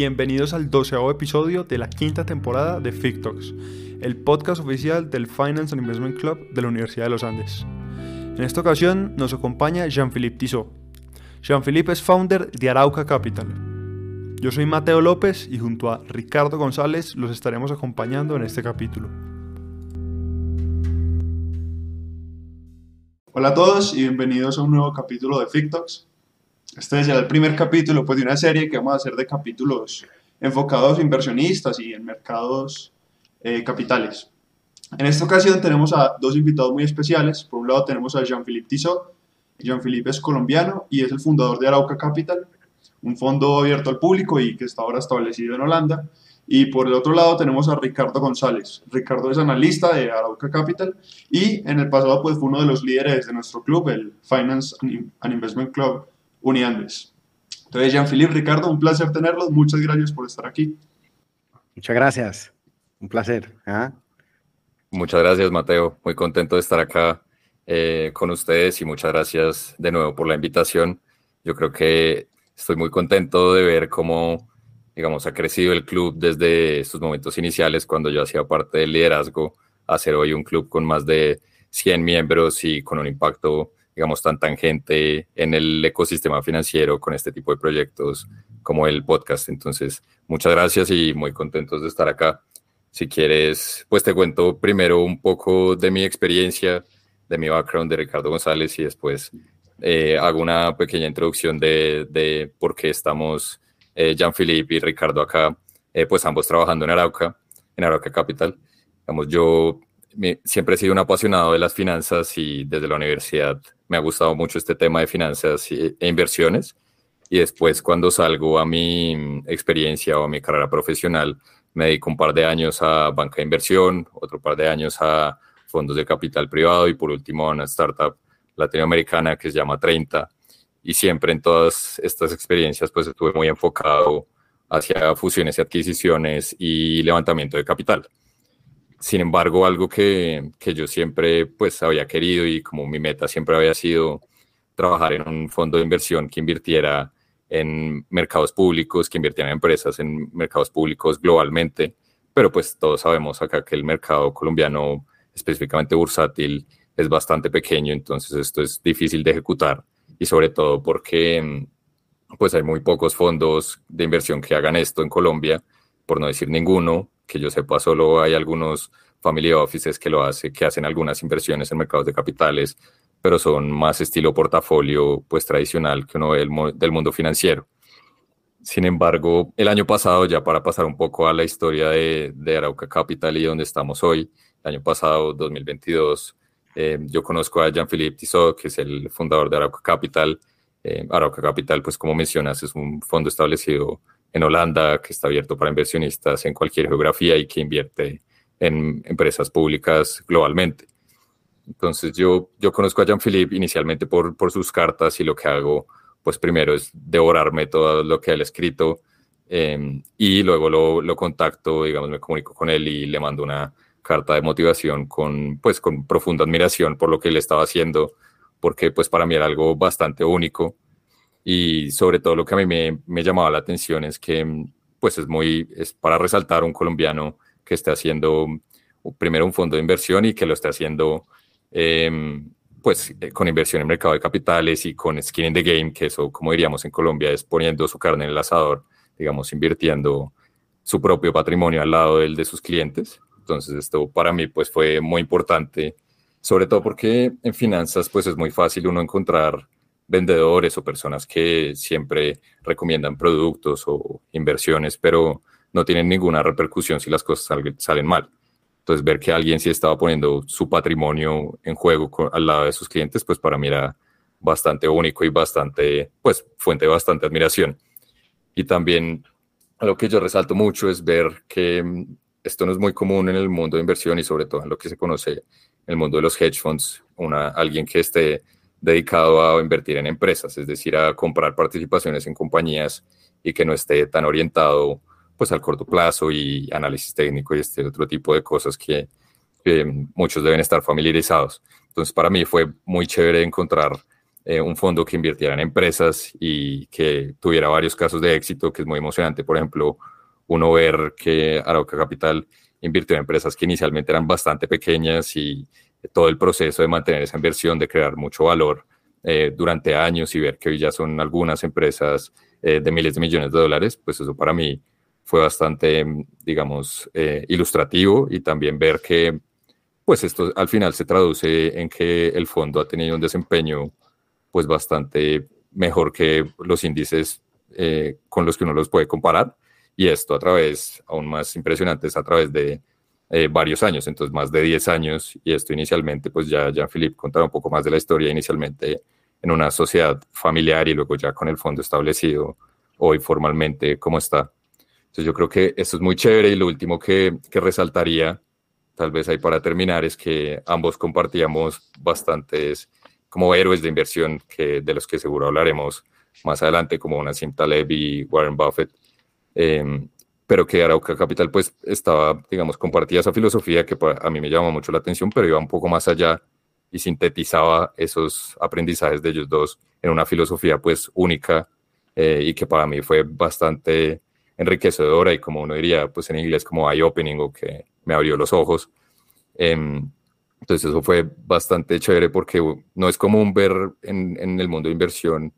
Bienvenidos al doceavo episodio de la quinta temporada de FICTOX, el podcast oficial del Finance and Investment Club de la Universidad de los Andes. En esta ocasión nos acompaña Jean-Philippe Tissot. Jean-Philippe es founder de Arauca Capital. Yo soy Mateo López y junto a Ricardo González los estaremos acompañando en este capítulo. Hola a todos y bienvenidos a un nuevo capítulo de FICTOX. Este será el primer capítulo pues, de una serie que vamos a hacer de capítulos enfocados a inversionistas y en mercados eh, capitales. En esta ocasión tenemos a dos invitados muy especiales. Por un lado tenemos a Jean-Philippe Tissot. Jean-Philippe es colombiano y es el fundador de Arauca Capital, un fondo abierto al público y que está ahora establecido en Holanda. Y por el otro lado tenemos a Ricardo González. Ricardo es analista de Arauca Capital y en el pasado pues, fue uno de los líderes de nuestro club, el Finance and Investment Club Uniandes. Entonces, Jean-Philippe, Ricardo, un placer tenerlos. Muchas gracias por estar aquí. Muchas gracias. Un placer. ¿ah? Muchas gracias, Mateo. Muy contento de estar acá eh, con ustedes y muchas gracias de nuevo por la invitación. Yo creo que estoy muy contento de ver cómo, digamos, ha crecido el club desde sus momentos iniciales, cuando yo hacía parte del liderazgo, a ser hoy un club con más de 100 miembros y con un impacto digamos, tan tangente en el ecosistema financiero con este tipo de proyectos como el podcast. Entonces, muchas gracias y muy contentos de estar acá. Si quieres, pues te cuento primero un poco de mi experiencia, de mi background de Ricardo González y después eh, hago una pequeña introducción de, de por qué estamos eh, Jean-Philippe y Ricardo acá, eh, pues ambos trabajando en Arauca, en Arauca Capital. Digamos, yo siempre he sido un apasionado de las finanzas y desde la universidad me ha gustado mucho este tema de finanzas e inversiones. Y después cuando salgo a mi experiencia o a mi carrera profesional, me dedico un par de años a banca de inversión, otro par de años a fondos de capital privado y por último a una startup latinoamericana que se llama 30. Y siempre en todas estas experiencias pues estuve muy enfocado hacia fusiones y adquisiciones y levantamiento de capital. Sin embargo, algo que, que, yo siempre pues había querido y como mi meta siempre había sido trabajar en un fondo de inversión que invirtiera en mercados públicos, que invirtiera en empresas en mercados públicos globalmente, pero pues todos sabemos acá que el mercado colombiano, específicamente bursátil, es bastante pequeño, entonces esto es difícil de ejecutar. Y sobre todo porque pues hay muy pocos fondos de inversión que hagan esto en Colombia, por no decir ninguno, que yo sepa, solo hay algunos family offices que lo hacen, que hacen algunas inversiones en mercados de capitales, pero son más estilo portafolio pues tradicional que uno del, del mundo financiero. Sin embargo, el año pasado, ya para pasar un poco a la historia de, de Arauca Capital y donde estamos hoy, el año pasado, 2022, eh, yo conozco a Jean-Philippe Tissot, que es el fundador de Arauca Capital. Eh, Arauca Capital, pues como mencionas, es un fondo establecido en Holanda, que está abierto para inversionistas en cualquier geografía y que invierte en empresas públicas globalmente. Entonces yo, yo conozco a Jean-Philippe inicialmente por, por sus cartas y lo que hago, pues primero es devorarme todo lo que él ha escrito em, y luego lo, lo, contacto, digamos, me comunico con él y le mando una carta de motivación con, pues, con profunda admiración por lo que él estaba haciendo, porque pues para mí era algo bastante único y sobre todo lo que a mí me, me llamaba la atención es que mm, pues es muy, es para resaltar un colombiano que esté haciendo primero un fondo de inversión y que lo esté haciendo em, pues eh, con inversión en mercado de capitales y con skin in the game, que eso como diríamos en Colombia es poniendo su carne en el asador, digamos invirtiendo su propio patrimonio al lado del de sus clientes. Entonces esto para mí pues fue muy importante, sobre todo porque en finanzas pues es muy fácil uno encontrar vendedores o personas que siempre recomiendan productos o inversiones, pero no tienen ninguna repercusión si las cosas salen mal. Entonces, ver que alguien sí estaba poniendo su patrimonio en juego al lado de sus clientes, pues para mí era bastante único y bastante, pues, fuente de bastante admiración. Y también lo que yo resalto mucho es ver que mm, esto no es muy común en el mundo de inversión y sobre todo en lo que se conoce el mundo de los hedge funds, una, alguien que esté dedicado a invertir en empresas, es decir, a comprar participaciones en compañías y que no esté tan orientado pues al corto plazo y análisis técnico y este otro tipo de cosas que, muchos deben estar familiarizados. Entonces, para mí fue muy chévere encontrar eh, un fondo que invirtiera en empresas y que tuviera varios casos de éxito, que es muy emocionante. Por ejemplo, uno ver que Arauca Capital invirtió en empresas que inicialmente eran bastante pequeñas y todo el proceso de mantener esa inversión, de crear mucho valor eh, durante años y ver que hoy ya son algunas empresas eh, de miles de millones de dólares, pues eso para mí fue bastante, digamos, eh, ilustrativo y también ver que, pues esto al final se traduce en que el fondo ha tenido un desempeño, pues bastante mejor que los índices con los que uno los puede comparar. Y esto a través, aún más impresionante, es a través de eh, varios años, entonces más de 10 años, y esto inicialmente, pues ya Jean-Philippe contaba un poco más de la historia, inicialmente en una sociedad familiar y luego ya con el fondo establecido hoy formalmente como está. Entonces yo creo que esto es muy chévere y lo último que, que resaltaría, tal vez ahí para terminar, es que ambos compartíamos bastantes como héroes de inversión que, de los que seguro hablaremos más adelante, como Nassim Taleb y Warren Buffett, Em, pero que Arauca Capital pues estaba, digamos, compartía esa filosofía que a mí me llama mucho la atención, pero iba un poco más allá y sintetizaba esos aprendizajes de ellos dos en una filosofía pues única eh, y que para mí fue bastante enriquecedora y como uno diría pues en inglés como eye-opening o que me abrió los ojos. Em, entonces eso fue bastante chévere porque no es común ver en, en el mundo de inversión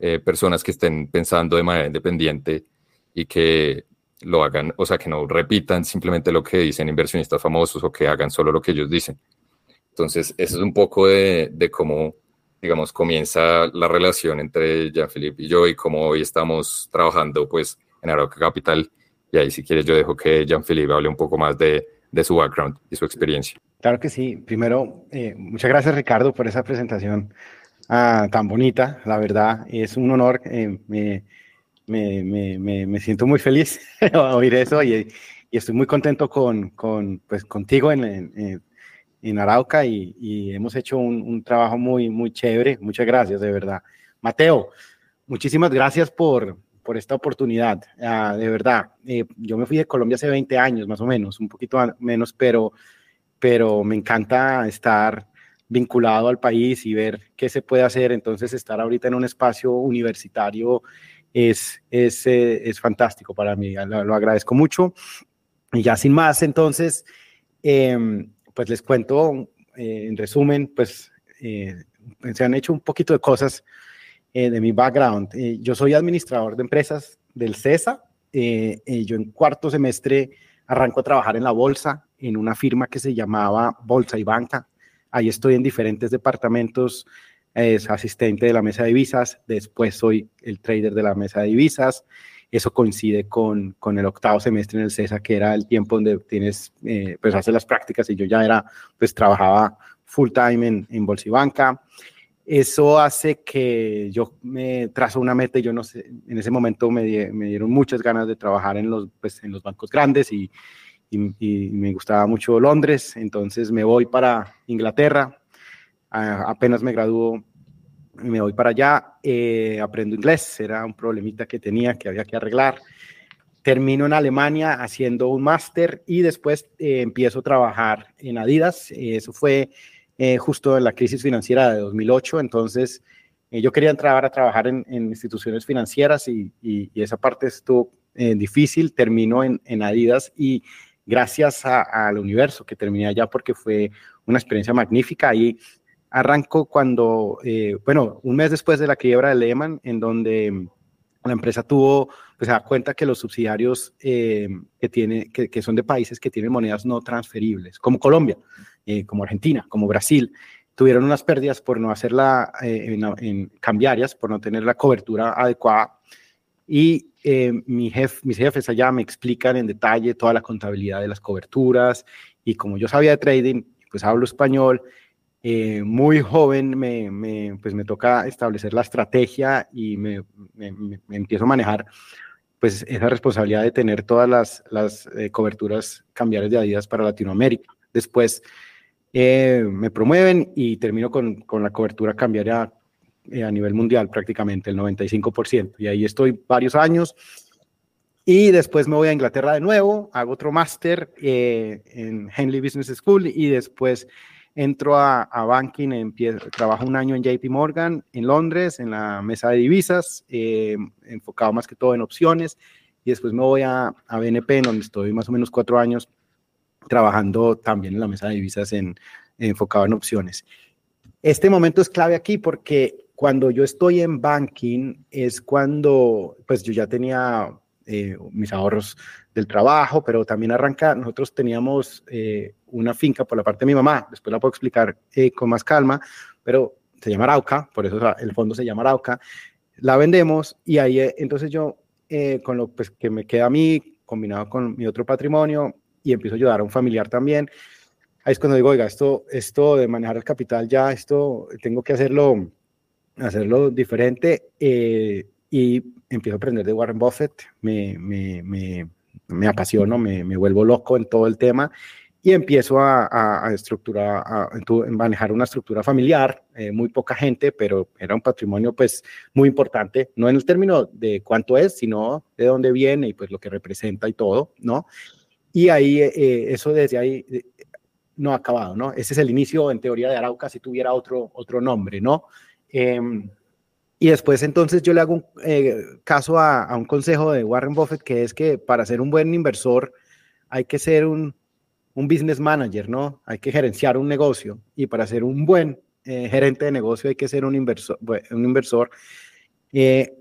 eh, personas que estén pensando de manera independiente y que lo hagan, o sea, que no repitan simplemente lo que dicen inversionistas famosos o que hagan solo lo que ellos dicen. Entonces, eso es un poco de, cómo, digamos, comienza la relación entre Jean-Philippe y yo y cómo hoy estamos trabajando, pues, en Arauca Capital. Y ahí, si quieres, yo dejo que Jean-Philippe hable un poco más de, su background y su experiencia. Claro que sí. Primero, eh, muchas gracias, Ricardo, por esa presentación ah, tan bonita. La verdad, es un honor. Eh, me, me, me, siento muy feliz oír eso y, y, estoy muy contento con, con pues, contigo en, en, en Arauca y, y, hemos hecho un, un, trabajo muy, muy chévere. Muchas gracias, de verdad. Mateo, muchísimas gracias por, por esta oportunidad, uh, de verdad. Eh, yo me fui de Colombia hace 20 años, más o menos, un poquito menos, pero, pero me encanta estar vinculado al país y ver qué se puede hacer. Entonces, estar ahorita en un espacio universitario es, es, eh, es fantástico para mí, lo, agradezco mucho. Y ya sin más, entonces, em, pues les cuento, eh, en resumen, pues eh, se han hecho un poquito de cosas de mi background. yo soy administrador de empresas del CESA. yo en cuarto semestre arranco a trabajar en la bolsa, en una firma que se llamaba Bolsa y Banca. Ahí estoy en diferentes departamentos es asistente de la mesa de divisas, después soy el trader de la mesa de divisas. Eso coincide con, con el octavo semestre en el CESA, que era el tiempo donde tienes, eh, pues hacer las prácticas y yo ya era, pues trabajaba full time en, en Bolsa y Banca. Eso hace que yo me trazo una meta y yo no sé, en ese momento me, me dieron muchas ganas de trabajar en los, pues, en los bancos grandes y, y, y me gustaba mucho Londres, entonces me voy para Inglaterra, apenas me graduó, me voy para allá, eh, aprendo inglés, era un problemita que tenía que había que arreglar. Termino en Alemania haciendo un máster y después eh, empiezo a trabajar en Adidas. Eso fue eh, justo en la crisis financiera de 2008. Entonces, yo quería entrar a trabajar en, instituciones financieras y, esa parte estuvo difícil. Termino en, en, Adidas y gracias al universo que terminé allá porque fue una experiencia magnífica. y arrancó cuando, eh, bueno, un mes después de la quiebra de Lehman, en donde la empresa tuvo, pues se da cuenta que los subsidiarios eh, que, tiene, que, son de países que tienen monedas no transferibles, como Colombia, eh, como Argentina, como Brasil, tuvieron unas pérdidas por no hacerla en, cambiarias, por no tener la cobertura adecuada. Y mi jef, mis jefes allá me explican en detalle toda la contabilidad de las coberturas y como yo sabía de trading, pues hablo español, eh, muy joven me, me, pues me toca establecer la estrategia y me, me, empiezo a manejar pues esa responsabilidad de tener todas las, las eh, coberturas cambiarias de Adidas para Latinoamérica. Después eh, me promueven y termino con, con la cobertura cambiaria a nivel mundial prácticamente, el 95%. Y ahí estoy varios años. Y después me voy a Inglaterra de nuevo, hago otro máster en Henley Business School y después entro a, a banking, empiezo, trabajo un año en JP Morgan en Londres, en la mesa de divisas, eh, enfocado más que todo en opciones, y después me voy a, a BNP, donde estoy más o menos cuatro años trabajando también en la mesa de divisas en, enfocado en opciones. Este momento es clave aquí porque cuando yo estoy en banking es cuando pues yo ya tenía eh, mis ahorros del trabajo, pero también arranca, nosotros teníamos eh, una finca por la parte de mi mamá, después la puedo explicar eh, con más calma, pero se llama Arauca, por eso el fondo se llama Arauca, la vendemos y ahí entonces yo con lo pues, que me queda a mí, combinado con mi otro patrimonio, y empiezo a ayudar a un familiar también, ahí es cuando digo, oiga, esto, esto de manejar el capital ya, esto tengo que hacerlo, hacerlo diferente y empiezo a aprender de Warren Buffett, me, me, me, me apasiono, me, me, vuelvo loco en todo el tema y empiezo a, a, estructurar, a, manejar una estructura familiar, eh, muy poca gente, pero era un patrimonio pues muy importante, no en el término de cuánto es, sino de dónde viene y pues lo que representa y todo, ¿no? Y ahí, eh, eso desde ahí eh, no ha acabado, ¿no? Ese es el inicio, en teoría, de Arauca si tuviera otro, otro nombre, ¿no? Y después entonces yo le hago un, eh, caso a, a, un consejo de Warren Buffett, que es que para ser un buen inversor hay que ser un, un business manager, ¿no? Hay que gerenciar un negocio. Y para ser un buen eh, gerente de negocio hay que ser un inversor. Un inversor. Eh,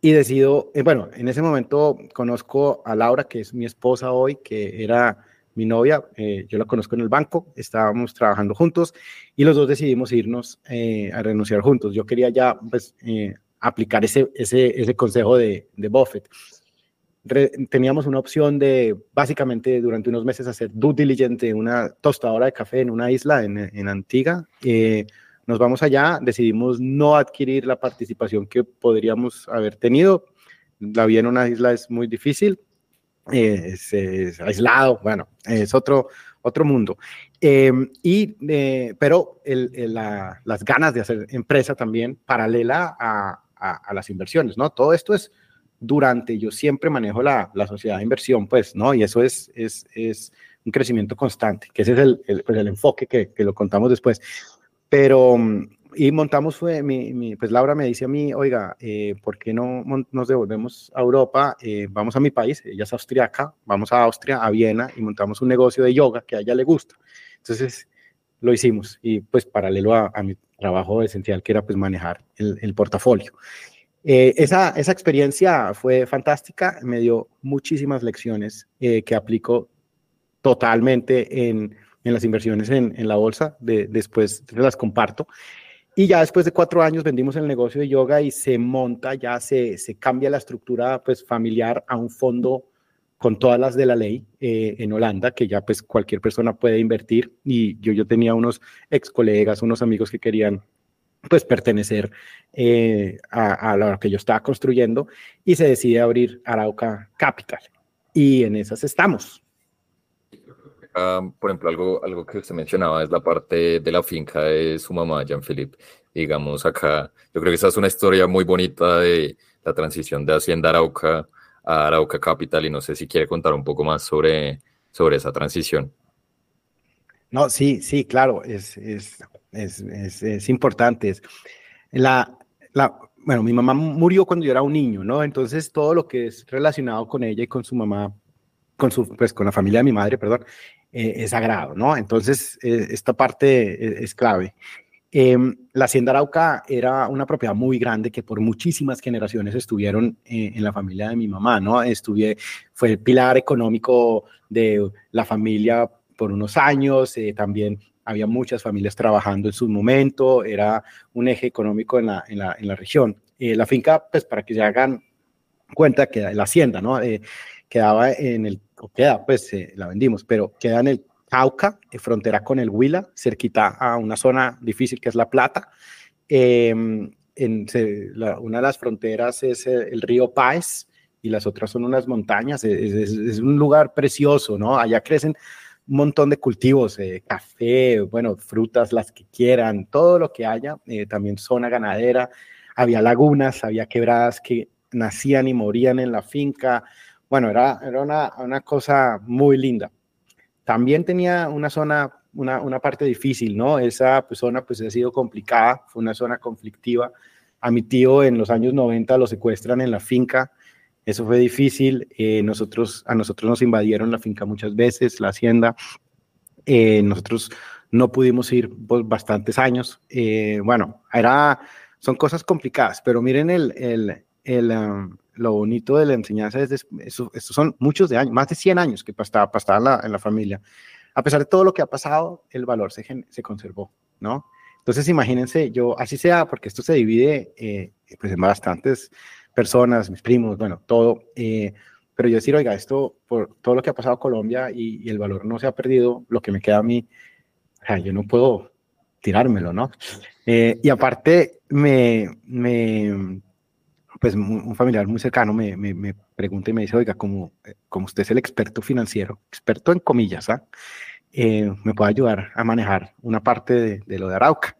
y decido, bueno, en ese momento conozco a Laura, que es mi esposa hoy, que era mi novia, eh, yo la conozco en el banco, estábamos trabajando juntos y los dos decidimos irnos eh, a renunciar juntos. Yo quería ya pues, eh, aplicar ese, ese, consejo de, de Buffett. Teníamos una opción de básicamente durante unos meses hacer due diligence de una tostadora de café en una isla en, en Antigua. Eh, nos vamos allá, decidimos no adquirir la participación que podríamos haber tenido. La vida en una isla es muy difícil, es, aislado, bueno, es otro, otro mundo. Eh, y, eh, pero las ganas de hacer empresa también paralela a, a, las inversiones, ¿no? Todo esto es durante, yo siempre manejo la, la sociedad de inversión, pues, ¿no? Y eso es, es, es un crecimiento constante, que ese es el, el, pues enfoque que, que, lo contamos después. Pero y montamos, fue, mi, mi, pues Laura me dice a mí, oiga, eh, ¿por qué no nos devolvemos a Europa? Eh, vamos a mi país, ella es austriaca, vamos a Austria, a Viena, y montamos un negocio de yoga que a ella le gusta. Entonces, lo hicimos, y pues paralelo a, a mi trabajo esencial, que era pues manejar el, el portafolio. Eh, esa, esa experiencia fue fantástica, me dio muchísimas lecciones eh, que aplico totalmente en, en las inversiones en, en la bolsa, de, después las comparto. Y ya después de cuatro años vendimos el negocio de yoga y se monta, ya se, se cambia la estructura pues, familiar a un fondo con todas las de la ley eh, en Holanda, que ya pues cualquier persona puede invertir. Y yo, yo tenía unos ex colegas, unos amigos que querían pues pertenecer eh, a, a lo que yo estaba construyendo y se decide abrir Arauca Capital. Y en esas estamos. Uh, por ejemplo, algo, algo que usted mencionaba es la parte de la finca de su mamá, Jean-Philippe. Digamos, acá, yo creo que esa es una historia muy bonita de la transición de Hacienda Arauca a Arauca Capital y no sé si quiere contar un poco más sobre, sobre esa transición. No, sí, sí, claro, es, es, es, es, importante. La, la, bueno, mi mamá murió cuando yo era un niño, ¿no? Entonces todo lo que es relacionado con ella y con su mamá, con su, pues con la familia de mi madre, perdón, eh, es sagrado, ¿no? Entonces, eh, esta parte es, es clave. Eh, la Hacienda Arauca era una propiedad muy grande que por muchísimas generaciones estuvieron eh, en la familia de mi mamá, ¿no? Estuve, fue el pilar económico de la familia por unos años, eh, también había muchas familias trabajando en su momento, era un eje económico en la, en la, en la región. la finca, pues para que se hagan cuenta que la hacienda, ¿no? quedaba en el queda, pues eh, la vendimos, pero queda en el Cauca, eh, frontera con el Huila, cerquita a una zona difícil que es La Plata. Eh, en, una de las fronteras es el río Páez y las otras son unas montañas. Es, es, un lugar precioso, ¿no? Allá crecen un montón de cultivos, eh, café, bueno, frutas, las que quieran, todo lo que haya. también zona ganadera. Había lagunas, había quebradas que nacían y morían en la finca bueno, era, era una, una, cosa muy linda. También tenía una zona una, una, parte difícil, ¿no? Esa pues, zona pues ha sido complicada, fue una zona conflictiva. A mi tío en los años 90 lo secuestran en la finca, eso fue difícil. Eh, nosotros, a nosotros nos invadieron la finca muchas veces, la hacienda. Eh, nosotros no pudimos ir por bastantes años. Eh, bueno, era, son cosas complicadas, pero miren el, el, el um, lo bonito de la enseñanza es, estos son muchos de años, más de 100 años que pasaba, pasaba en, la, en la familia. A pesar de todo lo que ha pasado, el valor se, se conservó, ¿no? Entonces, imagínense, yo, así sea, porque esto se divide eh, pues en bastantes personas, mis primos, bueno, todo, eh, pero yo decir, oiga, esto, por todo lo que ha pasado Colombia y, el valor no se ha perdido, lo que me queda a mí, o sea, yo no puedo tirármelo, ¿no? Eh, y aparte, me, me, pues un familiar muy cercano me, me, pregunta y me dice, oiga, como, eh, como usted es el experto financiero, experto en comillas, ¿ah? Eh, me puede ayudar a manejar una parte de, de lo de Arauca.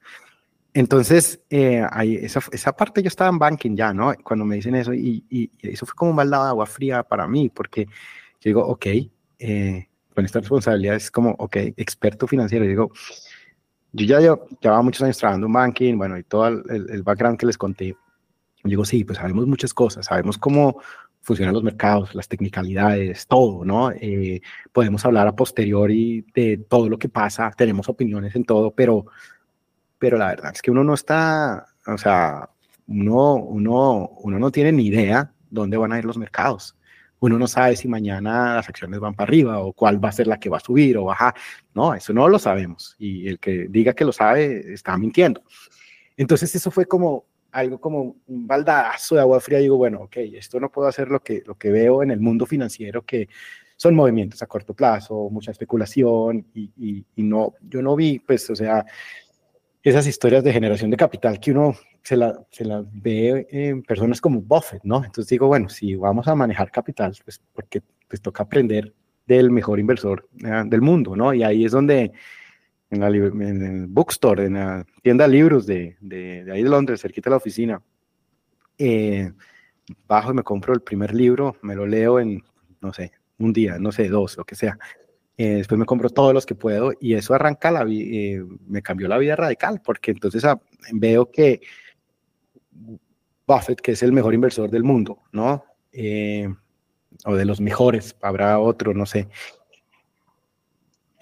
Entonces, eh, ahí, esa, esa, parte yo estaba en banking ya, ¿no? Cuando me dicen eso, y, y, eso fue como un baldado de agua fría para mí, porque yo digo, ok, con esta responsabilidad es como, ok, experto financiero, digo, yo ya llevaba muchos años trabajando en banking, bueno, y todo el, el background que les conté, digo, sí, pues sabemos muchas cosas, sabemos cómo funcionan los mercados, las tecnicalidades, todo, ¿no? Eh, podemos hablar a posteriori de todo lo que pasa, tenemos opiniones en todo, pero, pero la verdad es que uno no está, o sea, uno, uno, uno no tiene ni idea dónde van a ir los mercados. Uno no sabe si mañana las acciones van para arriba o cuál va a ser la que va a subir o bajar. No, eso no lo sabemos. Y el que diga que lo sabe está mintiendo. Entonces eso fue como algo como un baldazo de agua fría, digo, bueno, ok, esto no puedo hacer lo que, lo que veo en el mundo financiero, que son movimientos a corto plazo, mucha especulación, y, y, no, yo no vi, pues, o sea, esas historias de generación de capital que uno se las se la ve en personas como Buffett, ¿no? Entonces digo, bueno, si vamos a manejar capital, pues porque pues toca aprender del mejor inversor eh, del mundo, ¿no? Y ahí es donde en, el bookstore, en la tienda de libros de, de, ahí de Londres, cerquita de la oficina. Eh, bajo y me compro el primer libro, me lo leo en, no sé, un día, no sé, dos, lo que sea. Eh, después me compro todos los que puedo y eso arranca la eh, me cambió la vida radical, porque entonces ah, veo que Buffett, que es el mejor inversor del mundo, ¿no? o de los mejores, habrá otro, no sé,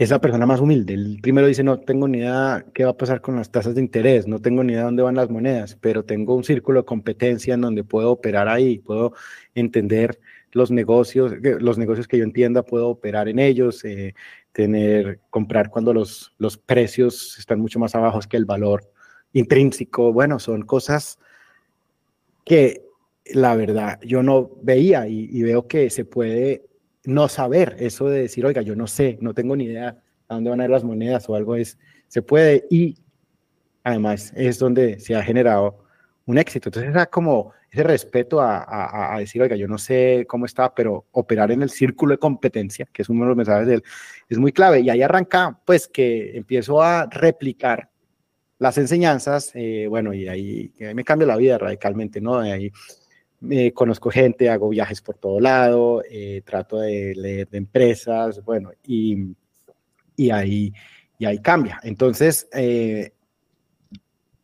es la persona más humilde. El primero dice, no tengo ni idea qué va a pasar con las tasas de interés, no tengo ni idea dónde van las monedas, pero tengo un círculo de competencia en donde puedo operar ahí, puedo entender los negocios, los negocios que yo entienda, puedo operar en ellos, eh, tener, comprar cuando los, los precios están mucho más abajo que el valor intrínseco. Bueno, son cosas que la verdad yo no veía y veo que se puede no saber, eso de decir, oiga, yo no sé, no tengo ni idea a dónde van a ir las monedas o algo es, se puede y además es donde se ha generado un éxito. Entonces, es como ese respeto a, a, decir, oiga, yo no sé cómo está, pero operar en el círculo de competencia, que es uno de los mensajes de él, es muy clave. Y ahí arranca, pues, que empiezo a replicar las enseñanzas, eh, bueno, y ahí, me cambia la vida radicalmente, ¿no? ahí eh, conozco gente, hago viajes por todo lado, eh, trato de leer de empresas, bueno, y, y, ahí, y ahí cambia. Entonces, eh,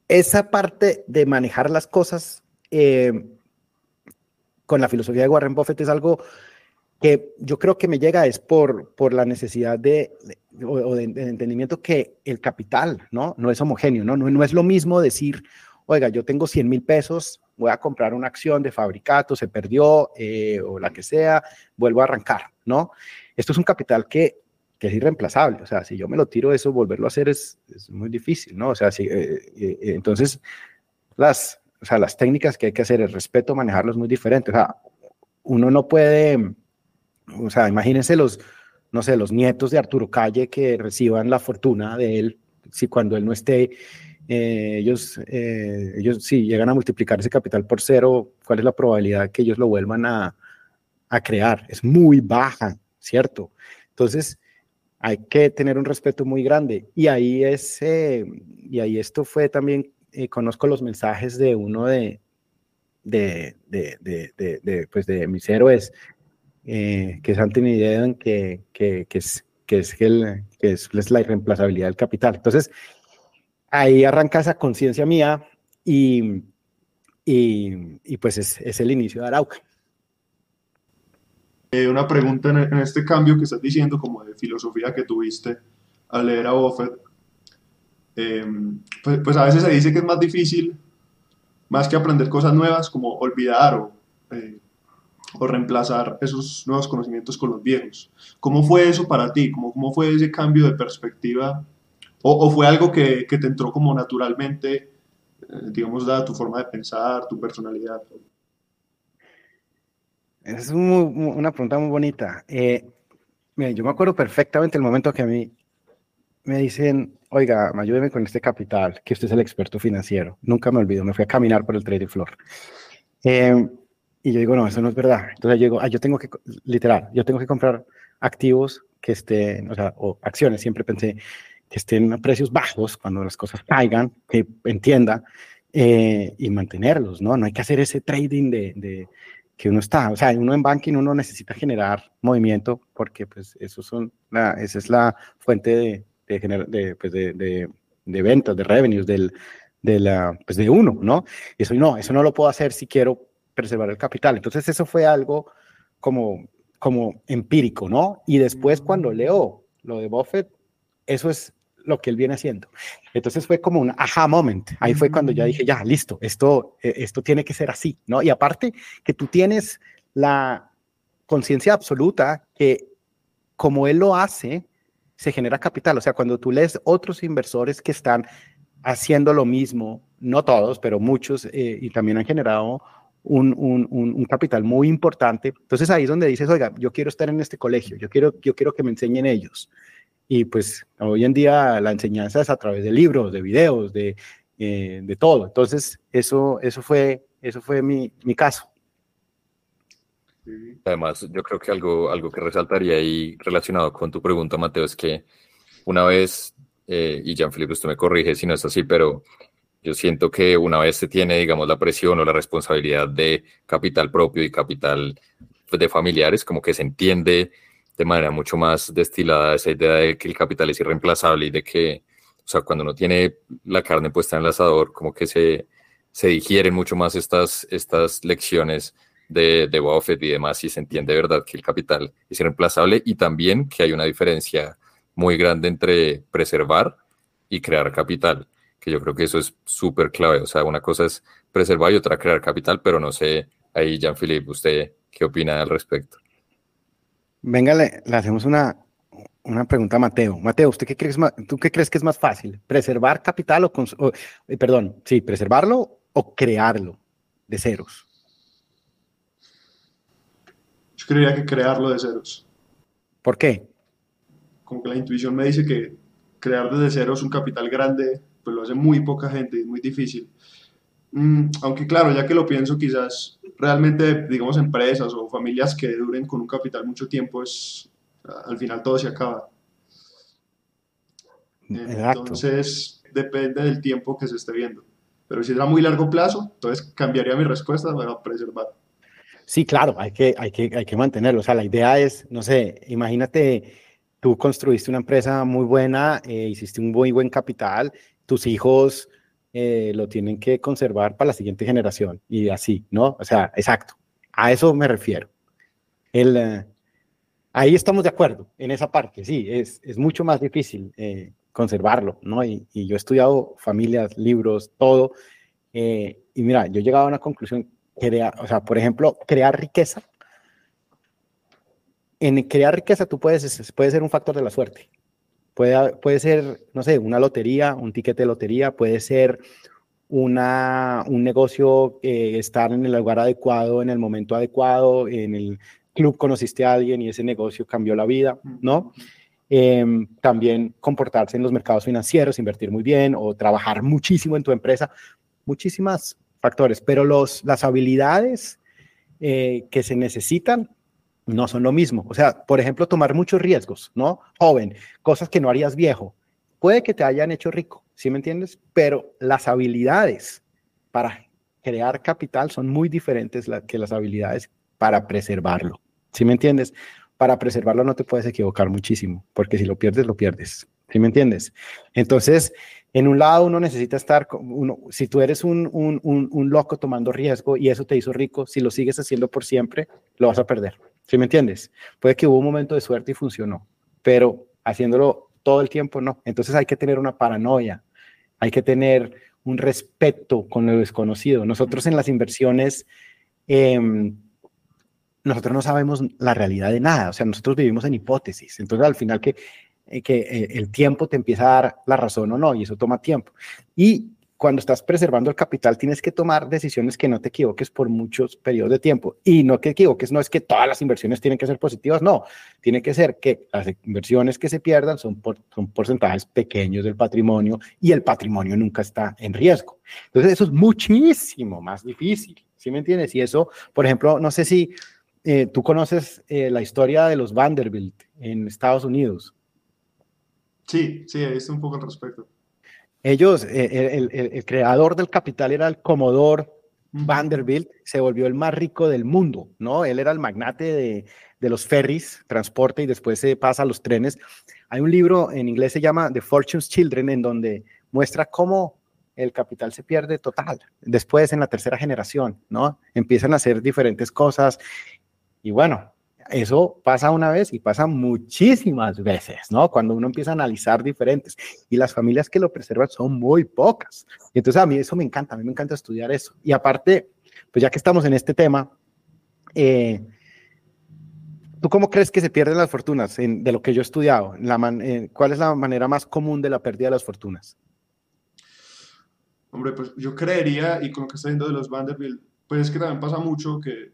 esa parte de manejar las cosas con la filosofía de Warren Buffett es algo que yo creo que me llega es por, por la necesidad de, o, de, entendimiento que el capital, ¿no? No es homogéneo, ¿no? No, no es lo mismo decir, oiga, yo tengo 100 mil pesos, voy a comprar una acción de fabricato, se perdió eh, o la que sea, vuelvo a arrancar, ¿no? Esto es un capital que, es irreemplazable, o sea, si yo me lo tiro eso, volverlo a hacer es, muy difícil, ¿no? O sea, si, eh, eh, entonces, las, o sea, las técnicas que hay que hacer, el respeto, manejarlo es muy diferente, o sea, uno no puede, o sea, imagínense los, no sé, los nietos de Arturo Calle que reciban la fortuna de él, si cuando él no esté, eh, ellos, eh, ellos si llegan a multiplicar ese capital por cero, ¿cuál es la probabilidad que ellos lo vuelvan a, a crear? Es muy baja, ¿cierto? Entonces, hay que tener un respeto muy grande. Y ahí es, eh, y ahí esto fue también, conozco los mensajes de uno de, de, de, de, de pues de mis héroes, que es Anthony que, que, que, es, que es, el, que es, la irreemplazabilidad del capital. Entonces, ahí arranca esa conciencia mía y, y, y, pues es, es, el inicio de Arauca. Eh, una pregunta en, en, este cambio que estás diciendo, como de filosofía que tuviste al leer a Buffett, eh, pues, pues, a veces se dice que es más difícil, más que aprender cosas nuevas, como olvidar o, eh, o reemplazar esos nuevos conocimientos con los viejos. ¿Cómo fue eso para ti? ¿Cómo, cómo fue ese cambio de perspectiva? ¿O, o fue algo que, que, te entró como naturalmente, eh, digamos, dada tu forma de pensar, tu personalidad? Es un, una pregunta muy bonita. Eh, mira, yo me acuerdo perfectamente el momento que a mí me dicen, oiga, ayúdeme con este capital, que usted es el experto financiero. Nunca me olvido, me fui a caminar por el trading floor. Eh, y yo digo, no, eso no es verdad. Entonces yo ah, yo tengo que, literal, yo tengo que comprar activos que estén, o sea, o acciones, siempre pensé que estén a precios bajos cuando las cosas caigan, que entienda, eh, y mantenerlos, ¿no? No hay que hacer ese trading de, de, que uno está, o sea, uno en banking uno necesita generar movimiento porque pues eso son la, esa es la fuente de, de, de, pues de, de, ventas, de revenues del, de, la, pues de uno, ¿no? Y eso no, eso no lo puedo hacer si quiero preservar el capital. Entonces eso fue algo como, como empírico, ¿no? Y después cuando leo lo de Buffett, eso es lo que él viene haciendo. Entonces fue como un aha moment. Ahí fue cuando ya dije, ya, listo, esto, eh, esto tiene que ser así, ¿no? Y aparte que tú tienes la conciencia absoluta que como él lo hace, se genera capital. O sea, cuando tú lees otros inversores que están haciendo lo mismo, no todos, pero muchos, eh, y también han generado un, un, un, capital muy importante. Entonces ahí es donde dices, oiga, yo quiero estar en este colegio, yo quiero, yo quiero que me enseñen ellos. Y pues hoy en día la enseñanza es a través de libros, de videos, de, eh, de todo. Entonces eso, eso fue, eso fue mi, mi caso. Además, yo creo que algo, algo que resaltaría ahí relacionado con tu pregunta, Mateo, es que una vez, eh, y Jean-Philippe, usted me corrige si no es así, pero yo siento que una vez se tiene, digamos, la presión o la responsabilidad de capital propio y capital de familiares, como que se entiende de manera mucho más destilada esa idea de que el capital es irreemplazable y de que, o sea, cuando uno tiene la carne puesta en el asador, como que se, se digieren mucho más estas, estas lecciones de, de Buffett y demás, y se entiende de verdad que el capital es irreemplazable y también que hay una diferencia muy grande entre preservar y crear capital, que yo creo que eso es súper clave. O sea, una cosa es preservar y otra crear capital, pero no sé, ahí Jean-Philippe, ¿usted qué opina al respecto? Venga, le, le, hacemos una, una pregunta a Mateo. Mateo, ¿usted qué crees, ¿tú qué crees que es más fácil? ¿Preservar capital o, o eh, perdón, sí, preservarlo o crearlo de ceros? creería que crearlo de ceros. ¿Por qué? Como que la intuición me dice que crear desde ceros un capital grande, pues lo hace muy poca gente, es muy difícil. Mm, aunque claro, ya que lo pienso, quizás realmente, digamos, empresas o familias que duren con un capital mucho tiempo, es, al final todo se acaba. Exacto. Entonces, depende del tiempo que se esté viendo. Pero si es a muy largo plazo, entonces cambiaría mi respuesta para preservar. Sí, claro, hay que, hay, que, hay que mantenerlo. O sea, la idea es, no sé, imagínate, tú construiste una empresa muy buena, eh, hiciste un muy buen capital, tus hijos eh, lo tienen que conservar para la siguiente generación y así, ¿no? O sea, exacto, a eso me refiero. El, eh, ahí estamos de acuerdo en esa parte, sí, es, es mucho más difícil eh, conservarlo, ¿no? Y, yo he estudiado familias, libros, todo, y mira, yo he llegado a una conclusión crear, o sea, por ejemplo, crear riqueza. En crear riqueza tú puedes, puede ser un factor de la suerte. Puede, puede ser, no sé, una lotería, un ticket de lotería, puede ser una, un negocio, eh, estar en el lugar adecuado, en el momento adecuado, en el club conociste a alguien y ese negocio cambió la vida, ¿no? Eh, también comportarse en los mercados financieros, invertir muy bien o trabajar muchísimo en tu empresa, muchísimas factores, pero los, las habilidades eh, que se necesitan no son lo mismo. O sea, por ejemplo, tomar muchos riesgos, ¿no? Joven, cosas que no harías viejo. Puede que te hayan hecho rico, ¿sí me entiendes? Pero las habilidades para crear capital son muy diferentes que las habilidades para preservarlo, ¿sí me entiendes? para preservarlo no te puedes equivocar muchísimo, porque si lo pierdes, lo pierdes. ¿Sí me entiendes? Entonces, en un lado uno necesita estar, uno, si tú eres un, un, un, loco tomando riesgo y eso te hizo rico, si lo sigues haciendo por siempre, lo vas a perder. ¿Sí me entiendes? Puede que hubo un momento de suerte y funcionó, pero haciéndolo todo el tiempo no. Entonces hay que tener una paranoia, hay que tener un respeto con lo desconocido. Nosotros en las inversiones, em, nosotros no sabemos la realidad de nada, o sea, nosotros vivimos en hipótesis. Entonces al final que eh, que eh, el tiempo te empieza a dar la razón o no, y eso toma tiempo. Y cuando estás preservando el capital, tienes que tomar decisiones que no te equivoques por muchos periodos de tiempo. Y no que equivoques, no es que todas las inversiones tienen que ser positivas, no. Tiene que ser que las inversiones que se pierdan son, son porcentajes pequeños del patrimonio y el patrimonio nunca está en riesgo. Entonces, eso es muchísimo más difícil. ¿Sí me entiendes? Y eso, por ejemplo, no sé si eh, tú conoces la historia de los Vanderbilt en Estados Unidos. Sí, sí, he visto un poco al respecto. Ellos, eh, el, creador del capital era el Comodor Vanderbilt, se volvió el más rico del mundo, ¿no? Él era el magnate de, de los ferries, transporte, y después se pasa a los trenes. Hay un libro en inglés se llama The Fortune's Children, en donde muestra cómo el capital se pierde total. Después, en la tercera generación, ¿no? Empiezan a hacer diferentes cosas. Y bueno, eso pasa una vez y pasa muchísimas veces, ¿no? Cuando uno empieza a analizar diferentes. Y las familias que lo preservan son muy pocas. Entonces a mí eso me encanta, a mí me encanta estudiar eso. Y aparte, pues ya que estamos en este tema, eh, ¿tú cómo crees que se pierden las fortunas de lo que yo he estudiado? La eh, ¿Cuál es la manera más común de la pérdida de las fortunas? Hombre, pues yo creería, y con lo que está diciendo de los Vanderbilt, pues es que también pasa mucho que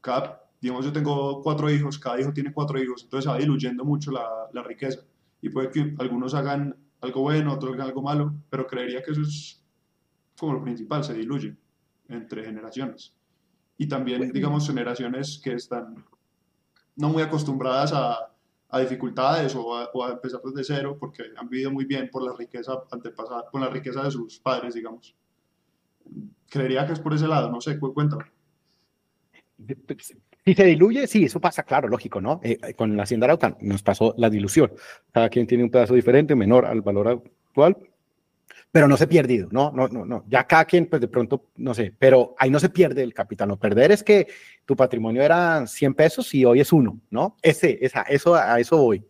cada digamos, yo tengo cuatro hijos, cada hijo tiene cuatro hijos, entonces se va diluyendo mucho la, la riqueza. Y puede que algunos hagan algo bueno, otros hagan algo malo, pero creería que eso es como lo principal, se diluye entre generaciones. Y también, digamos, generaciones que están no muy acostumbradas a, a dificultades o a, o a, empezar desde cero porque han vivido muy bien por la riqueza antepasada, con la riqueza de sus padres, digamos. Creería que es por ese lado, no sé, cuéntame. Si se diluye, sí, eso pasa, claro, lógico, ¿no? Eh, eh, con la Hacienda Arauca nos pasó la dilución. Cada quien tiene un pedazo diferente, menor al valor actual, pero no se perdido, ¿no? No, no, no. Ya cada quien, pues de pronto, no sé, pero ahí no se pierde el capital. No perder es que tu patrimonio era 100 pesos y hoy es uno, ¿no? Ese, esa, eso, a eso voy.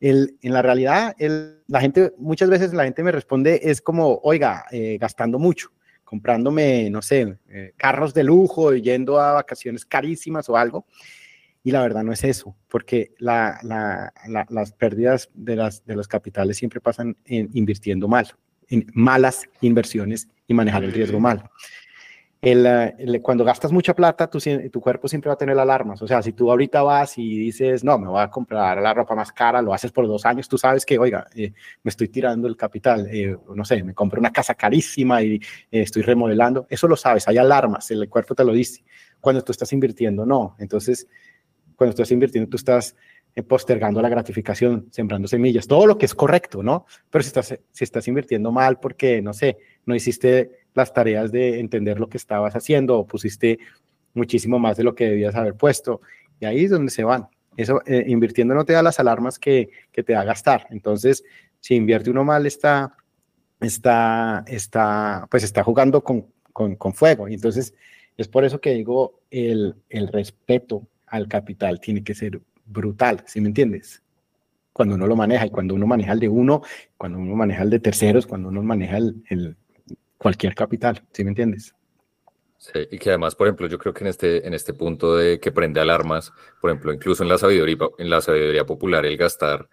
El, en la realidad, el, la gente, muchas veces la gente me responde, es como, oiga, eh, gastando mucho comprándome, no sé, eh, carros de lujo, yendo a vacaciones carísimas o algo. Y la verdad no es eso, porque la, la, las pérdidas de, las, de los capitales siempre pasan en invirtiendo mal, en malas inversiones y manejar el riesgo mal. Eh, el, cuando gastas mucha plata, tu, tu cuerpo siempre va a tener alarmas. O sea, si tú ahorita vas y dices, no, me voy a comprar la ropa más cara, lo haces por dos años, tú sabes que, oiga, eh, me estoy tirando el capital, eh, no sé, me compré una casa carísima y estoy remodelando. Eso lo sabes, hay alarmas, el cuerpo te lo dice. Cuando tú estás invirtiendo, no. Entonces, cuando tú estás invirtiendo, tú estás postergando la gratificación, sembrando semillas, todo lo que es correcto, ¿no? Pero si estás, si estás invirtiendo mal porque, no sé, no hiciste las tareas de entender lo que estabas haciendo o pusiste muchísimo más de lo que debías haber puesto. Y ahí es donde se van. Eso, eh, invirtiendo no te da las alarmas que, que, te da gastar. Entonces, si invierte uno mal, está, está, está, pues está jugando con, con, con fuego. Y entonces, es por eso que digo, el, el respeto al capital tiene que ser brutal, ¿sí me entiendes? Cuando uno lo maneja y cuando uno maneja el de uno, cuando uno maneja el de terceros, cuando uno maneja el, el, cualquier capital, ¿sí me entiendes? Sí, y que además, por ejemplo, yo creo que en este, en este punto de que prende alarmas, por ejemplo, incluso en la sabiduría, en la sabiduría popular, el gastar,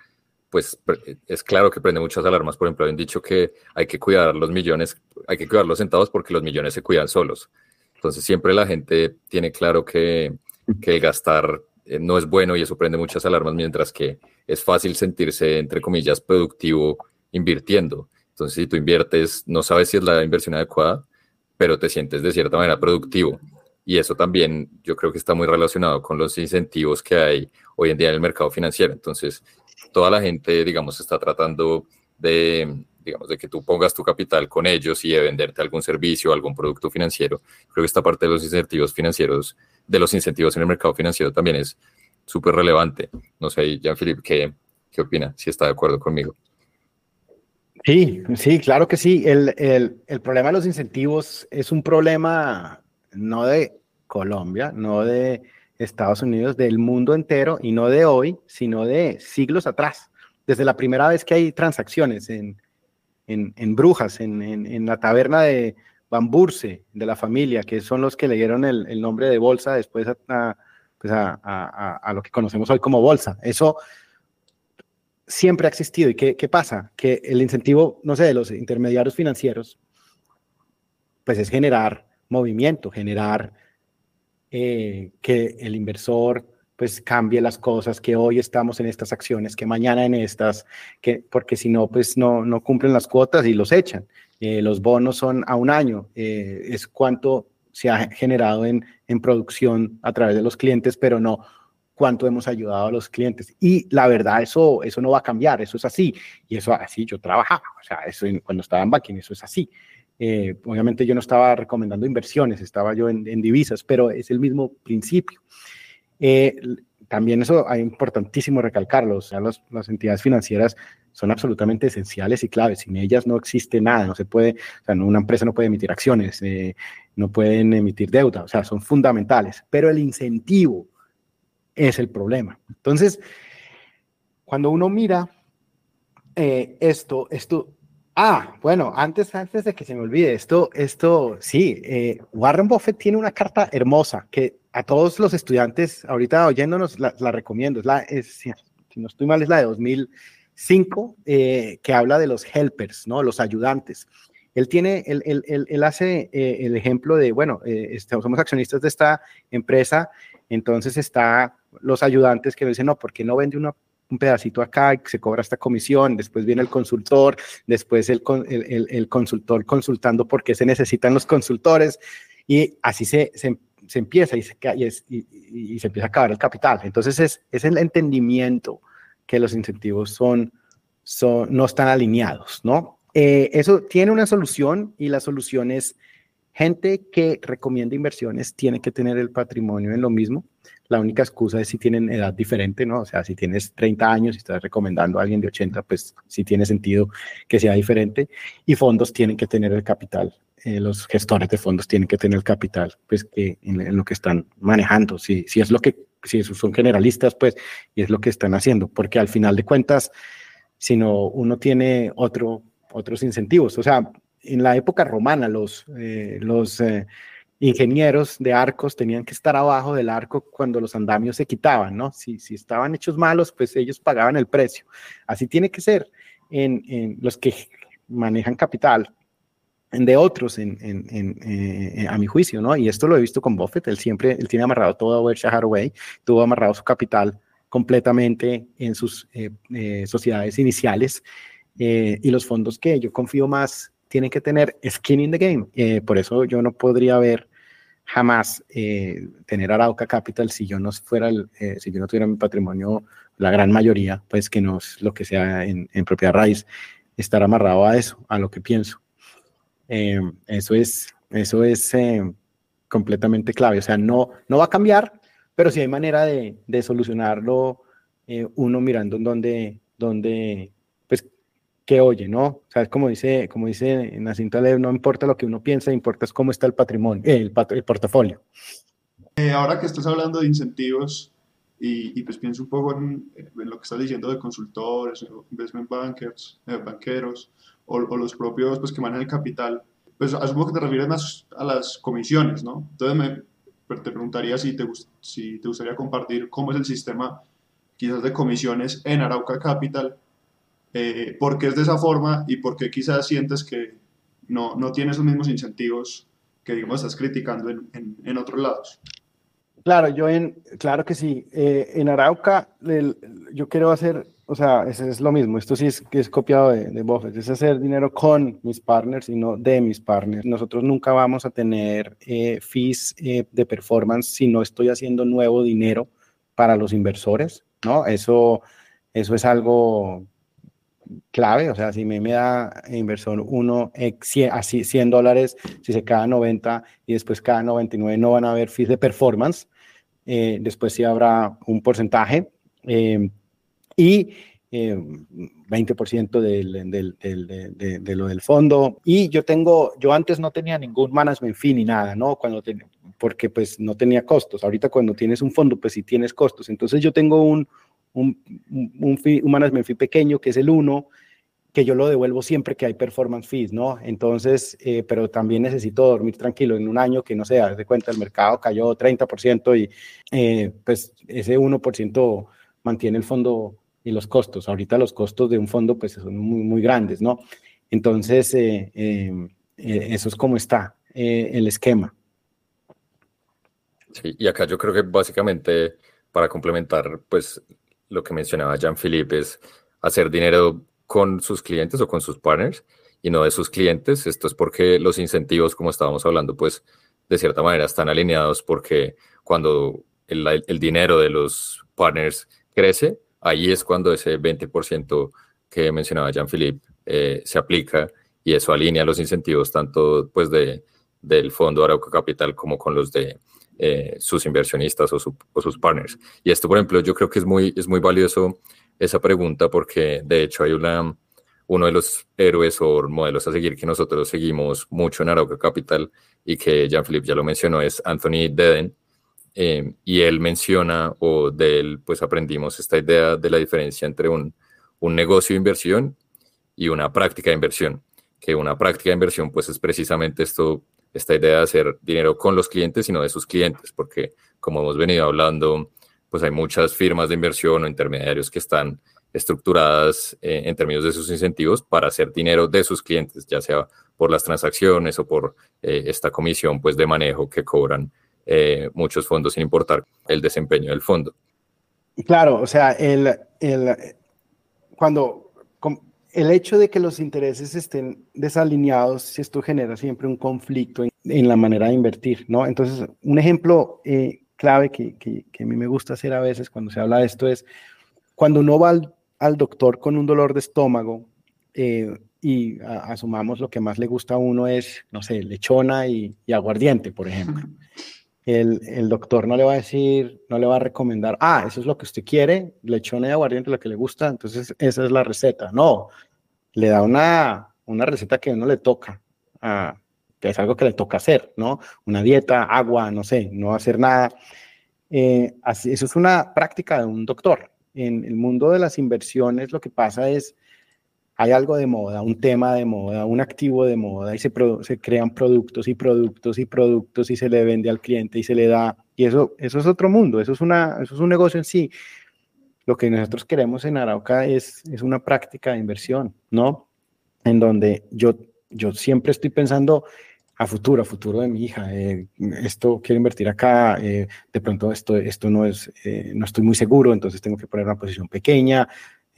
pues es claro que prende muchas alarmas. Por ejemplo, han dicho que hay que cuidar los millones, hay que cuidar los centavos porque los millones se cuidan solos. Entonces, siempre la gente tiene claro que, que el gastar eh, no es bueno y eso prende muchas alarmas, mientras que es fácil sentirse, entre comillas, productivo invirtiendo. Entonces, si tú inviertes, no sabes si es la inversión adecuada, pero te sientes de cierta manera productivo. Y eso también yo creo que está muy relacionado con los incentivos que hay hoy en día en el mercado financiero. Entonces, toda la gente, digamos, está tratando de, digamos, de que tú pongas tu capital con ellos y de venderte algún servicio algún producto financiero. Creo que esta parte de los incentivos financieros, de los incentivos en el mercado financiero también es súper relevante. No sé, Jean-Philippe, ¿qué, ¿qué opina? Si está de acuerdo conmigo. Sí, sí, claro que sí. El, el, el, problema de los incentivos es un problema no de Colombia, no de Estados Unidos, del mundo entero y no de hoy, sino de siglos atrás. Desde la primera vez que hay transacciones en, en, en Brujas, en, en, la taberna de Bamburse, de la familia, que son los que le dieron el, el nombre de bolsa después a, pues a, a, a, lo que conocemos hoy como bolsa. Eso siempre ha existido. ¿Y qué, qué, pasa? Que el incentivo, no sé, de los intermediarios financieros, pues es generar movimiento, generar eh, que el inversor pues cambie las cosas, que hoy estamos en estas acciones, que mañana en estas, que, porque si no, pues no, no cumplen las cuotas y los echan. Eh, los bonos son a un año, eh, es cuánto se ha generado en, en producción a través de los clientes, pero no cuánto hemos ayudado a los clientes. Y la verdad, eso, eso no va a cambiar, eso es así. Y eso así yo trabajaba, o sea, eso cuando estaba en banking, eso es así. Eh, obviamente yo no estaba recomendando inversiones, estaba yo en, en divisas, pero es el mismo principio. Eh, también eso es importantísimo recalcarlo, o sea, los, las entidades financieras son absolutamente esenciales y claves. Sin ellas no existe nada, no se puede, o sea, una empresa no puede emitir acciones, eh, no pueden emitir deuda, o sea, son fundamentales. Pero el incentivo es el problema. Entonces, cuando uno mira eh, esto, esto, ah, bueno, antes, antes de que se me olvide, esto, esto, sí, eh, Warren Buffett tiene una carta hermosa que a todos los estudiantes, ahorita oyéndonos, la, recomiendo, es la, si no estoy mal, es la de 2005, eh, que habla de los helpers, ¿no? Los ayudantes. Él tiene, él, él, él, él hace eh, el ejemplo de, bueno, este, somos accionistas de esta empresa, entonces está los ayudantes que dicen, no, ¿por qué no vende una, un pedacito acá y se cobra esta comisión? Después viene el consultor, después el, el, el consultor consultando por qué se necesitan los consultores y así se, se, se empieza y se, y, y se, empieza a acabar el capital. Entonces es, es el entendimiento que los incentivos son, son, no están alineados, ¿no? Eh, eso tiene una solución y la solución es gente que recomienda inversiones tiene que tener el patrimonio en lo mismo. La única excusa es si tienen edad diferente, ¿no? O sea, si tienes 30 años y estás recomendando a alguien de 80, pues sí tiene sentido que sea diferente. Y fondos tienen que tener el capital. Eh, los gestores de fondos tienen que tener el capital, pues que en, lo que están manejando. Si, si es lo que, si son generalistas, pues, y es lo que están haciendo, porque al final de cuentas, si no uno tiene otro, otros incentivos, o sea, en la época romana los, eh, los eh, ingenieros de arcos tenían que estar abajo del arco cuando los andamios se quitaban, ¿no? Si, si estaban hechos malos, pues ellos pagaban el precio. Así tiene que ser en, en los que manejan capital de otros, en, en, en, a mi juicio, ¿no? Y esto lo he visto con Buffett, él siempre, él tiene amarrado todo a Berkshire Hathaway, tuvo amarrado su capital completamente en sus eh, eh, sociedades iniciales eh, y los fondos que yo confío más tienen que tener skin in the game. Eh, por eso yo no podría ver jamás eh, tener Arauca Capital si yo no fuera, el, eh, si yo no tuviera mi patrimonio, la gran mayoría, pues que no es lo que sea en, en propiedad raíz, estar amarrado a eso, a lo que pienso. Eh, eso es, eso es completamente clave. O sea, no, no va a cambiar, pero sí hay manera de, de solucionarlo uno mirando en dónde, dónde que oye, ¿no? O sea, es como dice, como dice Nacintó Taleb, no importa lo que uno piensa, importa es cómo está el patrimonio, el, pat el, portafolio. Eh, ahora que estás hablando de incentivos, y, y pues pienso un poco en, en, lo que estás diciendo de consultores, investment bankers, eh, banqueros, o, o, los propios pues, que manejan el capital, pues asumo que te refieres más a las comisiones, ¿no? Entonces me, te preguntaría si te, si te gustaría compartir cómo es el sistema quizás de comisiones en Arauca Capital eh, por qué es de esa forma y por qué quizás sientes que no, no tiene esos mismos incentivos que, digamos, estás criticando en, en, en otros lados. Claro, yo en, claro que sí. Eh, en Arauca, el, yo quiero hacer, o sea, eso es lo mismo. Esto sí es, que es copiado de, de Buffett, es hacer dinero con mis partners y no de mis partners. Nosotros nunca vamos a tener eh, fees eh, de performance si no estoy haciendo nuevo dinero para los inversores, ¿no? Eso, eso es algo clave, o sea, si me, me da inversor uno, así 100 dólares, si se cada 90 y después cada 99 no van a haber fees de performance, después sí habrá un porcentaje y 20% del, del, del, de, lo del fondo. Y yo tengo, yo antes no tenía ningún management fee ni nada, ¿no? Cuando porque pues no tenía costos. Ahorita cuando tienes un fondo, pues sí tienes costos. Entonces yo tengo un, un, un, un management fee pequeño, que es el 1, que yo lo devuelvo siempre que hay performance fees, ¿no? Entonces, eh, pero también necesito dormir tranquilo en un año que no sé, de cuenta el mercado cayó 30% y eh, pues ese 1% mantiene el fondo y los costos. Ahorita los costos de un fondo pues son muy, muy grandes, ¿no? Entonces, eh, eso es como está el esquema. Sí, y acá yo creo que básicamente para complementar pues lo que mencionaba Jean-Philippe es hacer dinero con sus clientes o con sus partners y no de sus clientes. Esto es porque los incentivos, como estábamos hablando, pues de cierta manera están alineados porque cuando el, el dinero de los partners crece, ahí es cuando ese 20% que mencionaba Jean-Philippe eh, se aplica y eso alinea los incentivos tanto pues de, del fondo Arauca Capital como con los de eh, sus inversionistas o, sus partners. Y esto, por ejemplo, yo creo que es muy, es muy valioso esa pregunta porque de hecho hay una, uno de los héroes o modelos a seguir que nosotros seguimos mucho en Arauca Capital y que Jean-Philippe ya lo mencionó es Anthony Deden. Eh, y él menciona, o de él pues aprendimos esta idea de la diferencia entre un, un negocio de inversión y una práctica de inversión, que una práctica de inversión pues es precisamente esto esta idea de hacer dinero con los clientes, sino de sus clientes, porque como hemos venido hablando, pues hay muchas firmas de inversión o intermediarios que están estructuradas eh, en términos de sus incentivos para hacer dinero de sus clientes, ya sea por las transacciones o por eh, esta comisión pues de manejo que cobran eh, muchos fondos sin importar el desempeño del fondo. Claro, o sea, el, el, cuando el hecho de que los intereses estén desalineados, esto genera siempre un conflicto en, la manera de invertir, ¿no? Entonces, un ejemplo eh, clave que, a mí me gusta hacer a veces cuando se habla de esto es cuando uno va al, doctor con un dolor de estómago eh, y asumamos lo que más le gusta a uno es, no sé, lechona y aguardiente, por ejemplo. El, el, doctor no le va a decir, no le va a recomendar, ah, eso es lo que usted quiere, lechona y aguardiente, lo que le gusta, entonces esa es la receta. No, le da una, una receta que uno le toca, ah, que es algo que le toca hacer, ¿no? Una dieta, agua, no sé, no hacer nada. Eh, así, eso es una práctica de un doctor. En el mundo de las inversiones lo que pasa es, hay algo de moda, un tema de moda, un activo de moda y se, crean productos y productos y productos y se le vende al cliente y se le da. Y eso, eso es otro mundo, eso es, una, eso es un negocio en sí. Lo que nosotros queremos en Arauca es, es una práctica de inversión, ¿no? En donde yo, yo siempre estoy pensando a futuro, a futuro de mi hija. Eh, esto quiero invertir acá, eh, de pronto esto, esto no es, eh, no estoy muy seguro, entonces tengo que poner una posición pequeña,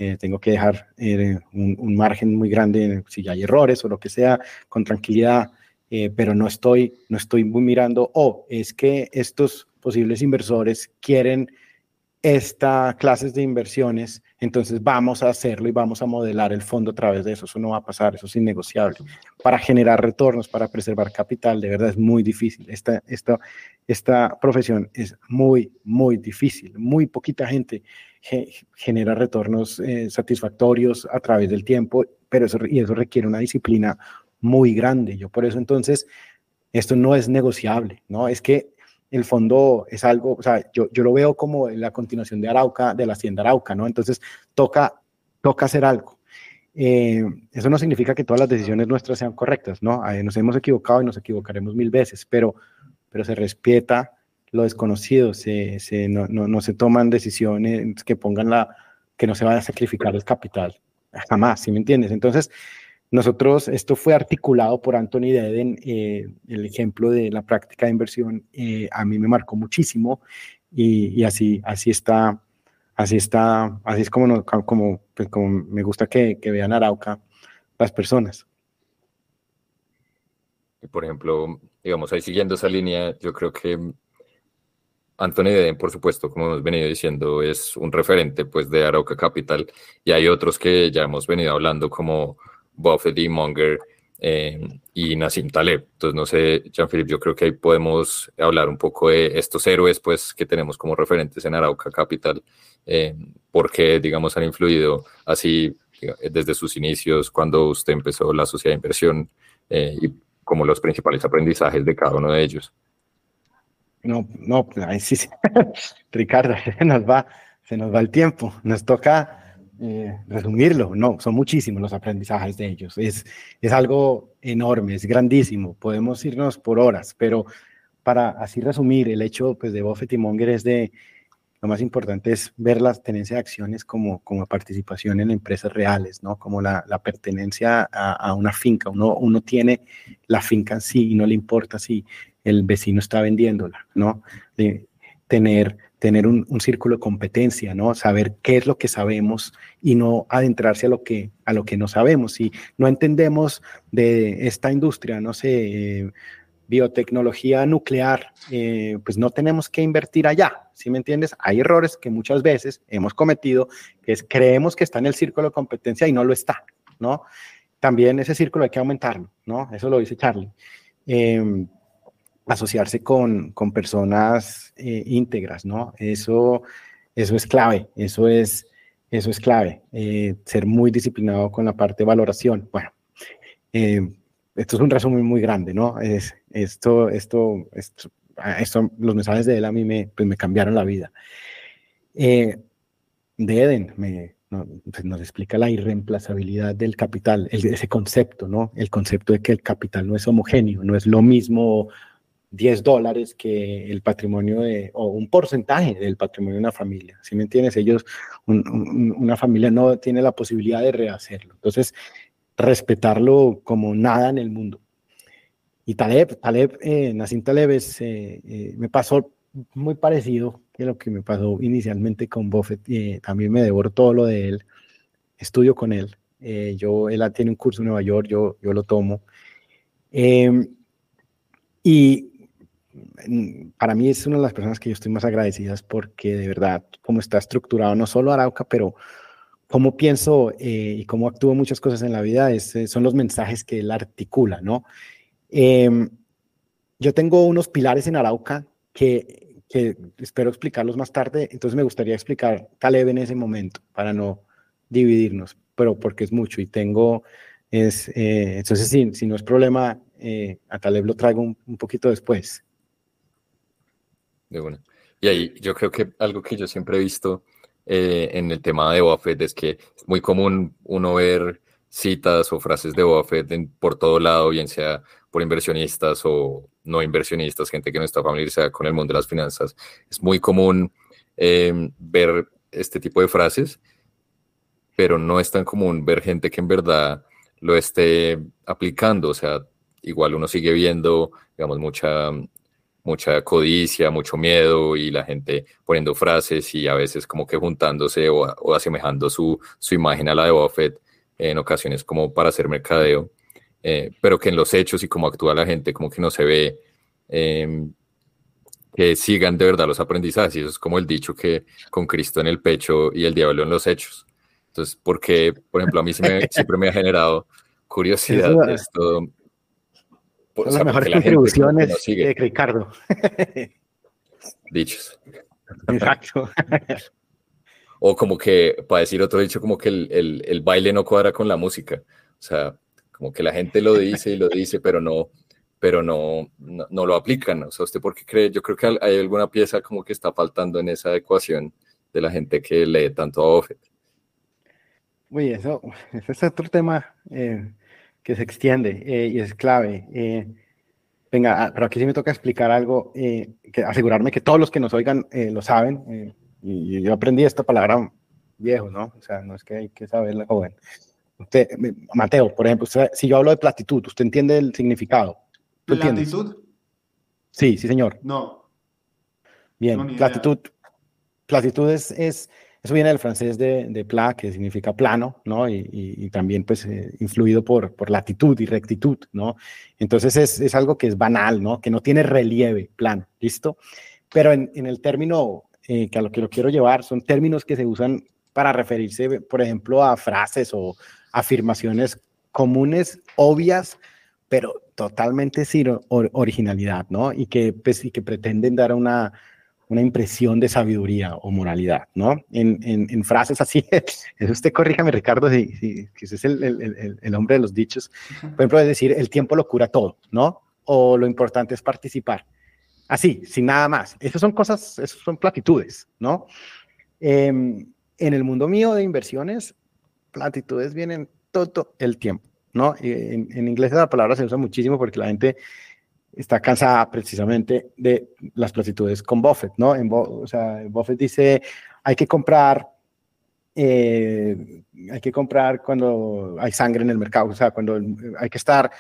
eh, tengo que dejar eh, un, margen muy grande si hay errores o lo que sea, con tranquilidad, eh, pero no estoy, no estoy muy mirando, oh, es que estos posibles inversores quieren esta clases de inversiones, entonces vamos a hacerlo y vamos a modelar el fondo a través de eso. Eso no va a pasar, eso es innegociable. Para generar retornos, para preservar capital, de verdad es muy difícil. Esta, esta, esta profesión es muy, muy difícil. Muy poquita gente genera retornos eh, satisfactorios a través del tiempo, pero eso, y eso requiere una disciplina muy grande. Yo por eso entonces, esto no es negociable, ¿no? Es que el fondo es algo, o sea, yo, yo lo veo como la continuación de Arauca, de la hacienda Arauca, ¿no? Entonces toca, toca hacer algo. Eh, eso no significa que todas las decisiones nuestras sean correctas, ¿no? nos hemos equivocado y nos equivocaremos mil veces, pero, pero se respeta lo desconocido, se, se, no, no, no, se toman decisiones que pongan la, que no se vaya a sacrificar el capital, jamás, ¿sí me entiendes? Entonces, nosotros, esto fue articulado por Anthony Deden, eh, el ejemplo de la práctica de inversión eh, a mí me marcó muchísimo y, y, así, así está, así está, así es como, como, pues como me gusta que, que vean Arauca las personas. Y por ejemplo, digamos, ahí siguiendo esa línea, yo creo que Anthony por supuesto, como hemos venido diciendo, es un referente pues, de Arauca Capital y hay otros que ya hemos venido hablando como Buffett y Munger, eh, y Nassim Taleb. Entonces, no sé, Jean-Philippe, yo creo que ahí podemos hablar un poco de estos héroes pues, que tenemos como referentes en Arauca Capital, eh, porque, digamos, han influido así desde sus inicios, cuando usted empezó la sociedad de inversión eh, y como los principales aprendizajes de cada uno de ellos. No, no, ahí sí, Ricardo, se nos va, se nos va el tiempo, nos toca eh, resumirlo, no, son muchísimos los aprendizajes de ellos. Es, es algo enorme, es grandísimo. Podemos irnos por horas, pero para así resumir, el hecho pues, de Buffett y Monger es de, lo más importante es ver la tenencia de acciones como, como participación en empresas reales, ¿no? Como la, la pertenencia a, a, una finca. Uno, uno tiene la finca en sí y no le importa si el vecino está vendiéndola, ¿no? De tener tener un, círculo de competencia, ¿no? Saber qué es lo que sabemos y no adentrarse a lo que, a lo que no sabemos. Si no entendemos de esta industria, no sé, eh, biotecnología nuclear, eh, pues no tenemos que invertir allá, ¿sí me entiendes? Hay errores que muchas veces hemos cometido, que creemos que está en el círculo de competencia y no lo está, ¿no? También ese círculo hay que aumentarlo, ¿no? Eso lo dice Charlie. Em, asociarse con, con personas eh, íntegras, ¿no? Eso, eso es clave, eso es, eso es clave, eh, ser muy disciplinado con la parte de valoración. Bueno, eh, esto es un resumen muy grande, ¿no? Es, esto, esto, esto, los mensajes de él a mí me, pues me cambiaron la vida. de Eden me, pues nos explica la irreemplazabilidad del capital, ese concepto, ¿no? El concepto de que el capital no es homogéneo, no es lo mismo 10 dólares que el patrimonio de, o un porcentaje del patrimonio de una familia. ¿Sí me entiendes? Ellos, una familia no tiene la posibilidad de rehacerlo. Entonces, respetarlo como nada en el mundo. Y Taleb, Taleb, eh, Nassim Taleb es, eh, eh, me pasó muy parecido que lo que me pasó inicialmente con Buffett. Eh, también me devoro todo lo de él. Estudio con él. yo, él tiene un curso en Nueva York, yo, yo lo tomo. Em, y para mí es una de las personas que yo estoy más agradecidas porque de verdad, como está estructurado no solo Arauca, pero cómo pienso eh, y cómo actúo muchas cosas en la vida, eh, son los mensajes que él articula, ¿no? Em, yo tengo unos pilares en Arauca que, espero explicarlos más tarde, entonces me gustaría explicar Taleb en ese momento para no dividirnos, pero porque es mucho y tengo, eh, entonces si, si no es problema, a Taleb lo traigo un, un poquito después de Y ahí yo creo que algo que yo siempre he visto eh, en el tema de Buffett es que es muy común uno ver citas o frases de Buffett por todo lado, bien sea por inversionistas o no inversionistas, gente que no está familiarizada con el mundo de las finanzas. Es muy común em, ver este tipo de frases, pero no es tan común ver gente que en verdad lo esté aplicando. O sea, igual uno sigue viendo, digamos, mucha mucha codicia, mucho miedo y la gente poniendo frases y a veces como que juntándose o, asemejando su, su, imagen a la de Buffett en ocasiones como para hacer mercadeo, eh, pero que en los hechos y cómo actúa la gente como que no se ve em, que sigan de verdad los aprendizajes. Y eso es como el dicho que con Cristo en el pecho y el diablo en los hechos. Entonces, porque, por ejemplo, a mí siempre me ha generado curiosidad esto son las mejores contribuciones de Ricardo. Dichos. Exacto. o como que, para decir otro dicho, como que el, el, baile no cuadra con la música. O sea, como que la gente lo dice y lo dice, pero no, pero no, no, lo aplican. O sea, ¿usted por qué cree? Yo creo que hay alguna pieza como que está faltando en esa ecuación de la gente que lee tanto a Buffett. Uy, eso, ese es otro tema eh, que se extiende eh, y es clave. Eh, venga, ah, pero aquí sí me toca explicar algo, eh, que asegurarme que todos los que nos oigan lo saben. y yo aprendí esta palabra viejo, ¿no? O sea, no es que hay que saberla joven. Usted, Mateo, por ejemplo, si yo hablo de platitud, ¿usted entiende el significado? ¿Platitud? Sí, sí, señor. No. Bien, platitud. Platitud es, es eso viene del francés de, de plat, que significa plano, ¿no? Y, también, pues, eh, influido por, latitud y rectitud, ¿no? Entonces es, algo que es banal, ¿no? Que no tiene relieve, plano, ¿listo? Pero en, en el término eh, que a lo que lo quiero llevar, son términos que se usan para referirse, por ejemplo, a frases o afirmaciones comunes, obvias, pero totalmente sin originalidad, ¿no? Y que, pues, y que pretenden dar una, una impresión de sabiduría o moralidad, ¿no? En, en, frases así, usted corríjame, Ricardo, si, si, ese es el, el, el, hombre de los dichos. Por ejemplo, es decir, el tiempo lo cura todo, ¿no? O lo importante es participar. Así, sin nada más. Esas son cosas, esas son platitudes, ¿no? Em, en el mundo mío de inversiones, platitudes vienen todo el tiempo, ¿no? En, en inglés la palabra se usa muchísimo porque la gente está cansada precisamente de las platitudes con Buffett, ¿no? En, o sea, Buffett dice, hay que comprar, eh, hay que comprar cuando hay sangre en el mercado, o sea, cuando hay que estar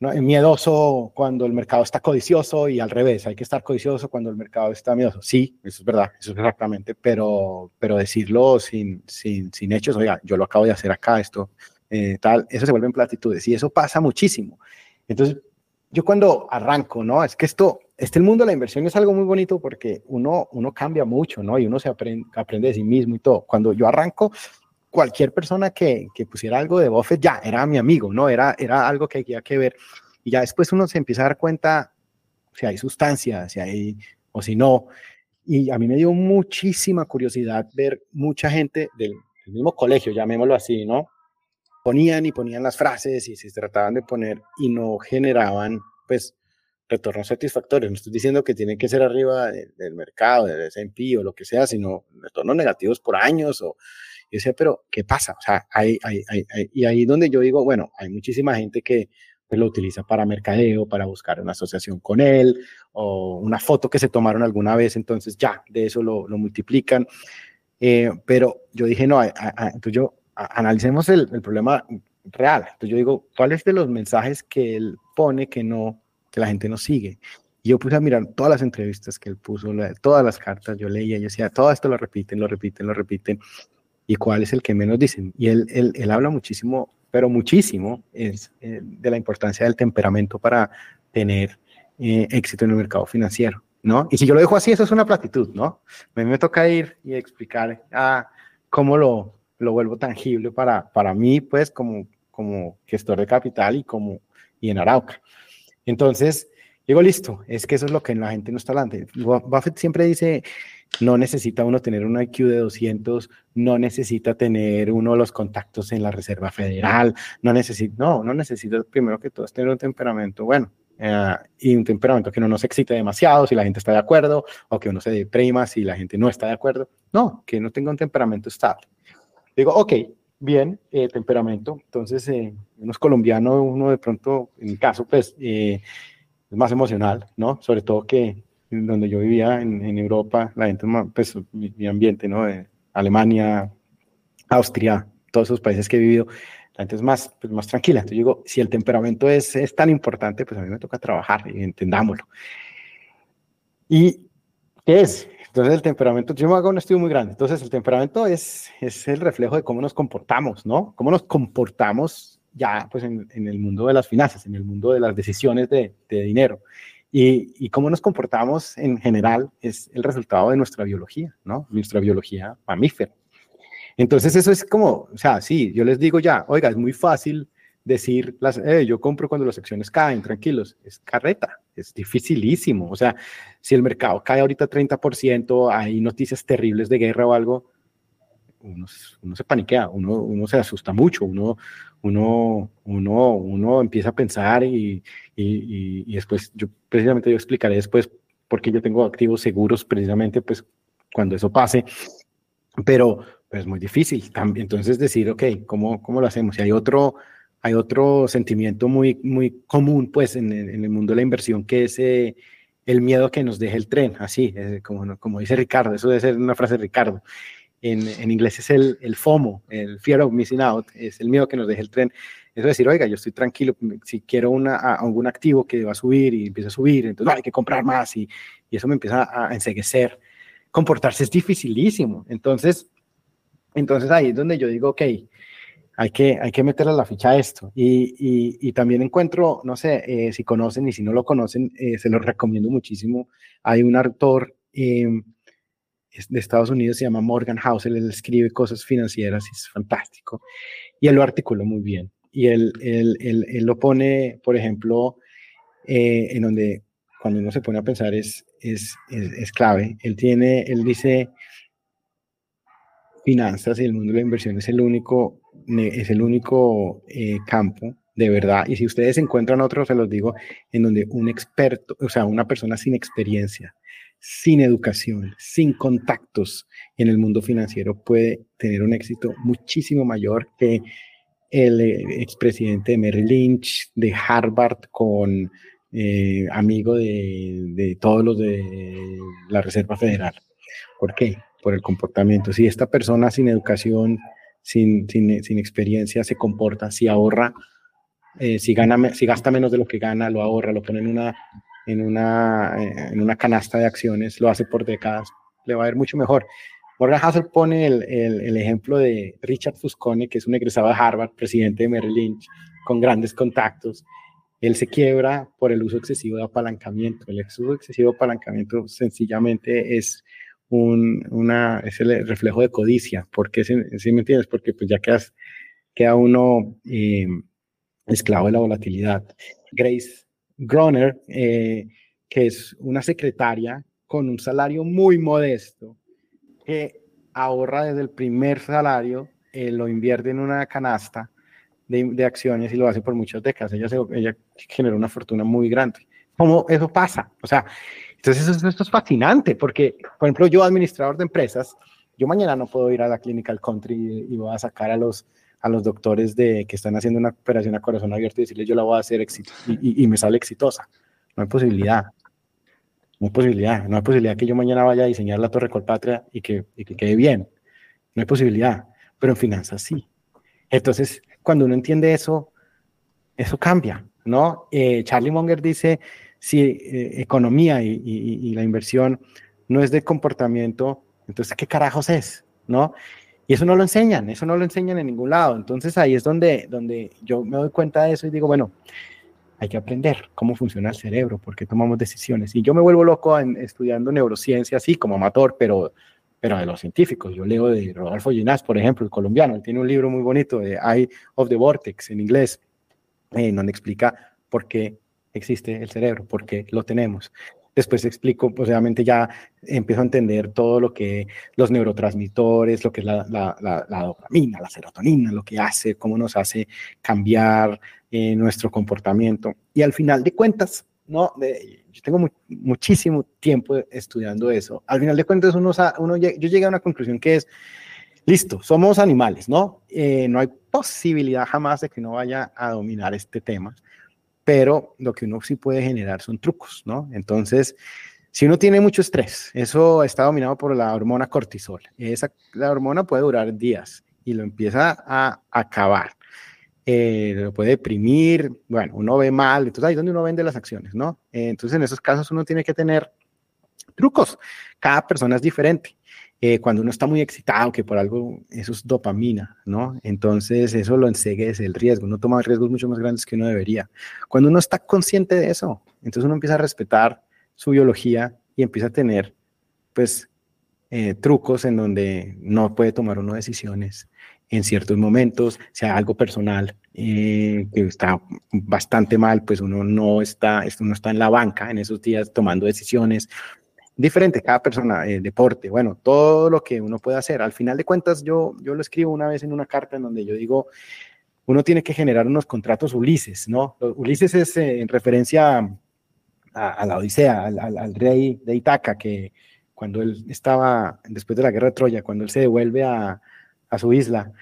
¿no? miedoso cuando el mercado está codicioso y al revés, hay que estar codicioso cuando el mercado está miedoso. Sí, eso es verdad, eso es exactamente, pero, pero decirlo sin, sin, sin hechos, oiga, yo lo acabo de hacer acá, esto, eh, tal, eso se vuelven platitudes y eso pasa muchísimo. Entonces, yo cuando arranco, ¿no? Es que esto, este el mundo de la inversión es algo muy bonito porque uno, uno cambia mucho, ¿no? Y uno se aprende, aprende de sí mismo y todo. Cuando yo arranco, cualquier persona que, que, pusiera algo de Buffett ya era mi amigo, ¿no? Era, era algo que había que ver. Y ya después uno se empieza a dar cuenta si hay sustancia, si hay o si no. Y a mí me dio muchísima curiosidad ver mucha gente del, del mismo colegio, llamémoslo así, ¿no? Ponían y ponían las frases y se trataban de poner y no generaban, pues, retornos satisfactorios. No estoy diciendo que tienen que ser arriba del mercado, del S&P o lo que sea, sino retornos negativos por años o yo decía, pero ¿qué pasa? O sea, hay, hay, hay, y ahí donde yo digo, bueno, hay muchísima gente que pues, lo utiliza para mercadeo, para buscar una asociación con él, o una foto que se tomaron alguna vez, entonces ya, de eso lo, lo multiplican. Eh, pero yo dije, no, entonces yo analicemos el, el, problema real. Entonces yo digo, ¿cuáles de los mensajes que él pone que no, que la gente no sigue? Y yo puse a mirar todas las entrevistas que él puso, todas las cartas, yo leía y decía, todo esto lo repiten, lo repiten, lo repiten. ¿Y cuál es el que menos dicen? Y él, él, él habla muchísimo, pero muchísimo, es, eh, de la importancia del temperamento para tener eh, éxito en el mercado financiero, ¿no? Y si yo lo dejo así, eso es una platitud, ¿no? A mí me toca ir y explicar ah, cómo lo, lo vuelvo tangible para, para mí, pues, como, como gestor de capital y como y en Arauca. Entonces, digo, listo, es que eso es lo que la gente no está hablando. Buffett siempre dice, no necesita uno tener un IQ de 200, no necesita tener uno de los contactos en la Reserva Federal, no necesita, no, no necesita primero que todo tener un temperamento bueno. Eh, y un temperamento que no nos excite demasiado si la gente está de acuerdo o que uno se deprima si la gente no está de acuerdo. No, que no tenga un temperamento estable. Digo, ok, bien, eh, temperamento. Entonces, eh, uno es colombiano, uno de pronto, en mi caso, pues, eh, es más emocional, ¿no? Sobre todo que donde yo vivía en, en Europa, la gente, pues, mi, ambiente, ¿no? Alemania, Austria, todos esos países que he vivido, la gente es más, pues, más tranquila. Entonces, digo, si el temperamento es, es tan importante, pues a mí me toca trabajar y entendámoslo. ¿Y qué es? Entonces el temperamento, yo me hago un estudio muy grande, entonces el temperamento es, es el reflejo de cómo nos comportamos, ¿no? Cómo nos comportamos ya pues en, en el mundo de las finanzas, en el mundo de las decisiones de, de dinero. Y, y, cómo nos comportamos en general es el resultado de nuestra biología, ¿no? Nuestra biología mamífera. Entonces eso es como, o sea, sí, yo les digo ya, oiga, es muy fácil decir, las, eh, yo compro cuando las acciones caen, tranquilos, es carreta, es dificilísimo. O sea, si el mercado cae ahorita 30%, hay noticias terribles de guerra o algo, uno, uno se paniquea, uno, uno, se asusta mucho, uno, uno, uno, uno empieza a pensar y, y, y, después, yo precisamente yo explicaré después por qué yo tengo activos seguros precisamente pues cuando eso pase, pero, pero es muy difícil también. Entonces decir, ok, ¿cómo, cómo lo hacemos? Si hay otro, hay otro sentimiento muy, muy común pues en, el mundo de la inversión que es eh, el miedo que nos deja el tren, así, eh, como, como dice Ricardo, eso debe ser una frase de Ricardo. En, en, inglés es el, el FOMO, el Fear of Missing Out, es el miedo que nos deja el tren. Eso decir, oiga, yo estoy tranquilo, si quiero una, algún activo que va a subir y empieza a subir, entonces no, hay que comprar más y, y eso me empieza a enseguecer. Comportarse es dificilísimo. Entonces, entonces ahí es donde yo digo, ok, hay que, hay que meterle la ficha a esto. Y, y, también encuentro, no sé, eh, si conocen y si no lo conocen, eh, se los recomiendo muchísimo. Hay un autor em, de Estados Unidos, se llama Morgan Housel, él escribe cosas financieras y es fantástico. Y él lo articula muy bien. y él, él, él, él lo pone, por ejemplo, eh, en donde cuando uno se pone a pensar es, es, es, es, clave. Él tiene, él dice, finanzas y el mundo de la inversión es el único, es el único eh, campo de verdad. Y si ustedes encuentran otro, se los digo, en donde un experto, o sea, una persona sin experiencia, sin educación, sin contactos en el mundo financiero puede tener un éxito muchísimo mayor que el eh, expresidente de Merrill Lynch, de Harvard, con eh, amigo de, de, todos los de la Reserva Federal. ¿Por qué? Por el comportamiento. Si esta persona sin educación, sin, sin, sin experiencia se comporta, si ahorra, eh, si, gana, si gasta menos de lo que gana, lo ahorra, lo pone en una, en, una, eh, en una canasta de acciones, lo hace por décadas, le va a ir mucho mejor. Morgan Housel pone el, el, el, ejemplo de Richard Fuscone, que es un egresado de Harvard, presidente de Merrill Lynch, con grandes contactos, él se quiebra por el uso excesivo de apalancamiento. El uso excesivo de apalancamiento sencillamente es, un, una, es el reflejo de codicia. ¿Por qué? ¿Sí, me entiendes? Porque pues ya quedas, queda uno eh, esclavo de la volatilidad. Grace Groner, eh, que es una secretaria con un salario muy modesto, que ahorra desde el primer salario, eh, lo invierte en una canasta de, de, acciones y lo hace por muchas décadas. Ella, se, ella generó una fortuna muy grande. ¿Cómo eso pasa? O sea, entonces eso, esto es fascinante porque, por ejemplo, yo administrador de empresas, yo mañana no puedo ir a la Clinical Country y, voy a sacar a los, a los doctores de, que están haciendo una operación a corazón abierto y decirles yo la voy a hacer y, y, y me sale exitosa. No hay posibilidad. No hay posibilidad. No hay posibilidad que yo mañana vaya a diseñar la Torre Colpatria y que, y que quede bien. No hay posibilidad. Pero en finanzas sí. Entonces, cuando uno entiende eso, eso cambia, ¿no? Eh, Charlie Munger dice, si eh, economía y, y, y, la inversión no es de comportamiento, entonces, ¿qué carajos es? ¿No? Y eso no lo enseñan, eso no lo enseñan en ningún lado. Entonces ahí es donde, donde yo me doy cuenta de eso y digo, bueno, hay que aprender cómo funciona el cerebro, por qué tomamos decisiones. Y yo me vuelvo loco en, estudiando neurociencia, así como amateur, pero pero de los científicos. Yo leo de Rodolfo Ginás, por ejemplo, el colombiano, él tiene un libro muy bonito de Eye of the Vortex en inglés, eh, donde explica por qué existe el cerebro, por qué lo tenemos. Después explico, pues obviamente ya empiezo a entender todo lo que los neurotransmisores, lo que es la, la, la, la dopamina, la serotonina, lo que hace, cómo nos hace cambiar eh, nuestro comportamiento. Y al final de cuentas, ¿no? Yo tengo mu muchísimo tiempo estudiando eso. Al final de cuentas, uno, uno, yo llegué a una conclusión que es, listo, somos animales, ¿no? Eh, no hay posibilidad jamás de que uno vaya a dominar este tema, pero lo que uno sí puede generar son trucos, ¿no? Entonces, si uno tiene mucho estrés, eso está dominado por la hormona cortisol. Esa, la hormona puede durar días y lo empieza a acabar eh, lo puede deprimir, bueno, uno ve mal, entonces ahí es donde uno vende las acciones, ¿no? Entonces en esos casos uno tiene que tener trucos, cada persona es diferente. Eh, cuando uno está muy excitado, que por algo eso es dopamina, ¿no? Entonces eso lo ensegue es el riesgo, uno toma riesgos mucho más grandes que uno debería. Cuando uno está consciente de eso, entonces uno empieza a respetar su biología y empieza a tener, pues, eh, trucos en donde no puede tomar uno decisiones en ciertos momentos, sea algo personal eh, que está bastante mal, pues uno no está, uno está en la banca en esos días tomando decisiones. Diferente, cada persona, eh, deporte, bueno, todo lo que uno puede hacer. Al final de cuentas, yo, yo lo escribo una vez en una carta en donde yo digo, uno tiene que generar unos contratos Ulises, ¿no? Ulises es eh, en referencia a, a, la Odisea, al, al, al rey de Itaca, que cuando él estaba, después de la guerra de Troya, cuando él se devuelve a, a su isla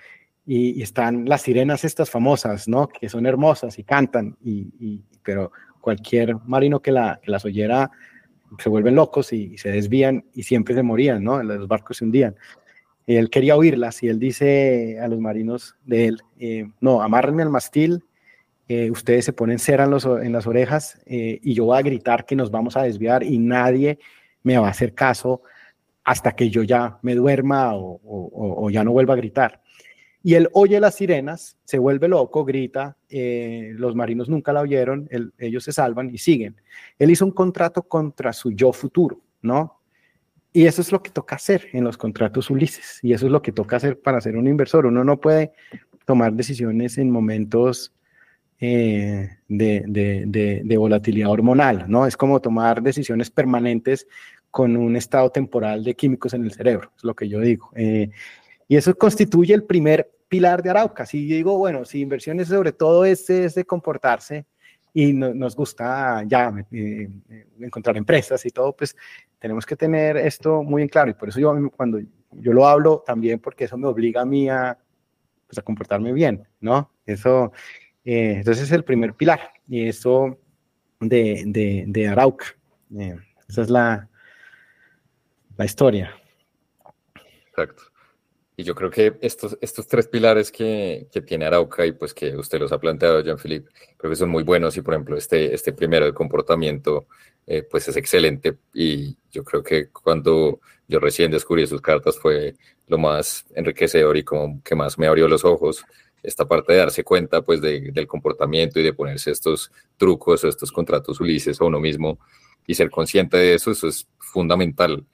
y, y, están las sirenas estas famosas, ¿no? Que son hermosas y cantan, y, y pero cualquier marino que, la, que, las oyera se vuelven locos y, se desvían y siempre se morían, ¿no? Los barcos se hundían. Él quería oírlas y él dice a los marinos de él, eh, no, amárrenme al mastil, eh, ustedes se ponen cera en, las orejas eh, y yo voy a gritar que nos vamos a desviar y nadie me va a hacer caso hasta que yo ya me duerma o, o ya no vuelva a gritar. Y él oye las sirenas, se vuelve loco, grita, eh, los marinos nunca la oyeron, ellos se salvan y siguen. Él hizo un contrato contra su yo futuro, ¿no? Y eso es lo que toca hacer en los contratos Ulises, y eso es lo que toca hacer para ser un inversor. Uno no puede tomar decisiones en momentos eh, de, volatilidad hormonal, ¿no? Es como tomar decisiones permanentes con un estado temporal de químicos en el cerebro, es lo que yo digo. Eh, y eso constituye el primer pilar de Arauca. Si digo, bueno, si inversiones sobre todo este es de comportarse y nos gusta ya eh, encontrar empresas y todo, pues tenemos que tener esto muy en claro. Y por eso yo cuando yo lo hablo también porque eso me obliga a mí a, pues, comportarme bien, ¿no? Eso, eh, entonces es el primer pilar y eso de, de, de Arauca. Eh, esa es la, la historia. Exacto. Y yo creo que estos, estos tres pilares que, que, tiene Arauca y pues que usted los ha planteado, Jean-Philippe, creo que son muy buenos y por ejemplo este, este primero, el comportamiento, eh, pues es excelente y yo creo que cuando yo recién descubrí sus cartas fue lo más enriquecedor y como que más me abrió los ojos esta parte de darse cuenta pues de, del comportamiento y de ponerse estos trucos o estos contratos Ulises a uno mismo y ser consciente de eso, eso es fundamental.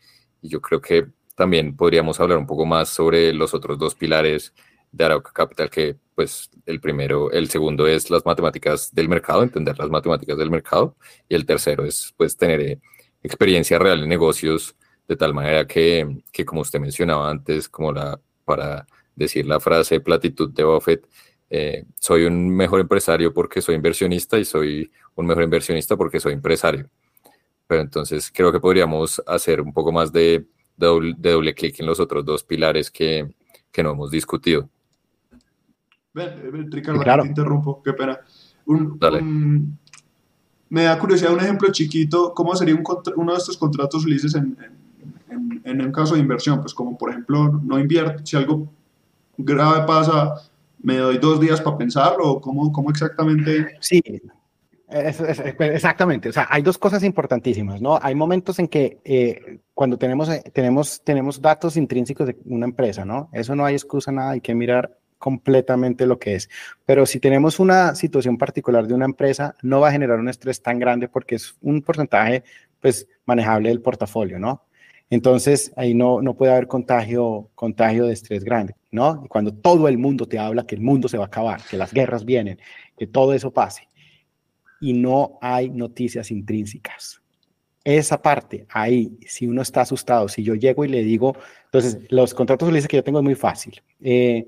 Y yo creo que también podríamos hablar un poco más sobre los otros dos pilares de Arauca Capital, que pues el primero, el segundo es las matemáticas del mercado, entender las matemáticas del mercado, y el tercero es pues tener eh, experiencia real en negocios de tal manera que, que, como usted mencionaba antes, como la, para decir la frase platitud de Buffett, eh, soy un mejor empresario porque soy inversionista y soy un mejor inversionista porque soy empresario. Pero entonces creo que podríamos hacer un poco más de de doble, clic en los otros dos pilares que, que no hemos discutido. Ven, Ricardo, te interrumpo, qué pena. me da curiosidad un ejemplo chiquito, ¿cómo sería un uno de estos contratos Ulises en, en, en, un caso de inversión? Pues como por ejemplo, no invierto, si algo grave pasa, me doy dos días para pensarlo, ¿cómo, cómo exactamente? Sí, exactamente, o sea, hay dos cosas importantísimas, ¿no? Hay momentos en que eh, cuando tenemos, eh, tenemos, tenemos datos intrínsecos de una empresa, ¿no? Eso no hay excusa, nada, hay que mirar completamente lo que es. Pero si tenemos una situación particular de una empresa, no va a generar un estrés tan grande porque es un porcentaje, pues, manejable del portafolio, ¿no? Entonces, ahí no, no puede haber contagio, contagio de estrés grande, ¿no? Cuando todo el mundo te habla que el mundo se va a acabar, que las guerras vienen, que todo eso pase y no hay noticias intrínsecas. Esa parte, ahí, si uno está asustado, si yo llego y le digo, entonces, los contratos que yo tengo es muy fácil. Eh,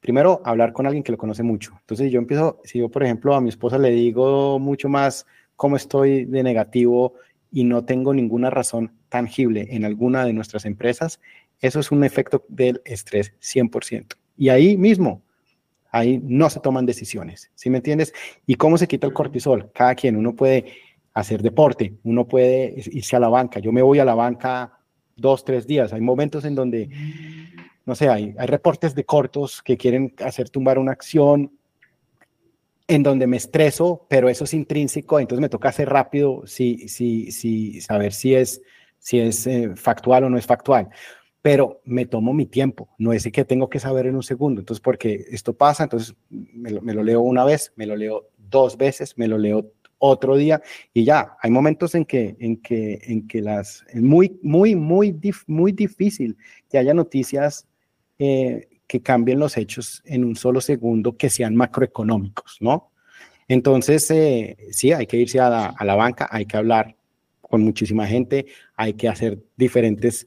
primero, hablar con alguien que lo conoce mucho. Entonces, yo empiezo, si yo, por ejemplo, a mi esposa le digo mucho más cómo estoy de negativo y no tengo ninguna razón tangible en alguna de nuestras empresas, eso es un efecto del estrés 100%. Y ahí mismo, Ahí no se toman decisiones, ¿sí me entiendes? ¿Y cómo se quita el cortisol? Cada quien, uno puede hacer deporte, uno puede irse a la banca. Yo me voy a la banca dos, tres días. Hay momentos en donde, no sé, hay, hay reportes de cortos que quieren hacer tumbar una acción en donde me estreso, pero eso es intrínseco, entonces me toca hacer rápido, sí, sí, sí, saber si es, si es eh, factual o no es factual pero me tomo mi tiempo, no es que tengo que saber en un segundo, entonces porque esto pasa, entonces me lo, leo una vez, me lo leo dos veces, me lo leo otro día y ya, hay momentos en que, en que, en que las, muy, muy, muy, muy difícil que haya noticias eh, que cambien los hechos en un solo segundo que sean macroeconómicos, ¿no? Entonces, eh, sí, hay que irse a la, a la banca, hay que hablar con muchísima gente, hay que hacer diferentes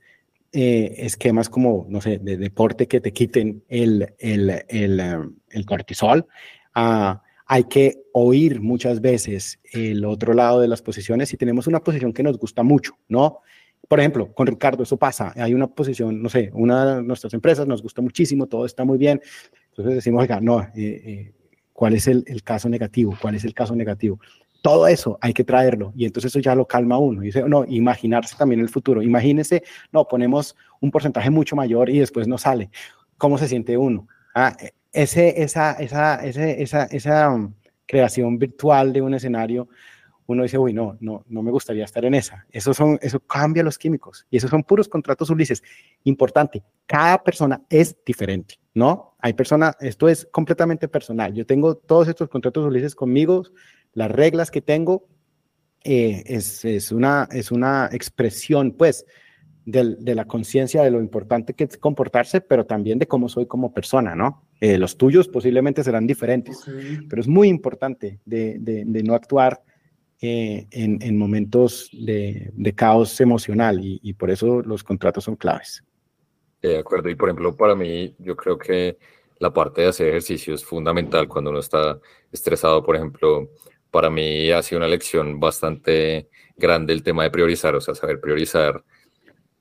eh, esquemas como, no sé, de deporte que te quiten el, el, el, el cortisol. Ah, hay que oír muchas veces el otro lado de las posiciones si tenemos una posición que nos gusta mucho, ¿no? Por ejemplo, con Ricardo eso pasa, hay una posición, no sé, una de nuestras empresas nos gusta muchísimo, todo está muy bien, entonces decimos, oiga, no, eh, eh, ¿cuál es el, el, caso negativo? ¿Cuál es el caso negativo? Todo eso hay que traerlo y entonces eso ya lo calma uno. Y dice, no, imaginarse también el futuro. Imagínese, no, ponemos un porcentaje mucho mayor y después no sale. ¿Cómo se siente uno? Ah, ese, esa, esa, esa, esa um, creación virtual de un escenario, uno dice, uy, no, no, no me gustaría estar en esa. Eso, son, eso cambia los químicos y esos son puros contratos Ulises. Importante, cada persona es diferente, ¿no? Hay personas, esto es completamente personal. Yo tengo todos estos contratos Ulises conmigo, las reglas que tengo eh, es, es, una, es una expresión, pues, del, de la conciencia de lo importante que es comportarse, pero también de cómo soy como persona, ¿no? Eh, los tuyos posiblemente serán diferentes, pero es muy importante de, de, no actuar eh, en, en, momentos de, de, caos emocional y, y, por eso los contratos son claves. De acuerdo, y por ejemplo, para mí, yo creo que la parte de hacer ejercicio es fundamental cuando uno está estresado, por ejemplo, para mí ha sido una lección bastante grande el tema de priorizar, o sea, saber priorizar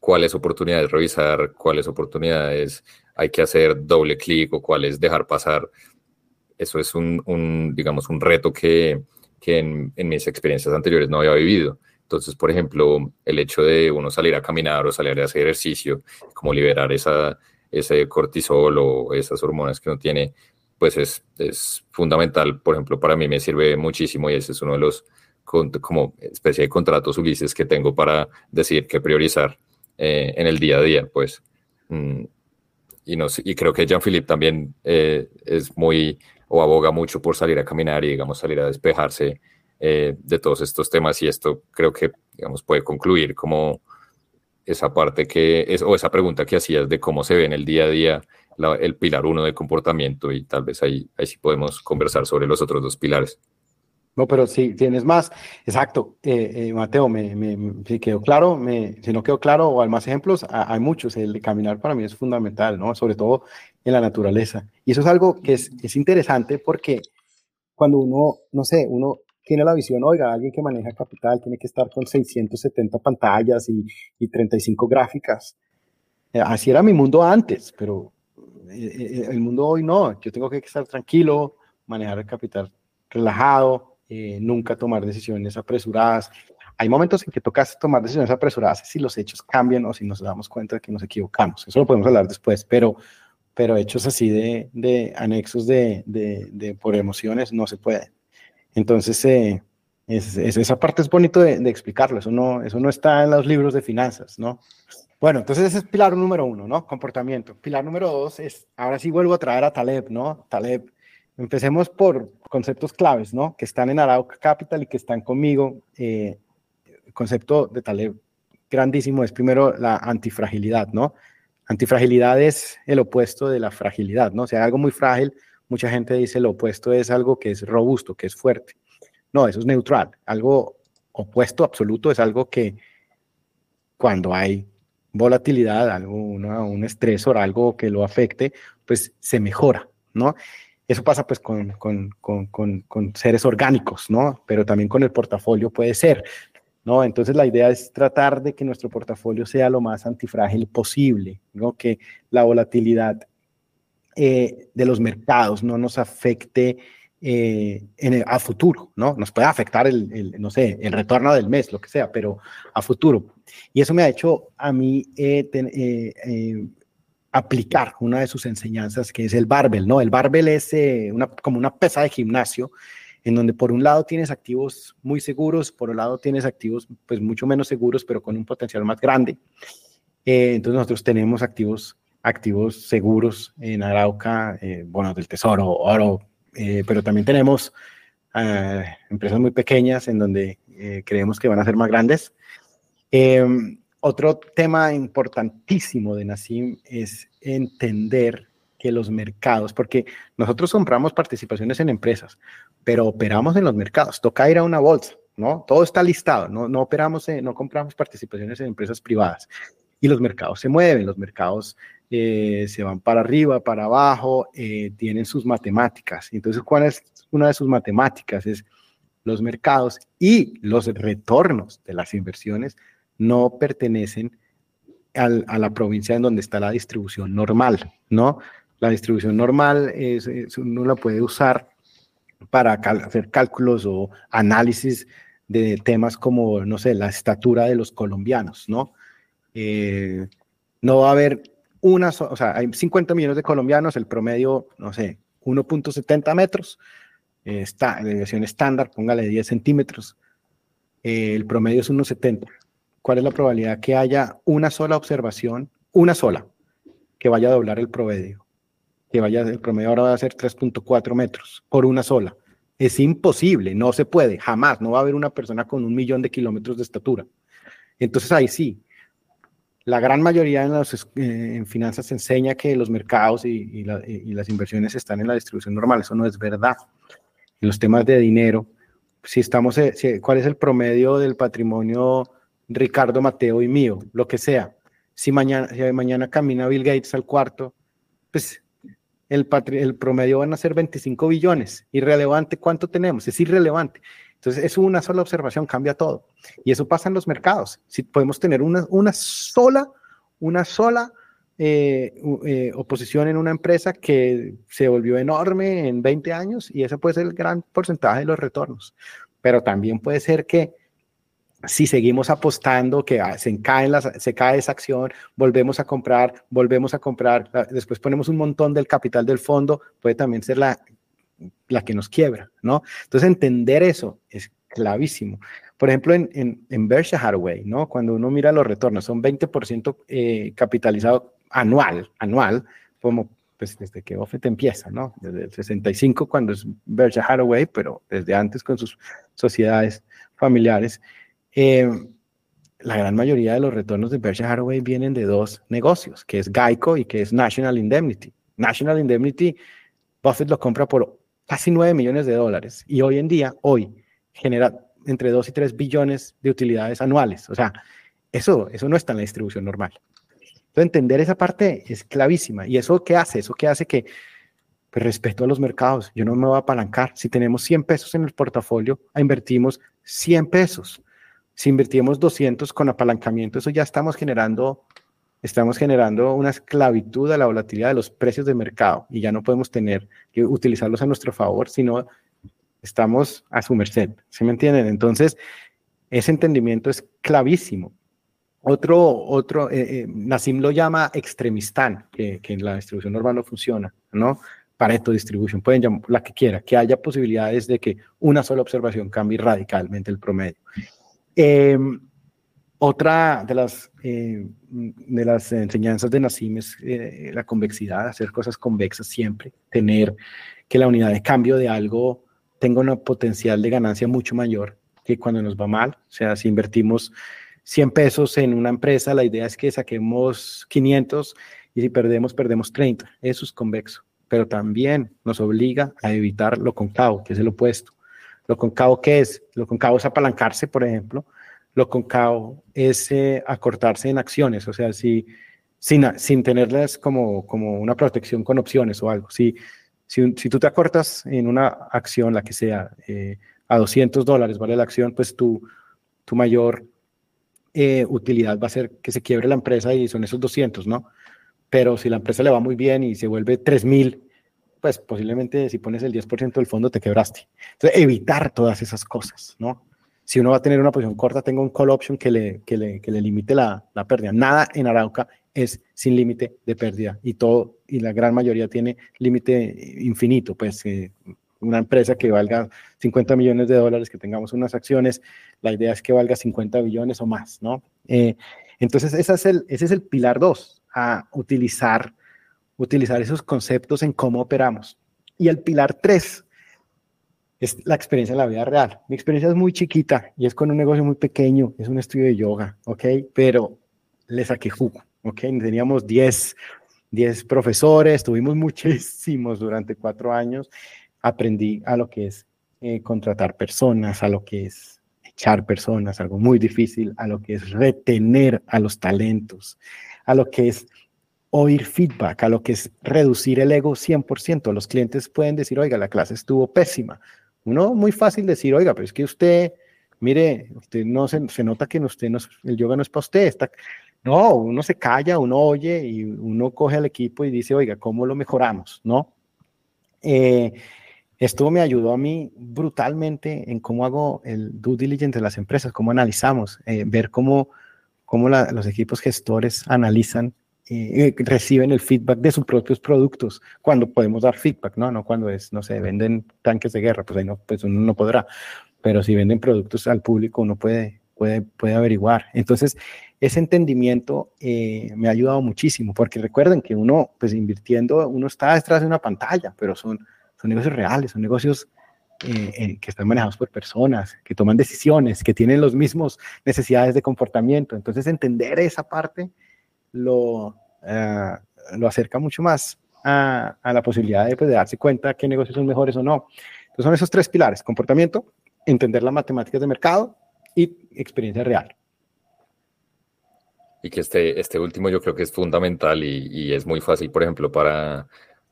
cuáles oportunidades revisar, cuáles oportunidades hay que hacer doble clic o cuáles dejar pasar. Eso es un, digamos, un reto que, que en, en, mis experiencias anteriores no había vivido. Entonces, por ejemplo, el hecho de uno salir a caminar o salir a hacer ejercicio, como liberar esa, ese cortisol o esas hormonas que uno tiene, pues es, es, fundamental. Por ejemplo, para mí me sirve muchísimo y ese es uno de los como especie de contratos Ulises que tengo para decir qué priorizar eh, en el día a día, pues. Mm, y, no, y creo que Jean-Philippe también eh, es muy o aboga mucho por salir a caminar y, digamos, salir a despejarse eh, de todos estos temas y esto creo que, digamos, puede concluir como esa parte que es, o esa pregunta que hacías de cómo se ve en el día a día el pilar uno de comportamiento y tal vez ahí, ahí sí podemos conversar sobre los otros dos pilares. No, pero si tienes más, exacto, eh, eh, Mateo, me, si quedó claro, me, si no quedó claro o hay más ejemplos, hay muchos, el caminar para mí es fundamental, ¿no? Sobre todo en la naturaleza. Y eso es algo que es, es interesante porque cuando uno, no sé, uno tiene la visión, oiga, alguien que maneja capital tiene que estar con 670 pantallas y, y 35 gráficas. Eh, así era mi mundo antes, pero eh, eh, el mundo hoy no, yo tengo que estar tranquilo, manejar el capital relajado, eh, nunca tomar decisiones apresuradas. Hay momentos en que toca tomar decisiones apresuradas si los hechos cambian o si nos damos cuenta de que nos equivocamos. Eso lo podemos hablar después, pero, pero hechos así de, de anexos de, de, de, por emociones no se puede. Entonces, es, esa parte es bonito de, explicarlo, eso no, eso no está en los libros de finanzas, ¿no? Bueno, entonces ese es pilar número uno, ¿no? Comportamiento. Pilar número dos es, ahora sí vuelvo a traer a Taleb, ¿no? Taleb, empecemos por conceptos claves, ¿no? Que están en Arauca Capital y que están conmigo. Eh, el concepto de Taleb grandísimo es primero la antifragilidad, ¿no? Antifragilidad es el opuesto de la fragilidad, ¿no? O sea, algo muy frágil, mucha gente dice lo opuesto es algo que es robusto, que es fuerte. No, eso es neutral. Algo opuesto absoluto es algo que cuando hay volatilidad, algo, un estresor, algo que lo afecte, pues se mejora, ¿no? Eso pasa pues con, con, con, con, seres orgánicos, ¿no? Pero también con el portafolio puede ser, ¿no? Entonces la idea es tratar de que nuestro portafolio sea lo más antifrágil posible, ¿no? Que la volatilidad eh, de los mercados no nos afecte eh, en a futuro, ¿no? Nos puede afectar el, el, no sé, el retorno del mes, lo que sea, pero a futuro. Y eso me ha hecho a mí eh, eh, aplicar una de sus enseñanzas, que es el barbell, ¿no? El barbell es una, como una pesa de gimnasio, en donde por un lado tienes activos muy seguros, por otro lado tienes activos pues mucho menos seguros, pero con un potencial más grande. entonces nosotros tenemos activos activos seguros en Arauca, bonos del tesoro, oro, eh, pero también tenemos eh, empresas muy pequeñas en donde eh, creemos que van a ser más grandes. Em, otro tema importantísimo de Nassim es entender que los mercados, porque nosotros compramos participaciones en empresas, pero operamos en los mercados, toca ir a una bolsa, ¿no? Todo está listado, no, no operamos, no compramos participaciones en empresas privadas. Y los mercados se mueven, los mercados eh, se van para arriba, para abajo, eh, tienen sus matemáticas. Entonces, ¿cuál es una de sus matemáticas? Es los mercados y los retornos de las inversiones no pertenecen a la provincia en donde está la distribución normal, ¿no? La distribución normal es, uno la puede usar para hacer cálculos o análisis de temas como, no sé, la estatura de los colombianos, ¿no? Eh, no va a haber una, o sea, hay 50 millones de colombianos, el promedio, no sé, 1.70 metros, está, la deviación estándar, póngale 10 centímetros, eh, el promedio es 1.70. ¿Cuál es la probabilidad que haya una sola observación, una sola, que vaya a doblar el promedio? Que vaya, el promedio ahora va a ser 3.4 metros por una sola. Es imposible, no se puede, jamás, no va a haber una persona con un millón de kilómetros de estatura. Entonces ahí sí, la gran mayoría en, los, eh, en finanzas enseña que los mercados y, las inversiones están en la distribución normal. Eso no es verdad. En los temas de dinero, si estamos, eh, ¿cuál es el promedio del patrimonio Ricardo, Mateo y mío? Lo que sea. Si mañana, si mañana camina Bill Gates al cuarto, pues el, el promedio van a ser 25 billones. Irrelevante cuánto tenemos, es irrelevante. Entonces, es una sola observación, cambia todo. Y eso pasa en los mercados. Si podemos tener una, una sola, una sola eh, eh, oposición en una empresa que se volvió enorme en 20 años y ese puede ser el gran porcentaje de los retornos. Pero también puede ser que si seguimos apostando, que ah, se se cae esa acción, volvemos a comprar, volvemos a comprar, después ponemos un montón del capital del fondo, puede también ser la la que nos quiebra, ¿no? Entonces, entender eso es clavísimo. Por ejemplo, en, en, en Berkshire Hathaway, ¿no? Cuando uno mira los retornos, son 20% eh, capitalizado anual, anual, como pues desde que Buffett empieza, ¿no? Desde el 65 cuando es Berkshire Hathaway, pero desde antes con sus sociedades familiares. Eh, la gran mayoría de los retornos de Berkshire Hathaway vienen de dos negocios, que es Geico y que es National Indemnity. National Indemnity, Buffett lo compra por casi 9 millones de dólares y hoy en día, hoy, genera entre 2 y 3 billones de utilidades anuales. O sea, eso, eso no está en la distribución normal. Entonces, entender esa parte es clavísima. ¿Y eso qué hace? Eso qué hace que pues, respeto a los mercados. Yo no me voy a apalancar. Si tenemos 100 pesos en el portafolio, invertimos 100 pesos. Si invertimos 200 con apalancamiento, eso ya estamos generando estamos generando una esclavitud a la volatilidad de los precios de mercado y ya no podemos tener que utilizarlos a nuestro favor, sino estamos a su merced. ¿Sí me entienden? Entonces, ese entendimiento es clavísimo. Otro, otro, eh, eh lo llama extremistán, que, que, en la distribución normal no funciona, ¿no? Pareto Distribution, pueden llamar la que quiera, que haya posibilidades de que una sola observación cambie radicalmente el promedio. Eh, otra de las, eh, de las enseñanzas de Nassim es eh, la convexidad, hacer cosas convexas siempre, tener que la unidad de cambio de algo tenga un potencial de ganancia mucho mayor que cuando nos va mal. O sea, si invertimos 100 pesos en una empresa, la idea es que saquemos 500 y si perdemos, perdemos 30. Eso es convexo, pero también nos obliga a evitar lo concavo, que es el opuesto. Lo concavo, ¿qué es? Lo concavo es apalancarse, por ejemplo, lo concavo es eh, acortarse en acciones, o sea, si, sin, sin tenerlas como, como una protección con opciones o algo. Si, si, si tú te acortas en una acción, la que sea, eh, a 200 dólares vale la acción, pues tu, tu mayor eh, utilidad va a ser que se quiebre la empresa y son esos 200, ¿no? Pero si la empresa le va muy bien y se vuelve 3000, pues posiblemente si pones el 10% del fondo te quebraste. Entonces, evitar todas esas cosas, ¿no? Si uno va a tener una posición corta, tengo un call option que le, que le, que le limite la, la, pérdida. Nada en Arauca es sin límite de pérdida y todo, y la gran mayoría tiene límite infinito, pues eh, una empresa que valga 50 millones de dólares, que tengamos unas acciones, la idea es que valga 50 billones o más, ¿no? Eh, entonces, ese es el, ese es el pilar 2, a utilizar, utilizar esos conceptos en cómo operamos. Y el pilar 3 es la experiencia en la vida real. Mi experiencia es muy chiquita y es con un negocio muy pequeño, es un estudio de yoga, ¿ok? Pero le saqué jugo, ¿ok? Teníamos 10, 10 profesores, tuvimos muchísimos durante cuatro años. Aprendí a lo que es eh, contratar personas, a lo que es echar personas, algo muy difícil, a lo que es retener a los talentos, a lo que es oír feedback, a lo que es reducir el ego 100%. Los clientes pueden decir, oiga, la clase estuvo pésima, uno muy fácil decir, oiga, pero es que usted, mire, usted no se, se nota que usted no, el yoga no es para usted. Está, no, uno se calla, uno oye y uno coge al equipo y dice, oiga, ¿cómo lo mejoramos? ¿No? Eh, esto me ayudó a mí brutalmente en cómo hago el due diligence de las empresas, cómo analizamos, eh, ver cómo, cómo los equipos gestores analizan eh, reciben el feedback de sus propios productos, cuando podemos dar feedback, ¿no? No cuando es, no sé, venden tanques de guerra, pues ahí no, pues uno no podrá, pero si venden productos al público uno puede, puede, puede averiguar. Entonces, ese entendimiento eh, me ha ayudado muchísimo, porque recuerden que uno, pues invirtiendo, uno está detrás de una pantalla, pero son, son negocios reales, son negocios eh, que están manejados por personas, que toman decisiones, que tienen los mismos necesidades de comportamiento. Entonces, entender esa parte lo, eh, lo acerca mucho más a, a la posibilidad de, pues, de darse cuenta qué negocios son mejores o no. Entonces son esos tres pilares, comportamiento, entender las matemáticas de mercado y experiencia real. Y que este, este último yo creo que es fundamental y, y es muy fácil, por ejemplo, para,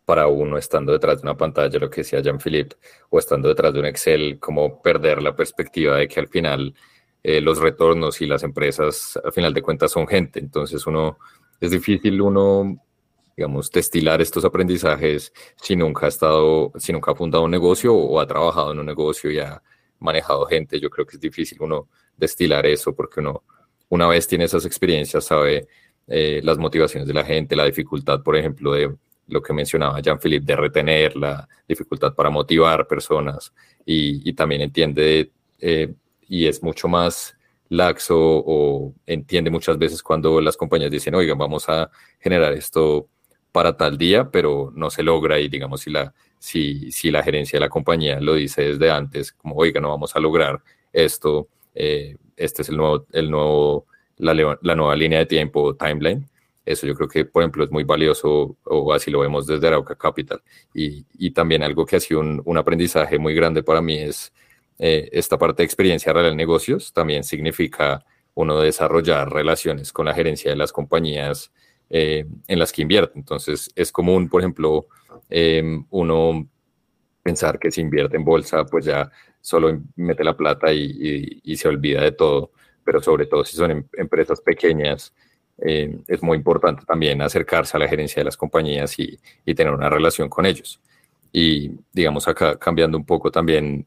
para uno estando detrás de una pantalla, lo que decía Jean-Philippe, o estando detrás de un Excel, como perder la perspectiva de que al final eh, los retornos y las empresas, al final de cuentas, son gente. Entonces, uno, es difícil uno, digamos, destilar estos aprendizajes si nunca ha estado, si nunca ha fundado un negocio o ha trabajado en un negocio y ha manejado gente. Yo creo que es difícil uno destilar eso porque uno, una vez tiene esas experiencias, sabe eh, las motivaciones de la gente, la dificultad, por ejemplo, de lo que mencionaba Jean-Philippe, de retener, la dificultad para motivar personas y, también entiende eh, y es mucho más laxo o entiende muchas veces cuando las compañías dicen, oigan, vamos a generar esto para tal día, pero no se logra y digamos si la, si, si la gerencia de la compañía lo dice desde antes, como, oiga, no vamos a lograr esto, eh, este es el nuevo, el nuevo, la, la nueva línea de tiempo, timeline, eso yo creo que, por ejemplo, es muy valioso, o así lo vemos desde Arauca Capital. Y, y también algo que ha sido un, un, aprendizaje muy grande para mí es eh, esta parte de experiencia real en negocios. También significa uno desarrollar relaciones con la gerencia de las compañías eh, en las que invierte. Entonces, es común, por ejemplo, eh, uno pensar que si invierte en bolsa, pues ya solo mete la plata y se olvida de todo. Pero sobre todo si son em empresas pequeñas, eh, es muy importante también acercarse a la gerencia de las compañías y, y, tener una relación con ellos. Y digamos acá, cambiando un poco también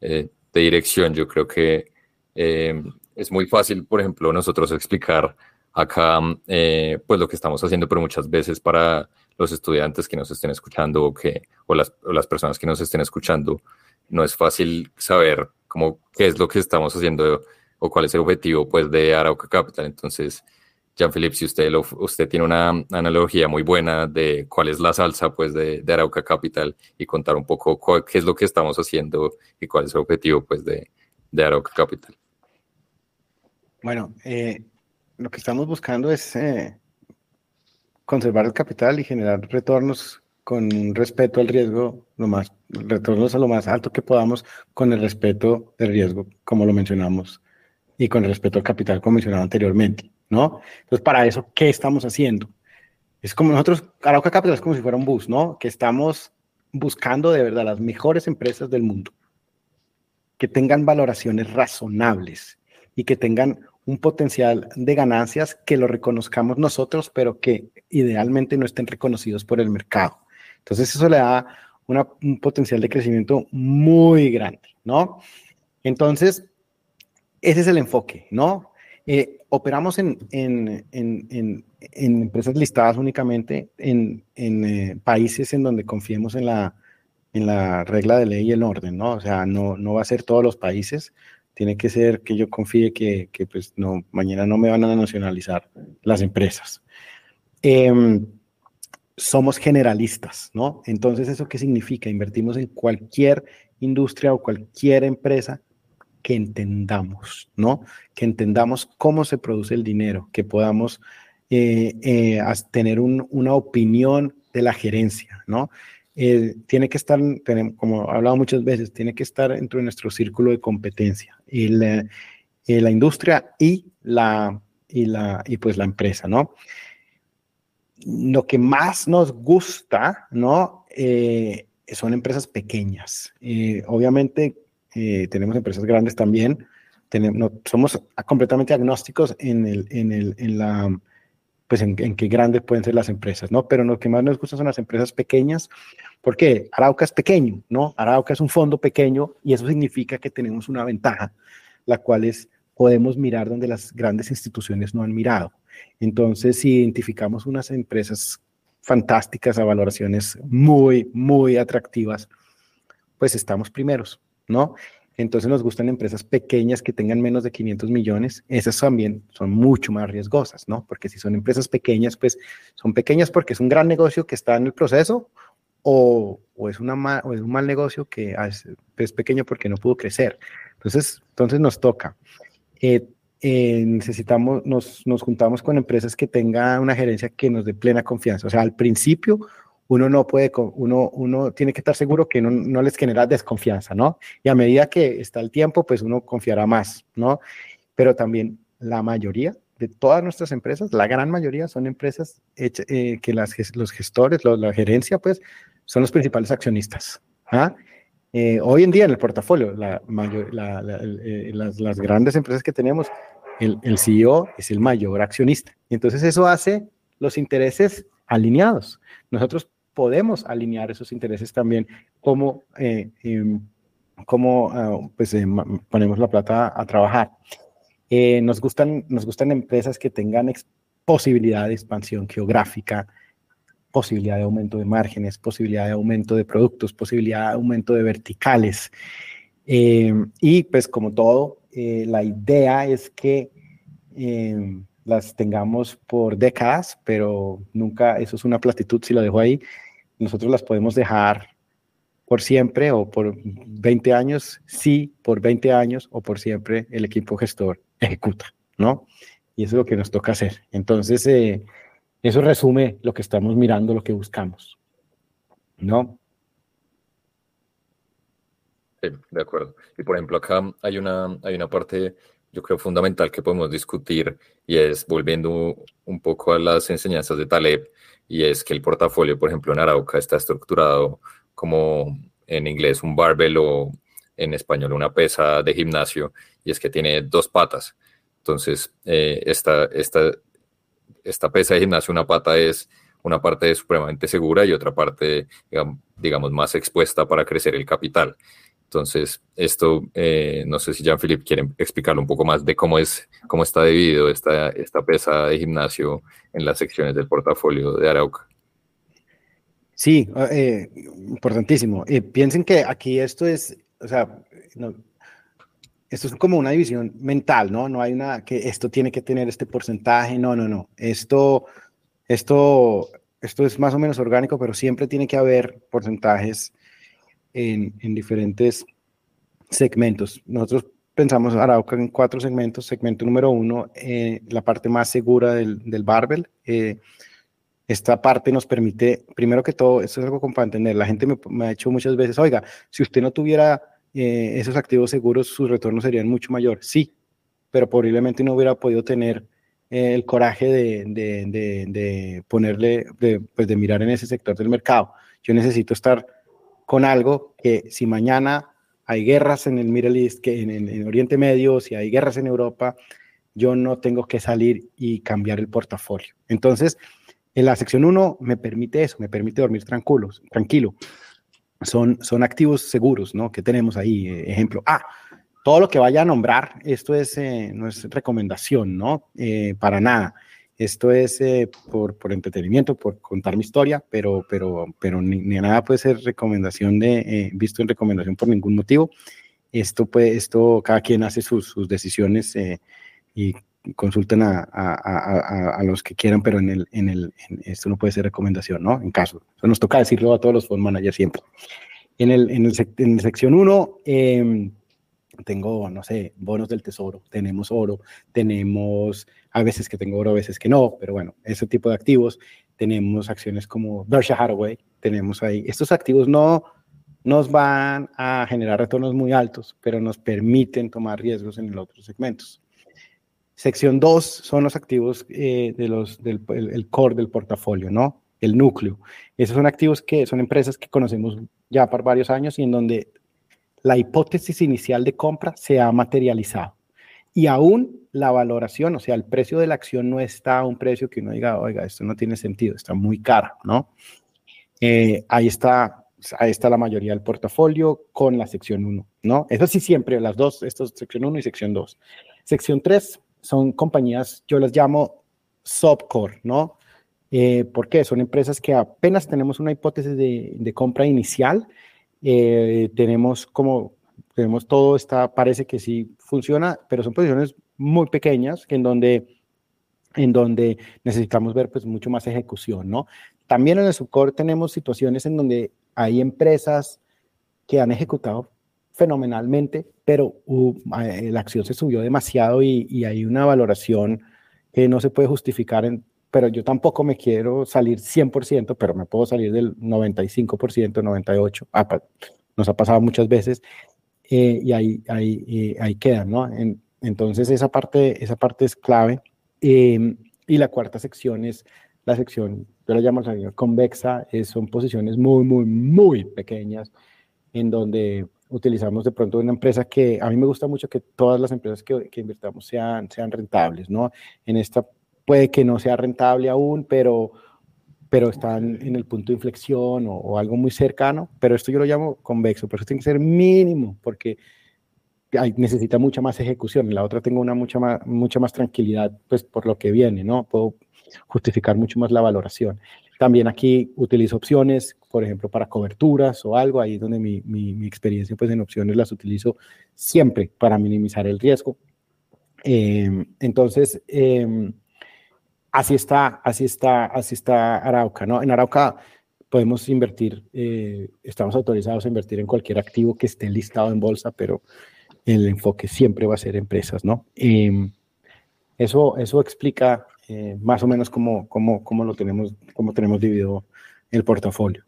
eh, eh, de dirección, yo creo que em, es muy fácil, por ejemplo, nosotros explicar acá eh, pues lo que estamos haciendo, pero muchas veces para los estudiantes que nos estén escuchando o, que, o, las, o las personas que nos estén escuchando, no es fácil saber cómo, qué es lo que estamos haciendo o cuál es el objetivo pues de Arauca Capital. Entonces, Jean-Philippe, si usted, lo, usted tiene una analogía muy buena de cuál es la salsa pues de, Arauca Capital y contar un poco qué es lo que estamos haciendo y cuál es el objetivo pues de, Arauca Capital. Bueno, eh, lo que estamos buscando es eh, conservar el capital y generar retornos con respeto al riesgo, lo más, retornos a lo más alto que podamos con el respeto del riesgo, como lo mencionamos y con respeto al capital como mencionaba anteriormente, ¿no? Entonces, para eso, ¿qué estamos haciendo? Es como nosotros, Arauca Capital es como si fuera un bus, ¿no? Que estamos buscando de verdad las mejores empresas del mundo, que tengan valoraciones razonables y que tengan un potencial de ganancias que lo reconozcamos nosotros, pero que idealmente no estén reconocidos por el mercado. Entonces, eso le da un potencial de crecimiento muy grande, ¿no? Entonces, ese es el enfoque, ¿no? Eh, operamos en, empresas listadas únicamente en, eh, países en donde confiemos en la, en la regla de ley y el orden, ¿no? O sea, no, va a ser todos los países, tiene que ser que yo confíe que, pues mañana no me van a nacionalizar las empresas. Eh, somos generalistas, ¿no? Entonces, ¿eso qué significa? Invertimos en cualquier industria o cualquier empresa que entendamos, ¿no? Que entendamos cómo se produce el dinero, que podamos eh, eh, tener un, una opinión de la gerencia, ¿no? Eh, tiene que estar, como he hablado muchas veces, tiene que estar dentro de nuestro círculo de competencia, y la, la industria y la, y, la, y pues la empresa, ¿no? Lo que más nos gusta, ¿no? son empresas pequeñas. obviamente eh, tenemos empresas grandes también, tenemos, no, somos completamente agnósticos en, el, en, el, en la, pues en, en, qué grandes pueden ser las empresas, ¿no? Pero lo que más nos gusta son las empresas pequeñas, porque Arauca es pequeño, ¿no? Arauca es un fondo pequeño y eso significa que tenemos una ventaja, la cual es podemos mirar donde las grandes instituciones no han mirado. Entonces, si identificamos unas empresas fantásticas a valoraciones muy, muy atractivas, pues estamos primeros. ¿No? Entonces nos gustan empresas pequeñas que tengan menos de 500 millones. Esas también son mucho más riesgosas, ¿no? Porque si son empresas pequeñas, pues son pequeñas porque es un gran negocio que está en el proceso o, o es, una o es un mal negocio que es, es, pequeño porque no pudo crecer. Entonces, entonces nos toca. Eh, eh, necesitamos, nos, nos juntamos con empresas que tengan una gerencia que nos dé plena confianza. O sea, al principio uno no puede, uno, uno tiene que estar seguro que no, no, les genera desconfianza, ¿no? Y a medida que está el tiempo, pues uno confiará más, ¿no? Pero también la mayoría de todas nuestras empresas, la gran mayoría son empresas eh, que las, los gestores, la gerencia, pues, son los principales accionistas. ¿ah? Eh, hoy en día en el portafolio, la mayor, eh, las, las, grandes empresas que tenemos, el, el CEO es el mayor accionista. Entonces eso hace los intereses alineados. Nosotros podemos alinear esos intereses también como, eh, em, como ah, pues, ponemos la plata a trabajar. nos, gustan, nos gustan empresas que tengan posibilidad de expansión geográfica, posibilidad de aumento de márgenes, posibilidad de aumento de productos, posibilidad de aumento de verticales. Eh, y pues como todo, eh, la idea es que eh, las tengamos por décadas, pero nunca, eso es una platitud si lo dejo ahí, nosotros las podemos dejar por siempre o por 20 años, sí, por 20 años o por siempre el equipo gestor ejecuta, ¿no? Y eso es lo que nos toca hacer. Entonces, eso resume lo que estamos mirando, lo que buscamos. ¿No? Sí, de acuerdo. Y por ejemplo, acá hay una, hay una parte, yo creo, fundamental que podemos discutir y es volviendo un poco a las enseñanzas de Taleb, y es que el portafolio, por ejemplo, en Arauca está estructurado como en inglés un barbell o en español una pesa de gimnasio, y es que tiene dos patas. Entonces, eh, esta, esta esta pesa de gimnasio, una pata es una parte supremamente segura y otra parte, digamos, más expuesta para crecer el capital. Entonces, esto, eh, no sé si Jean-Philippe quiere explicarlo un poco más de cómo, es, cómo está dividido esta, esta pesa de gimnasio en las secciones del portafolio de Arauca. Sí, eh, importantísimo. Eh, piensen que aquí esto es, o sea, esto es como una división mental, ¿no? No hay una que esto tiene que tener este porcentaje, no, no, no. Esto, esto, esto es más o menos orgánico, pero siempre tiene que haber porcentajes en, en diferentes segmentos. Nosotros pensamos Arauca en cuatro segmentos. Segmento número uno, eh, la parte más segura del, del barbell. Eh, esta parte nos permite, primero que todo, esto es algo como para entender, la gente me, me ha dicho muchas veces, oiga, si usted no tuviera eh, esos activos seguros, sus retornos serían mucho mayor. Sí, pero probablemente no hubiera podido tener eh, el coraje de, de, de, ponerle, pues de mirar en ese sector del mercado. Yo necesito estar con algo que si mañana hay guerras en el Middle East, que en, en, Oriente Medio, si hay guerras en Europa, yo no tengo que salir y cambiar el portafolio. Entonces, en la sección 1 me permite eso, me permite dormir tranquilo, tranquilo son, son activos seguros, ¿no? Que tenemos ahí, eh, ejemplo. Ah, todo lo que vaya a nombrar, esto es, eh, no es recomendación, ¿no? Eh, para nada. Esto es por, por, entretenimiento, por contar mi historia, pero, pero, pero ni, nada puede ser recomendación de, visto en recomendación por ningún motivo. Esto, puede, esto cada quien hace sus, sus decisiones y consulten a, a, a, los que quieran, pero en, el, en, el, esto no puede ser recomendación, ¿no? En caso. Eso nos toca decirlo a todos los fund managers siempre. En el, en el, en sección 1, em, tengo, no sé, bonos del tesoro, tenemos oro, tenemos, a veces que tengo oro, a veces que no, pero bueno, ese tipo de activos. Tenemos acciones como Berkshire Hathaway, tenemos ahí. Estos activos no nos van a generar retornos muy altos, pero nos permiten tomar riesgos en los otros segmentos. Sección 2 son los activos eh, de los, del el, core del portafolio, ¿no? El núcleo. Esos son activos que son empresas que conocemos ya por varios años y en donde la hipótesis inicial de compra se ha materializado. Y aún la valoración, o sea, el precio de la acción no está a un precio que uno diga, oiga, esto no tiene sentido, está muy cara, ¿no? Eh, ahí está ahí está la mayoría del portafolio con la sección 1, ¿no? Eso sí siempre, las dos, esto es sección 1 y sección 2. Sección 3 son compañías, yo las llamo subcore, ¿no? Eh, ¿Por qué? Son empresas que apenas tenemos una hipótesis de, de compra inicial, eh, tenemos como, tenemos todo, está, parece que sí funciona, pero son posiciones muy pequeñas en donde, en donde necesitamos ver pues mucho más ejecución, ¿no? También en el subcore tenemos situaciones en donde hay empresas que han ejecutado fenomenalmente, pero eh, la acción se subió demasiado y, y, hay una valoración que no se puede justificar, en, pero yo tampoco me quiero salir 100%, pero me puedo salir del 95%, 98%, ah, nos ha pasado muchas veces, eh, y ahí, ahí, ahí queda, ¿no? entonces esa parte, esa parte es clave. Em, y la cuarta sección es la sección, yo la llamo la convexa, es, son posiciones muy, muy, muy pequeñas en donde utilizamos de pronto una empresa que a mí me gusta mucho que todas las empresas que, que invirtamos sean, sean rentables, ¿no? En esta puede que no sea rentable aún, pero, pero están en el punto de inflexión o, algo muy cercano, pero esto yo lo llamo convexo, pero eso tiene que ser mínimo porque hay, necesita mucha más ejecución. En la otra tengo una mucha más, mucha más tranquilidad, pues por lo que viene, ¿no? Puedo justificar mucho más la valoración. También aquí utilizo opciones, por ejemplo, para coberturas o algo, ahí es donde mi, mi, experiencia pues en opciones las utilizo siempre para minimizar el riesgo. Em, entonces, em, así está, así está, así está Arauca, ¿no? En Arauca podemos invertir, eh, estamos autorizados a invertir en cualquier activo que esté listado en bolsa, pero el enfoque siempre va a ser empresas, ¿no? Em, eso, eso explica eh, más o menos cómo, cómo, cómo, lo tenemos, cómo tenemos dividido el portafolio.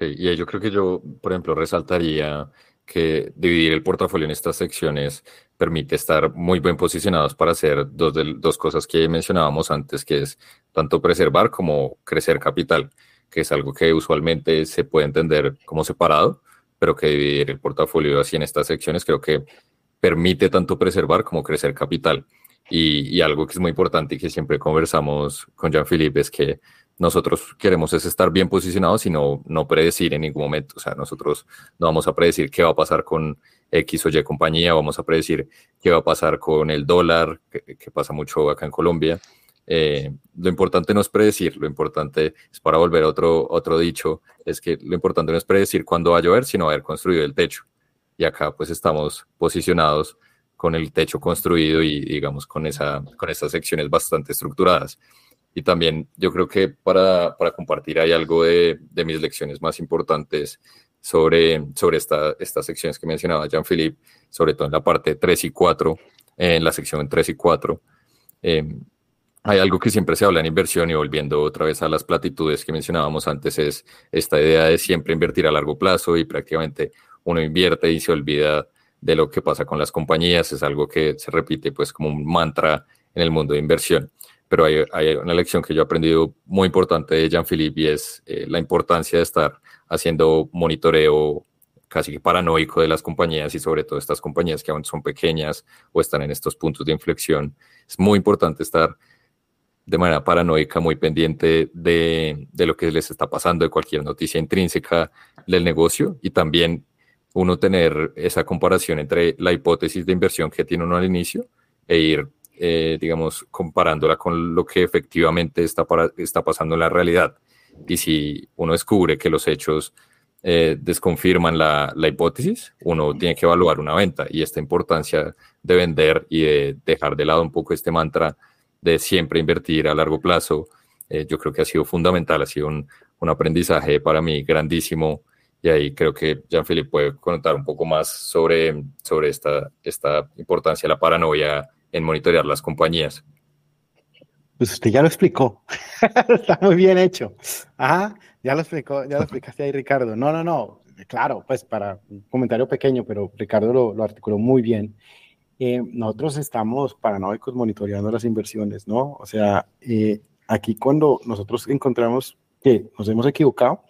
y yo creo que yo, por ejemplo, resaltaría que dividir el portafolio en estas secciones permite estar muy bien posicionados para hacer dos, dos cosas que mencionábamos antes, que es tanto preservar como crecer capital, que es algo que usualmente se puede entender como separado, pero que dividir el portafolio así en estas secciones creo que permite tanto preservar como crecer capital. Y, algo que es muy importante y que siempre conversamos con Jean-Philippe es que nosotros queremos es estar bien posicionados y no, no predecir en ningún momento. O sea, nosotros no vamos a predecir qué va a pasar con X o Y compañía, vamos a predecir qué va a pasar con el dólar, que, pasa mucho acá en Colombia. Eh, lo importante no es predecir, lo importante es para volver a otro, otro dicho, es que lo importante no es predecir cuándo va a llover, sino haber construido el techo. Y acá pues estamos posicionados con el techo construido y digamos con, esa, con esas secciones bastante estructuradas. Y también yo creo que para, para compartir hay algo de, de, mis lecciones más importantes sobre, sobre esta, estas secciones que mencionaba Jean-Philippe, sobre todo en la parte 3 y 4, en la sección 3 y 4. Em, hay algo que siempre se habla en inversión y volviendo otra vez a las platitudes que mencionábamos antes, es esta idea de siempre invertir a largo plazo y prácticamente uno invierte y se olvida de lo que pasa con las compañías, es algo que se repite pues como un mantra en el mundo de inversión. Pero hay, una lección que yo he aprendido muy importante de Jean-Philippe y es eh, la importancia de estar haciendo monitoreo casi que paranoico de las compañías y sobre todo estas compañías que aún son pequeñas o están en estos puntos de inflexión. Es muy importante estar de manera paranoica, muy pendiente de, de, lo que les está pasando, de cualquier noticia intrínseca del negocio y también uno tener esa comparación entre la hipótesis de inversión que tiene uno al inicio e ir, eh, digamos, comparándola con lo que efectivamente está, para, está pasando en la realidad. Y si uno descubre que los hechos eh, desconfirman la, la, hipótesis, uno tiene que evaluar una venta y esta importancia de vender y de dejar de lado un poco este mantra de siempre invertir a largo plazo, eh, yo creo que ha sido fundamental, ha sido un, un aprendizaje para mí grandísimo y ahí creo que Jean-Philippe puede contar un poco más sobre, sobre esta, esta importancia de la paranoia en monitorear las compañías. Pues usted ya lo explicó. Está muy bien hecho. Ajá, ya lo explicó, ya lo explicaste ahí, Ricardo. No, no, no. Claro, pues para un comentario pequeño, pero Ricardo lo, lo articuló muy bien. Eh, nosotros estamos paranoicos monitoreando las inversiones, ¿no? O sea, eh, aquí cuando nosotros encontramos que nos hemos equivocado,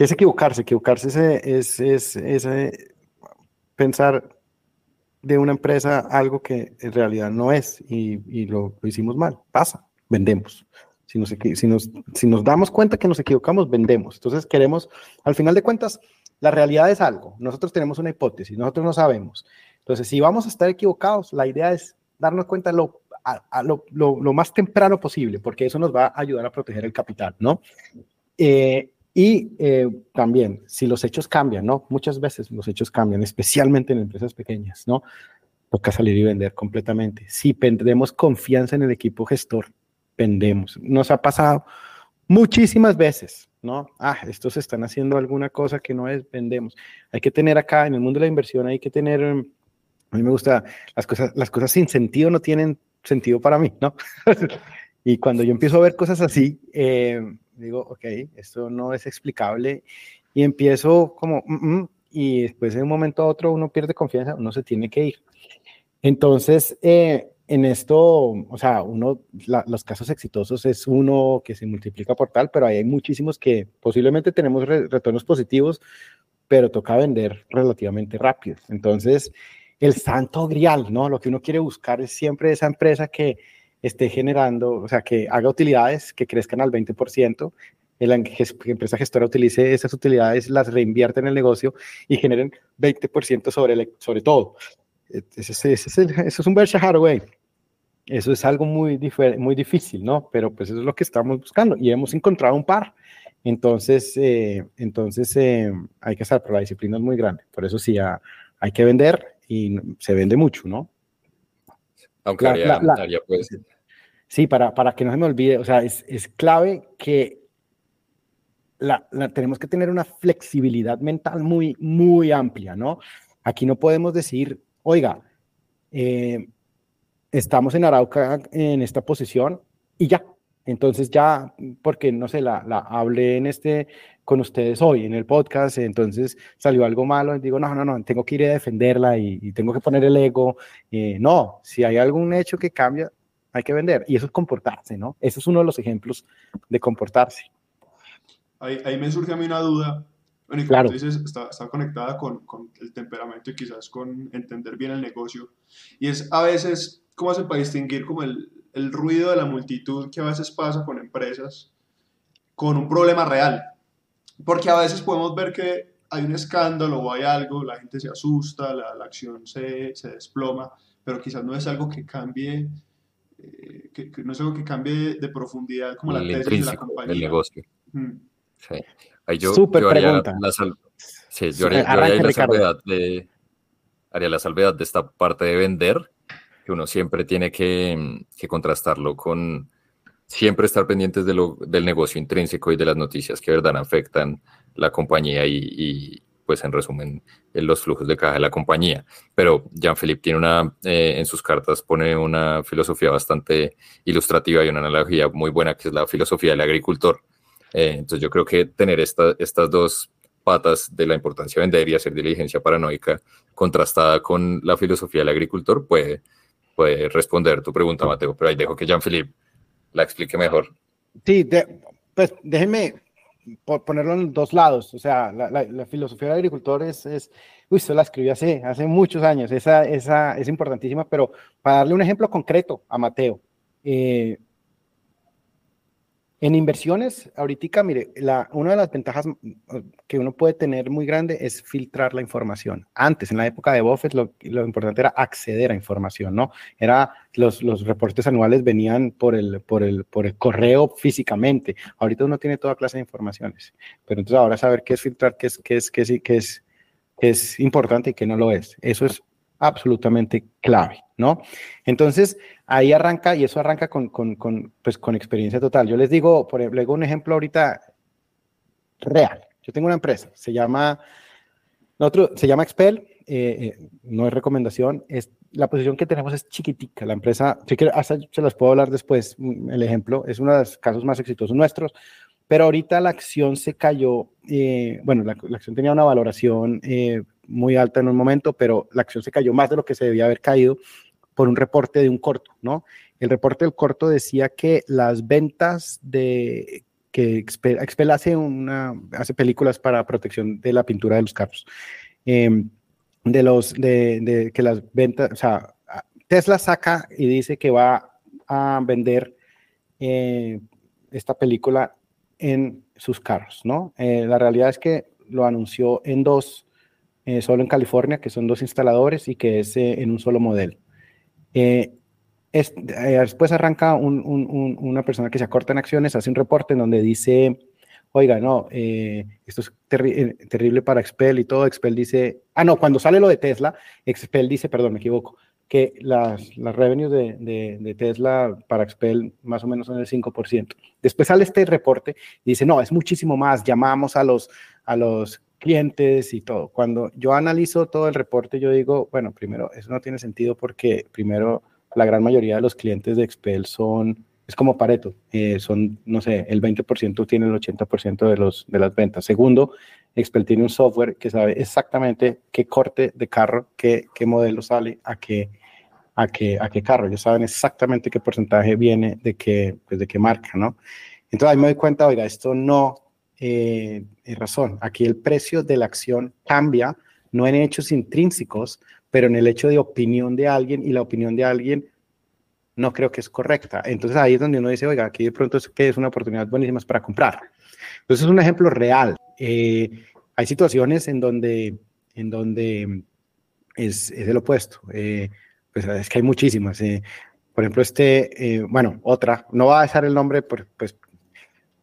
¿Qué es equivocarse? Equivocarse es, es, es, eh, pensar de una empresa algo que en realidad no es y, lo, hicimos mal. Pasa, vendemos. Si nos, si, nos, si nos damos cuenta que nos equivocamos, vendemos. Entonces queremos, al final de cuentas, la realidad es algo. Nosotros tenemos una hipótesis, nosotros no sabemos. Entonces, si vamos a estar equivocados, la idea es darnos cuenta lo, a, lo, lo, lo, más temprano posible, porque eso nos va a ayudar a proteger el capital, ¿no? Eh, y eh, también, si los hechos cambian, ¿no? Muchas veces los hechos cambian, especialmente en empresas pequeñas, ¿no? Toca salir y vender completamente. Si perdemos confianza en el equipo gestor, vendemos. Nos ha pasado muchísimas veces, ¿no? Ah, estos están haciendo alguna cosa que no es, vendemos. Hay que tener acá, en el mundo de la inversión, hay que tener, a mí me gusta, las cosas, las cosas sin sentido no tienen sentido para mí, ¿no? y cuando yo empiezo a ver cosas así, eh, digo, ok, esto no es explicable y empiezo como, mm, mm", y después de un momento a otro uno pierde confianza, uno se tiene que ir. Entonces, eh, en esto, o sea, uno, los casos exitosos es uno que se multiplica por tal, pero hay muchísimos que posiblemente tenemos retornos positivos, pero toca vender relativamente rápido. Entonces, el santo grial, ¿no? Lo que uno quiere buscar es siempre esa empresa que esté generando, o sea, que haga utilidades que crezcan al 20%, la empresa gestora utilice esas utilidades, las reinvierte en el negocio y generen 20% sobre, sobre todo. Ese, es, eso es un Berkshire Hathaway. Eso es algo muy, muy difícil, ¿no? Pero pues eso es lo que estamos buscando y hemos encontrado un par. Entonces, eh, entonces eh, hay que estar, pero la disciplina es muy grande. Por eso sí, hay que vender y se vende mucho, ¿no? Aunque pues. Sí, para, para que no se me olvide, o sea, es, es clave que la, tenemos que tener una flexibilidad mental muy, muy amplia, ¿no? Aquí no podemos decir, oiga, eh, estamos en Arauca en esta posición y ya. Entonces ya, porque no sé, la, la hablé en este con ustedes hoy en el podcast, entonces salió algo malo, y digo, no, no, no, tengo que ir a defenderla y, tengo que poner el ego. Eh, no, si hay algún hecho que cambia, hay que vender. Y eso es comportarse, ¿no? Eso es uno de los ejemplos de comportarse. Ahí, ahí me surge a mí una duda. Bueno, y como claro. dices, está, está conectada con, con, el temperamento y quizás con entender bien el negocio. Y es a veces ¿cómo hace para distinguir como el, el ruido de la multitud que a veces pasa con empresas con un problema real? Porque a veces podemos ver que hay un escándalo o hay algo, la gente se asusta, la, la acción se, se, desploma, pero quizás no es algo que cambie, eh, que, que, no es algo que cambie de profundidad como la tesis de la compañía. El negocio. Hmm. Sí. Ahí yo, Super yo haría pregunta. La sal... sí, yo haría, yo haría la salvedad de, haría la salvedad de esta parte de vender, que uno siempre tiene que, que contrastarlo con siempre estar pendientes de lo, del negocio intrínseco y de las noticias que verdad afectan la compañía y, y pues en resumen en los flujos de caja de la compañía. Pero Jean-Philippe tiene una, eh, en sus cartas pone una filosofía bastante ilustrativa y una analogía muy buena que es la filosofía del agricultor. Eh, entonces yo creo que tener esta, estas dos patas de la importancia de vender y hacer diligencia paranoica contrastada con la filosofía del agricultor puede puede responder tu pregunta, Mateo, pero ahí dejo que Jean-Philippe la explique mejor. Sí, pues déjenme ponerlo en dos lados. O sea, la, la, filosofía del agricultor es, es, uy, esto la escribí hace, hace muchos años, esa, esa es importantísima, pero para darle un ejemplo concreto a Mateo, eh, en inversiones, ahorita, mire, la, una de las ventajas mm, que uno puede tener muy grande es filtrar la información. Antes, en la época de Buffett, lo, lo importante era acceder a información, ¿no? Era, los, los reportes anuales venían por el, por, el, por el correo físicamente. Ahorita uno tiene toda clase de informaciones. Pero entonces ahora saber qué es filtrar, qué es, qué es, qué es, qué es, es importante y qué no lo es. Eso es absolutamente clave, ¿no? Entonces, ahí arranca, y eso arranca con, con, con, pues, con experiencia total. Yo les digo, por ejemplo, un ejemplo ahorita real. Yo tengo una empresa, se llama, nosotros, se llama Expel, eh, eh, no es recomendación, es, la posición que tenemos es chiquitica, la empresa, si quiero, hasta se las puedo hablar después, mm, el ejemplo, es uno de los casos más exitosos nuestros, pero ahorita la acción se cayó, eh, bueno, la, acción tenía una valoración eh, muy alta en un momento, pero la acción se cayó más de lo que se debía haber caído por un reporte de un corto, ¿no? El reporte del corto decía que las ventas de que Expel, hace, una, hace películas para protección de la pintura de los carros, eh, de los, de, de, que las ventas, o sea, Tesla saca y dice que va a vender eh, esta película en sus carros, ¿no? Eh, la realidad es que lo anunció en dos eh, solo en California, que son dos instaladores y que es eh, en un solo modelo. Es, después arranca un, un, una persona que se acorta en acciones, hace un reporte en donde dice, oiga, no, esto es terri terrible para Expel y todo. Expel dice, ah, no, cuando sale lo de Tesla, Expel dice, perdón, me equivoco, que las, las revenues de, de, de, Tesla para Expel más o menos son el 5%. Después sale este reporte y dice, no, es muchísimo más, llamamos a los, a los clientes y todo. Cuando yo analizo todo el reporte, yo digo, bueno, primero, eso no tiene sentido porque primero la gran mayoría de los clientes de Expel son, es como Pareto, eh, son, no sé, el 20% tiene el 80% de, los, de las ventas. Segundo, Expel tiene un software que sabe exactamente qué corte de carro, qué, qué modelo sale, a qué a qué, a qué carro. Ellos saben exactamente qué porcentaje viene de qué, pues de qué marca, ¿no? Entonces ahí me doy cuenta, oiga, esto no eh, es razón. Aquí el precio de la acción cambia, no en hechos intrínsecos, pero en el hecho de opinión de alguien y la opinión de alguien no creo que es correcta. Entonces ahí es donde uno dice, oiga, aquí de pronto es que es una oportunidad buenísima para comprar. Entonces es un ejemplo real. Eh, hay situaciones en donde, en donde es, es el opuesto. Eh, pues es que hay muchísimas. Eh. Por ejemplo, este, eh, bueno, otra, no va a dejar el nombre por, pues,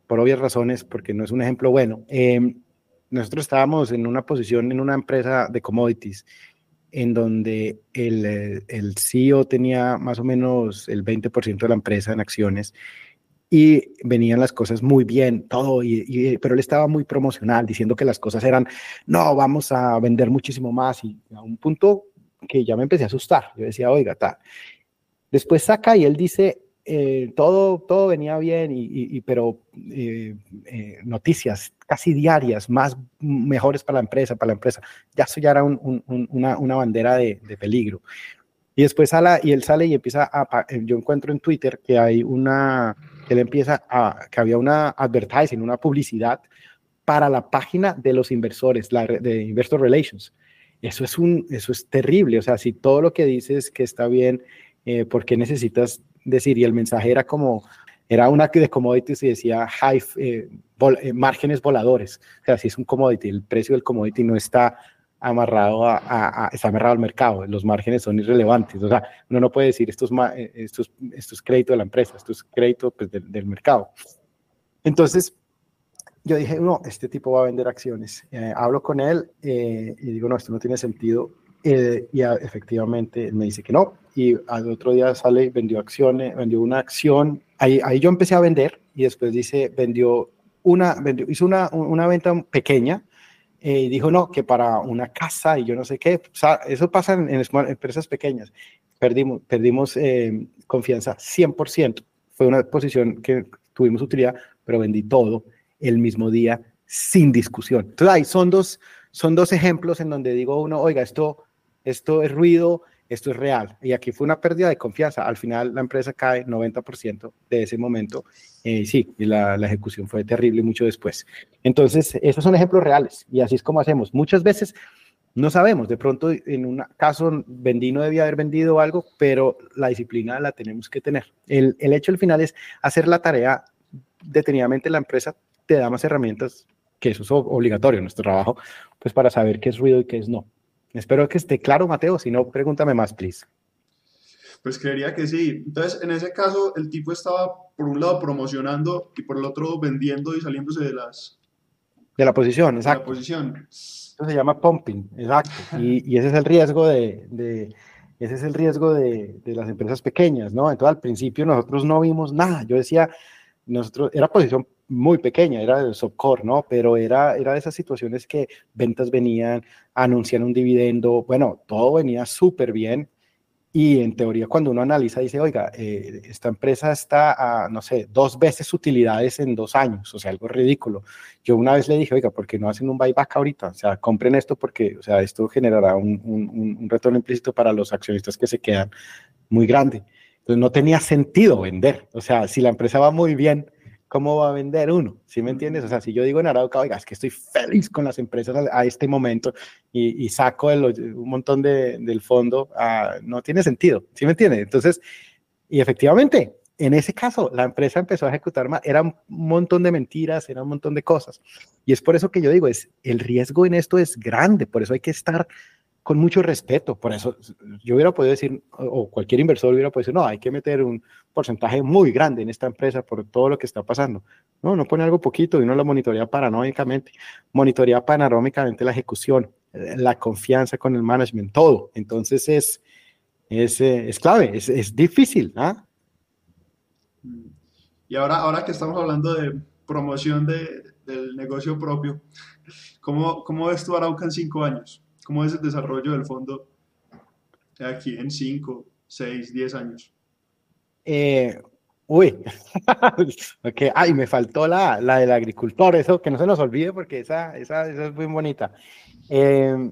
por obvias razones, porque no es un ejemplo bueno. Em, nosotros estábamos en una posición en una empresa de commodities en donde el, eh, el CEO tenía más o menos el 20% de la empresa en acciones y venían las cosas muy bien, todo, y, pero él estaba muy promocional, diciendo que las cosas eran, no, vamos a vender muchísimo más, y a un punto que ya me empecé a asustar. Yo decía, oiga, tal. Después saca y él dice, eh, todo, todo venía bien, y, pero eh, eh, noticias casi diarias, más mejores para la empresa, para la empresa. Ya eso ya era una, una, bandera de, de, peligro. Y después sale, y él sale y empieza a, yo encuentro en Twitter que hay una, él empieza a, que había una advertising, una publicidad para la página de los inversores, la de Investor Relations. Eso es, un, eso es terrible. O sea, si todo lo que dices que está bien, eh, ¿por qué necesitas decir? Y el mensaje era como, era una de commodities y decía high, eh, eh, márgenes voladores. O sea, si es un commodity, el precio del commodity no está amarrado a, está amarrado al mercado, los márgenes son irrelevantes, o sea, uno no puede decir esto es, esto es, crédito de la empresa, esto es crédito pues, del, del mercado. Entonces, yo dije, no, este tipo va a vender acciones. Eh, hablo con él eh, y digo, no, esto no tiene sentido. Eh, y efectivamente me dice que no. Y al otro día sale y vendió acciones, vendió una acción. Ahí, ahí yo empecé a vender y después dice, vendió una, vendió, hizo una, una venta pequeña y dijo, no, que para una casa y yo no sé qué. O sea, eso pasa en, en empresas pequeñas. Perdimos, perdimos confianza 100%. Fue una posición que tuvimos utilidad, pero vendí todo el mismo día sin discusión. Entonces, ahí son dos, son dos ejemplos en donde digo uno, oiga, esto, esto es ruido, esto es real. Y aquí fue una pérdida de confianza. Al final la empresa cae 90% de ese momento. Eh, sí, y la, la, ejecución fue terrible mucho después. Entonces, esos son ejemplos reales y así es como hacemos. Muchas veces no sabemos, de pronto en un caso vendí no debía haber vendido algo, pero la disciplina la tenemos que tener. El, el hecho al final es hacer la tarea detenidamente la empresa te da más herramientas, que eso es obligatorio en nuestro trabajo, pues para saber qué es ruido y qué es no. Espero que esté claro, Mateo, si no, pregúntame más, please. Pues creería que sí. Entonces, en ese caso, el tipo estaba, por un lado, promocionando y por el otro, vendiendo y saliéndose de las... De la posición, exacto. De la posición. Eso se llama pumping, exacto. Y, y ese es el riesgo de, de ese es el riesgo de, de, las empresas pequeñas, ¿no? Entonces, al principio nosotros no vimos nada. Yo decía, nosotros, era posición muy pequeña, era el softcore, ¿no? Pero era, era de esas situaciones que ventas venían, anuncian un dividendo, bueno, todo venía súper bien. Y en teoría, cuando uno analiza, dice, oiga, eh, esta empresa está a, no sé, dos veces utilidades en dos años, o sea, algo ridículo. Yo una vez le dije, oiga, ¿por qué no hacen un buyback ahorita? O sea, compren esto porque, o sea, esto generará un, un, un retorno implícito para los accionistas que se quedan muy grande. Entonces, no tenía sentido vender. O sea, si la empresa va muy bien, ¿cómo va a vender uno? ¿Sí me entiendes? O sea, si yo digo en Arauca, oiga, es que estoy feliz con las empresas a, este momento y, saco un montón de, del fondo, no tiene sentido. ¿Sí me entiendes? Entonces, y efectivamente, en ese caso, la empresa empezó a ejecutar más, era un montón de mentiras, era un montón de cosas. Y es por eso que yo digo, es, el riesgo en esto es grande, por eso hay que estar con mucho respeto. Por eso yo hubiera podido decir, o cualquier inversor hubiera podido decir, no, hay que meter un porcentaje muy grande en esta empresa por todo lo que está pasando. No, no pone algo poquito y uno lo monitorea paranoicamente, monitorea panorámicamente la ejecución, la confianza con el management, todo. Entonces es, es, eh, es clave, es, es difícil. ¿ah? Y ahora, ahora que estamos hablando de promoción de, del negocio propio, ¿cómo, ¿cómo ves tú Arauca en cinco años? ¿Cómo es el desarrollo del fondo aquí en cinco, seis, diez años? Eh, uy, ok, ay, me faltó la, la del agricultor, eso que no se nos olvide porque esa, esa, esa es muy bonita. Eh,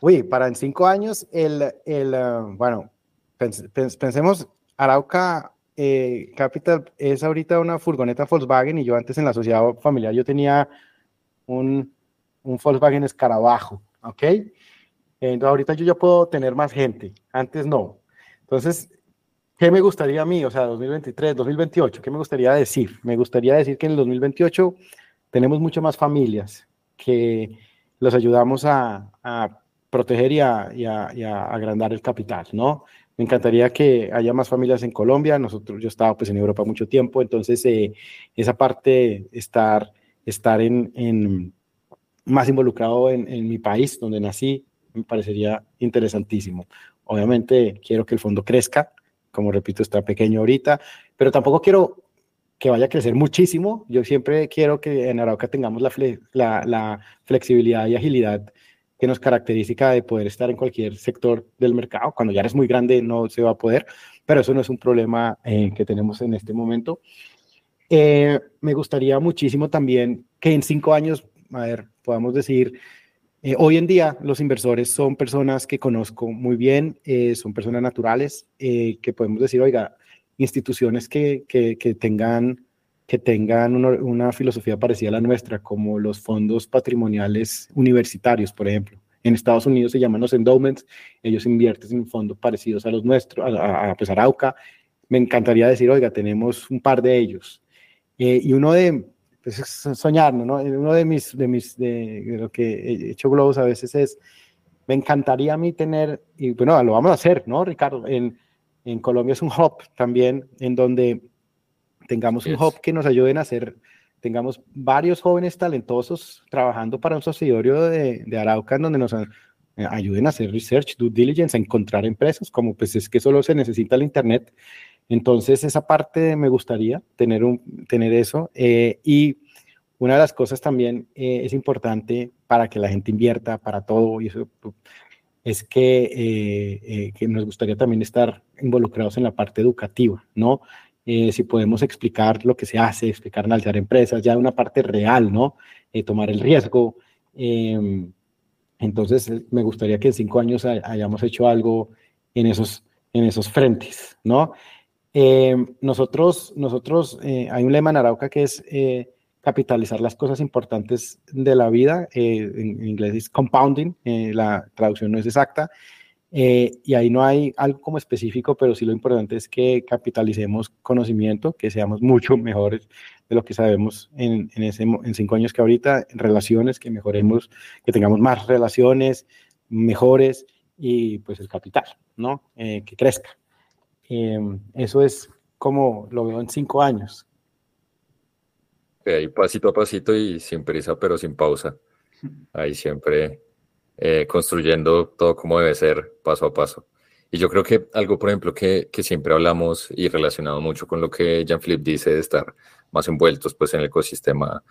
uy, para en cinco años, el, el uh, bueno, pens, pens, pensemos, Arauca eh, Capital es ahorita una furgoneta Volkswagen y yo antes en la sociedad familiar yo tenía un, un Volkswagen Escarabajo, ¿ok? Entonces ahorita yo ya puedo tener más gente, antes no. Entonces, ¿qué me gustaría a mí? O sea, 2023, 2028, ¿qué me gustaría decir? Me gustaría decir que en el 2028 tenemos muchas más familias que los ayudamos a, a proteger y a, y, a, y a agrandar el capital, ¿no? Me encantaría que haya más familias en Colombia. Nosotros, yo he estado pues en Europa mucho tiempo, entonces eh, esa parte, estar, estar en, en más involucrado en, en, mi país, donde nací, me parecería interesantísimo. Obviamente quiero que el fondo crezca, como repito, está pequeño ahorita, pero tampoco quiero que vaya a crecer muchísimo. Yo siempre quiero que en Arauca tengamos la, fle la, la flexibilidad y agilidad que nos caracteriza de poder estar en cualquier sector del mercado. Cuando ya eres muy grande no se va a poder, pero eso no es un problema eh, que tenemos en este momento. Eh, me gustaría muchísimo también que en cinco años, a ver, podamos decir, eh, hoy en día los inversores son personas que conozco muy bien, eh, son personas naturales, eh, que podemos decir, oiga, instituciones que, que, que tengan que tengan una, una, filosofía parecida a la nuestra, como los fondos patrimoniales universitarios, por ejemplo. En Estados Unidos se llaman los endowments, ellos invierten en fondos parecidos a los nuestros, a, a, pues Arauca. Me encantaría decir, oiga, tenemos un par de ellos. Eh, y uno de, pues es soñar, ¿no? Uno de mis, de mis, de, de, lo que he hecho globos a veces es, me encantaría a mí tener, y bueno, lo vamos a hacer, ¿no, Ricardo? En, en Colombia es un hub también en donde tengamos yes. un hub que nos ayuden a hacer, tengamos varios jóvenes talentosos trabajando para un subsidiario de, de Arauca en donde nos ayuden a hacer research, due diligence, a encontrar empresas, como pues es que solo se necesita el Internet. Entonces, esa parte me gustaría tener, un, tener eso. Eh, y una de las cosas también eh, es importante para que la gente invierta para todo, y eso es que, eh, que nos gustaría también estar involucrados en la parte educativa, ¿no? eh, si podemos explicar lo que se hace, explicar analizar empresas, ya una parte real, ¿no? Eh, tomar el riesgo. Eh, entonces, me gustaría que en cinco años hayamos hecho algo en esos, en esos frentes, ¿no? Eh, nosotros, nosotros hay un lema en Arauca que es capitalizar las cosas importantes de la vida, en, en, inglés es compounding, la traducción no es exacta, eh, y ahí no hay algo como específico, pero sí lo importante es que capitalicemos conocimiento, que seamos mucho mejores de lo que sabemos en, en, ese, en cinco años que ahorita, en relaciones, que mejoremos, que tengamos más relaciones mejores y pues el capital, ¿no? Eh, que crezca. Eh, eso es como lo veo en cinco años. Okay, pasito a pasito y sin prisa, pero sin pausa. Ahí siempre eh, construyendo todo como debe ser, paso a paso. Y yo creo que algo, por ejemplo, que, que siempre hablamos y relacionado mucho con lo que Jean-Philippe dice de estar más envueltos pues, en el ecosistema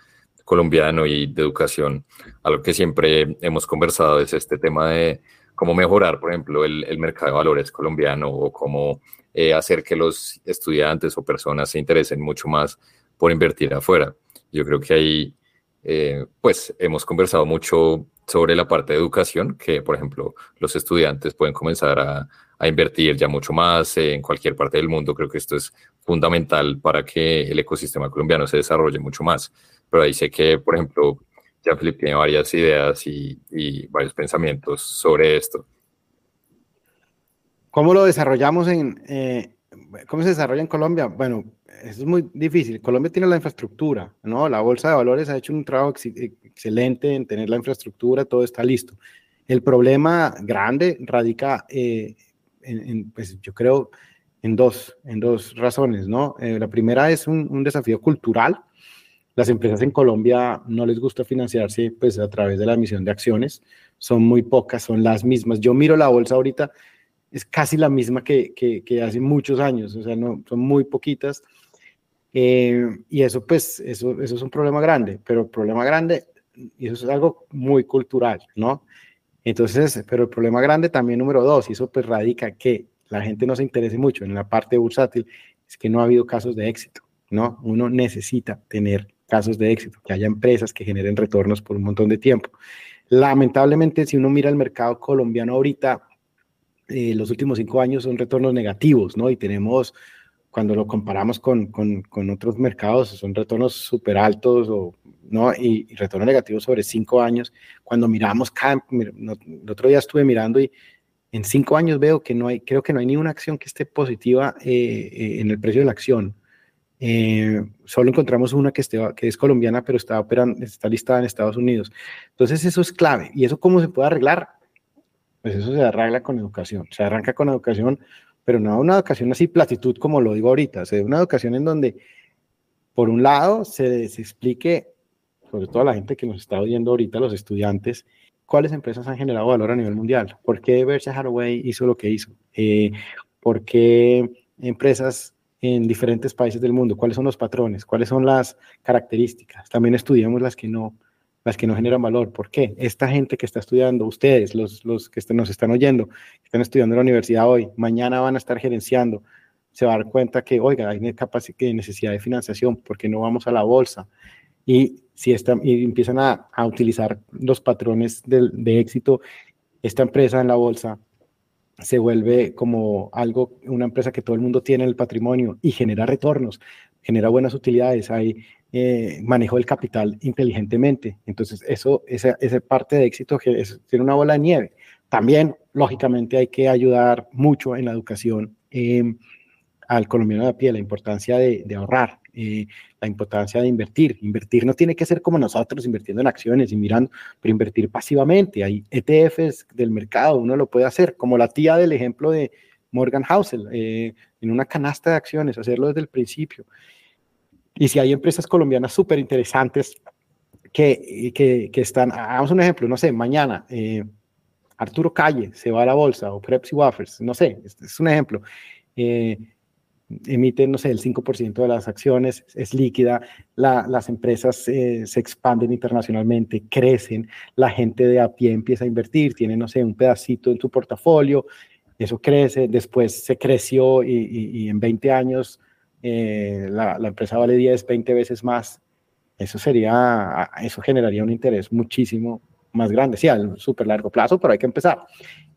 colombiano y de educación, algo que siempre hemos conversado es este tema de cómo mejorar, por ejemplo, el, el mercado de valores colombiano o cómo eh, hacer que los estudiantes o personas se interesen mucho más por invertir afuera. Yo creo que ahí, eh, pues, hemos conversado mucho sobre la parte de educación, que por ejemplo los estudiantes pueden comenzar a, a, invertir ya mucho más en cualquier parte del mundo. Creo que esto es fundamental para que el ecosistema colombiano se desarrolle mucho más. Pero ahí sé que, por ejemplo, ya Flip tiene varias ideas y, y varios pensamientos sobre esto. ¿Cómo lo desarrollamos en, eh, cómo se desarrolla en Colombia? Bueno, es muy difícil. Colombia tiene la infraestructura, ¿no? La Bolsa de Valores ha hecho un trabajo ex excelente en tener la infraestructura, todo está listo. El problema grande radica, eh, en, en, pues yo creo, en dos, en dos razones, ¿no? Eh, la primera es un, un, desafío cultural. Las empresas en Colombia no les gusta financiarse pues a través de la emisión de acciones, son muy pocas, son las mismas. Yo miro la bolsa ahorita es casi la misma que, que, hace muchos años, o sea, no, son muy poquitas. Eh, y eso, pues, eso, eso es un problema grande, pero problema grande, y eso es algo muy cultural, ¿no? Entonces, pero el problema grande también número dos, y eso pues radica que la gente no se interese mucho en la parte bursátil, es que no ha habido casos de éxito, ¿no? Uno necesita tener casos de éxito, que haya empresas que generen retornos por un montón de tiempo. Lamentablemente, si uno mira el mercado colombiano ahorita, eh, los últimos cinco años son retornos negativos, ¿no? Y tenemos, cuando lo comparamos con, con, con otros mercados, son retornos súper altos, o, ¿no? Y, y, retornos negativos sobre cinco años. Cuando miramos, el otro día estuve mirando y en cinco años veo que no hay, creo que no hay ni una acción que esté positiva eh, eh, en el precio de la acción. Eh, solo encontramos una que, esté, que es colombiana, pero está, operando, está listada en Estados Unidos. Entonces eso es clave. ¿Y eso cómo se puede arreglar? Pues eso se arregla con educación. Se arranca con educación, pero no una educación así platitud como lo digo ahorita. O sea, una educación en donde, por un lado, se, se explique, sobre todo a la gente que nos está oyendo ahorita, los estudiantes, cuáles empresas han generado valor a nivel mundial. ¿Por qué Berkshire Hathaway hizo lo que hizo? Eh, ¿Por qué empresas en diferentes países del mundo? ¿Cuáles son los patrones? ¿Cuáles son las características? También estudiamos las que no, las que no generan valor. ¿Por qué? Esta gente que está estudiando, ustedes, los, los que nos están oyendo, que están estudiando en la universidad hoy, mañana van a estar gerenciando, se va a dar cuenta que, oiga, hay necesidad de financiación, porque no vamos a la bolsa? Y si esta, y empiezan a, utilizar los patrones de, de, éxito, esta empresa en la bolsa se vuelve como algo, una empresa que todo el mundo tiene en el patrimonio y genera retornos, genera buenas utilidades, hay eh, manejo del capital inteligentemente. Entonces, eso, esa, parte de éxito que es, tiene una bola de nieve. También, lógicamente, hay que ayudar mucho en la educación eh, al colombiano de a pie, la importancia de, de ahorrar, eh, la importancia de invertir. Invertir no tiene que ser como nosotros, invirtiendo en acciones y mirando, pero invertir pasivamente. Hay ETFs del mercado, uno lo puede hacer, como la tía del ejemplo de Morgan Housel, eh, en una canasta de acciones, hacerlo desde el principio. Y si hay empresas colombianas súper interesantes que, que, que, están, hagamos un ejemplo, no sé, mañana eh, Arturo Calle se va a la bolsa o Pepsi Waffers, no sé, este es un ejemplo. Eh, emiten, no sé, el 5% de las acciones, es líquida, las empresas eh, se expanden internacionalmente, crecen, la gente de a pie empieza a invertir, tiene, no sé, un pedacito en su portafolio, eso crece, después se creció y, en 20 años eh, la, la, empresa vale 10, 20 veces más. Eso sería, eso generaría un interés muchísimo más grande, sí, a súper largo plazo, pero hay que empezar.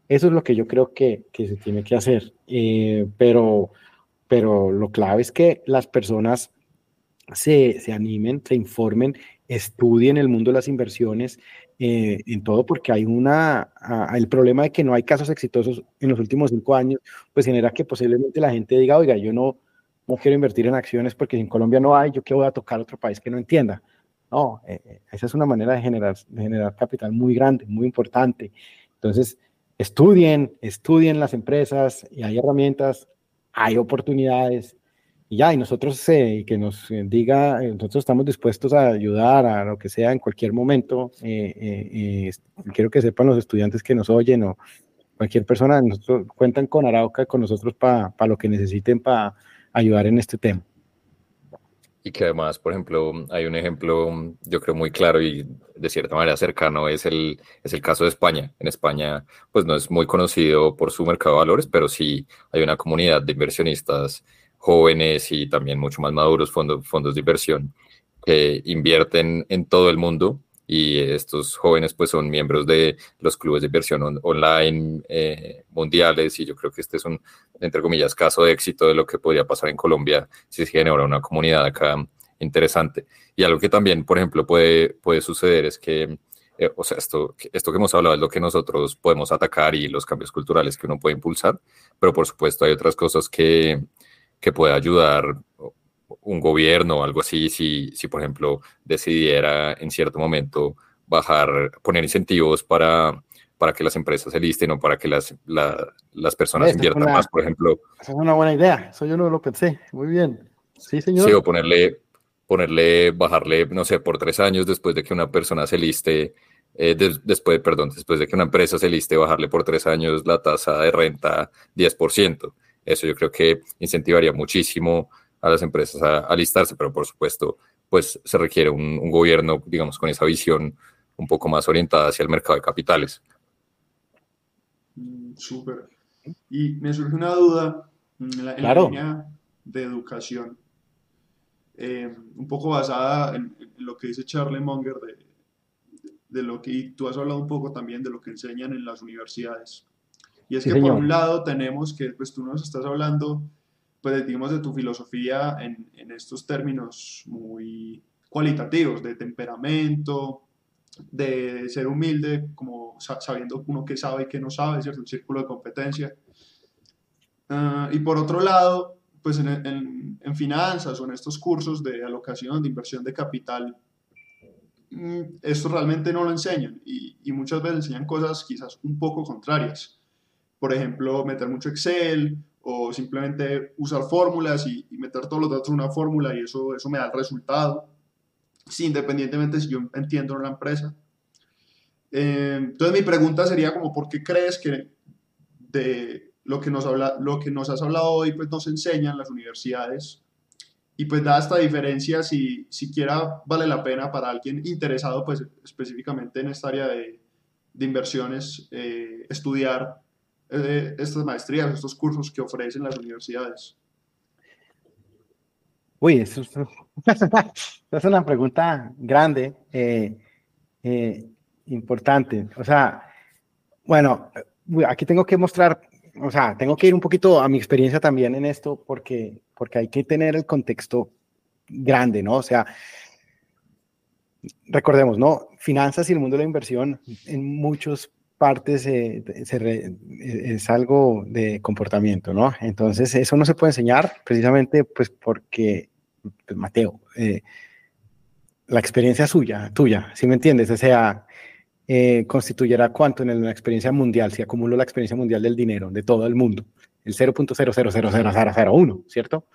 Eso es lo que yo creo que, que se tiene que hacer, eh, pero pero lo clave es que las personas se, se animen, se informen, estudien el mundo de las inversiones, eh, en todo porque hay una, el problema de que no hay casos exitosos en los últimos cinco años, pues genera que posiblemente la gente diga, oiga, yo no, no quiero invertir en acciones porque en Colombia no hay, yo qué voy a tocar otro país que no entienda. No, eh, eh, esa es una manera de generar, de generar capital muy grande, muy importante. Entonces, estudien, estudien las empresas y hay herramientas hay oportunidades y ya, y nosotros eh, que nos eh, diga, eh, nosotros estamos dispuestos a ayudar a lo que sea en cualquier momento. quiero que sepan los estudiantes que nos oyen o cualquier persona, nosotros cuentan con Arauca, con nosotros para lo que necesiten para ayudar en este tema. Y que además, por ejemplo, hay un ejemplo, yo creo, muy claro y de cierta manera cercano, es el, es el caso de España. En España, pues no es muy conocido por su mercado de valores, pero sí hay una comunidad de inversionistas jóvenes y también mucho más maduros, fondos, fondos de inversión, que invierten en todo el mundo y estos jóvenes pues son miembros de los clubes de inversión online eh, mundiales y yo creo que este es un, entre comillas, caso de éxito de lo que podría pasar en Colombia si se genera una comunidad acá interesante. Y algo que también, por ejemplo, puede, puede suceder es que, eh, o sea, esto, esto que hemos hablado es lo que nosotros podemos atacar y los cambios culturales que uno puede impulsar, pero por supuesto hay otras cosas que, que puede ayudar un gobierno o algo así, si, si por ejemplo decidiera en cierto momento bajar, poner incentivos para, para que las empresas se listen o para que las, las personas inviertan más, por ejemplo. Esa es una buena idea, eso yo no lo pensé, muy bien. Sí, señor. Sí, o ponerle, ponerle, bajarle, no sé, por tres años después de que una persona se liste, eh, después, perdón, después de que una empresa se liste, bajarle por tres años la tasa de renta 10%. Eso yo creo que incentivaría muchísimo a las empresas a, alistarse, pero por supuesto, pues se requiere un, un, gobierno, digamos, con esa visión un poco más orientada hacia el mercado de capitales. Mm, súper. Y me surge una duda en la, línea de educación, eh, un poco basada en, lo que dice Charlie Munger, de, de, lo que y tú has hablado un poco también de lo que enseñan en las universidades. Y es que por un lado tenemos que, pues tú nos estás hablando, pues digamos, de tu filosofía en, en estos términos muy cualitativos, de temperamento, de ser humilde, como sabiendo uno que sabe y que no sabe, ¿cierto? Un círculo de competencia. Ah, y por otro lado, pues en, en, en, finanzas o en estos cursos de alocación, de inversión de capital, mm, esto realmente no lo enseñan y, y, muchas veces enseñan cosas quizás un poco contrarias. Por ejemplo, meter mucho Excel o simplemente usar fórmulas y, meter todos los datos en una fórmula y eso, eso me da el resultado sí, independientemente si yo entiendo la empresa. Eh, entonces mi pregunta sería como, ¿por qué crees que de lo que nos, habla, lo que nos has hablado hoy pues nos enseñan las universidades? Y pues da esta diferencia, si siquiera vale la pena para alguien interesado pues específicamente en esta área de, de inversiones, eh, estudiar eh, estas maestrías, estos cursos que ofrecen las universidades. Uy, eso es, una pregunta grande, eh, eh, importante. O sea, bueno, aquí tengo que mostrar, o sea, tengo que ir un poquito a mi experiencia también en esto porque, porque hay que tener el contexto grande, ¿no? O sea, recordemos, ¿no? Finanzas y el mundo de la inversión en muchos partes eh, es algo de comportamiento, ¿no? Entonces, eso no se puede enseñar precisamente pues porque, pues, Mateo, eh, la experiencia suya, tuya, ¿sí me entiendes? O sea, eh, cuánto en la experiencia mundial, si acumulo la experiencia mundial del dinero de todo el mundo, el 0.000001, ¿cierto?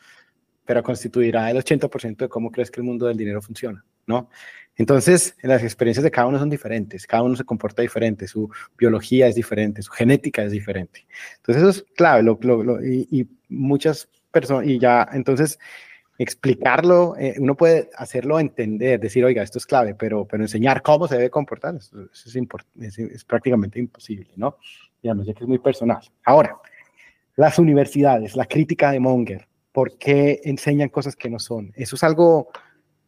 Pero constituirá el 80% de cómo crees que el mundo del dinero funciona, ¿no? Entonces, las experiencias de cada uno son diferentes, cada uno se comporta diferente, su biología es diferente, su genética es diferente. Entonces, eso es clave, y, muchas personas, y ya, entonces, explicarlo, eh, uno puede hacerlo entender, decir, oiga, esto es clave, pero, pero enseñar cómo se debe comportar, eso, es, es, prácticamente imposible, ¿no? Digamos, ya que es muy personal. Ahora, las universidades, la crítica de Monger, ¿por qué enseñan cosas que no son? Eso es algo,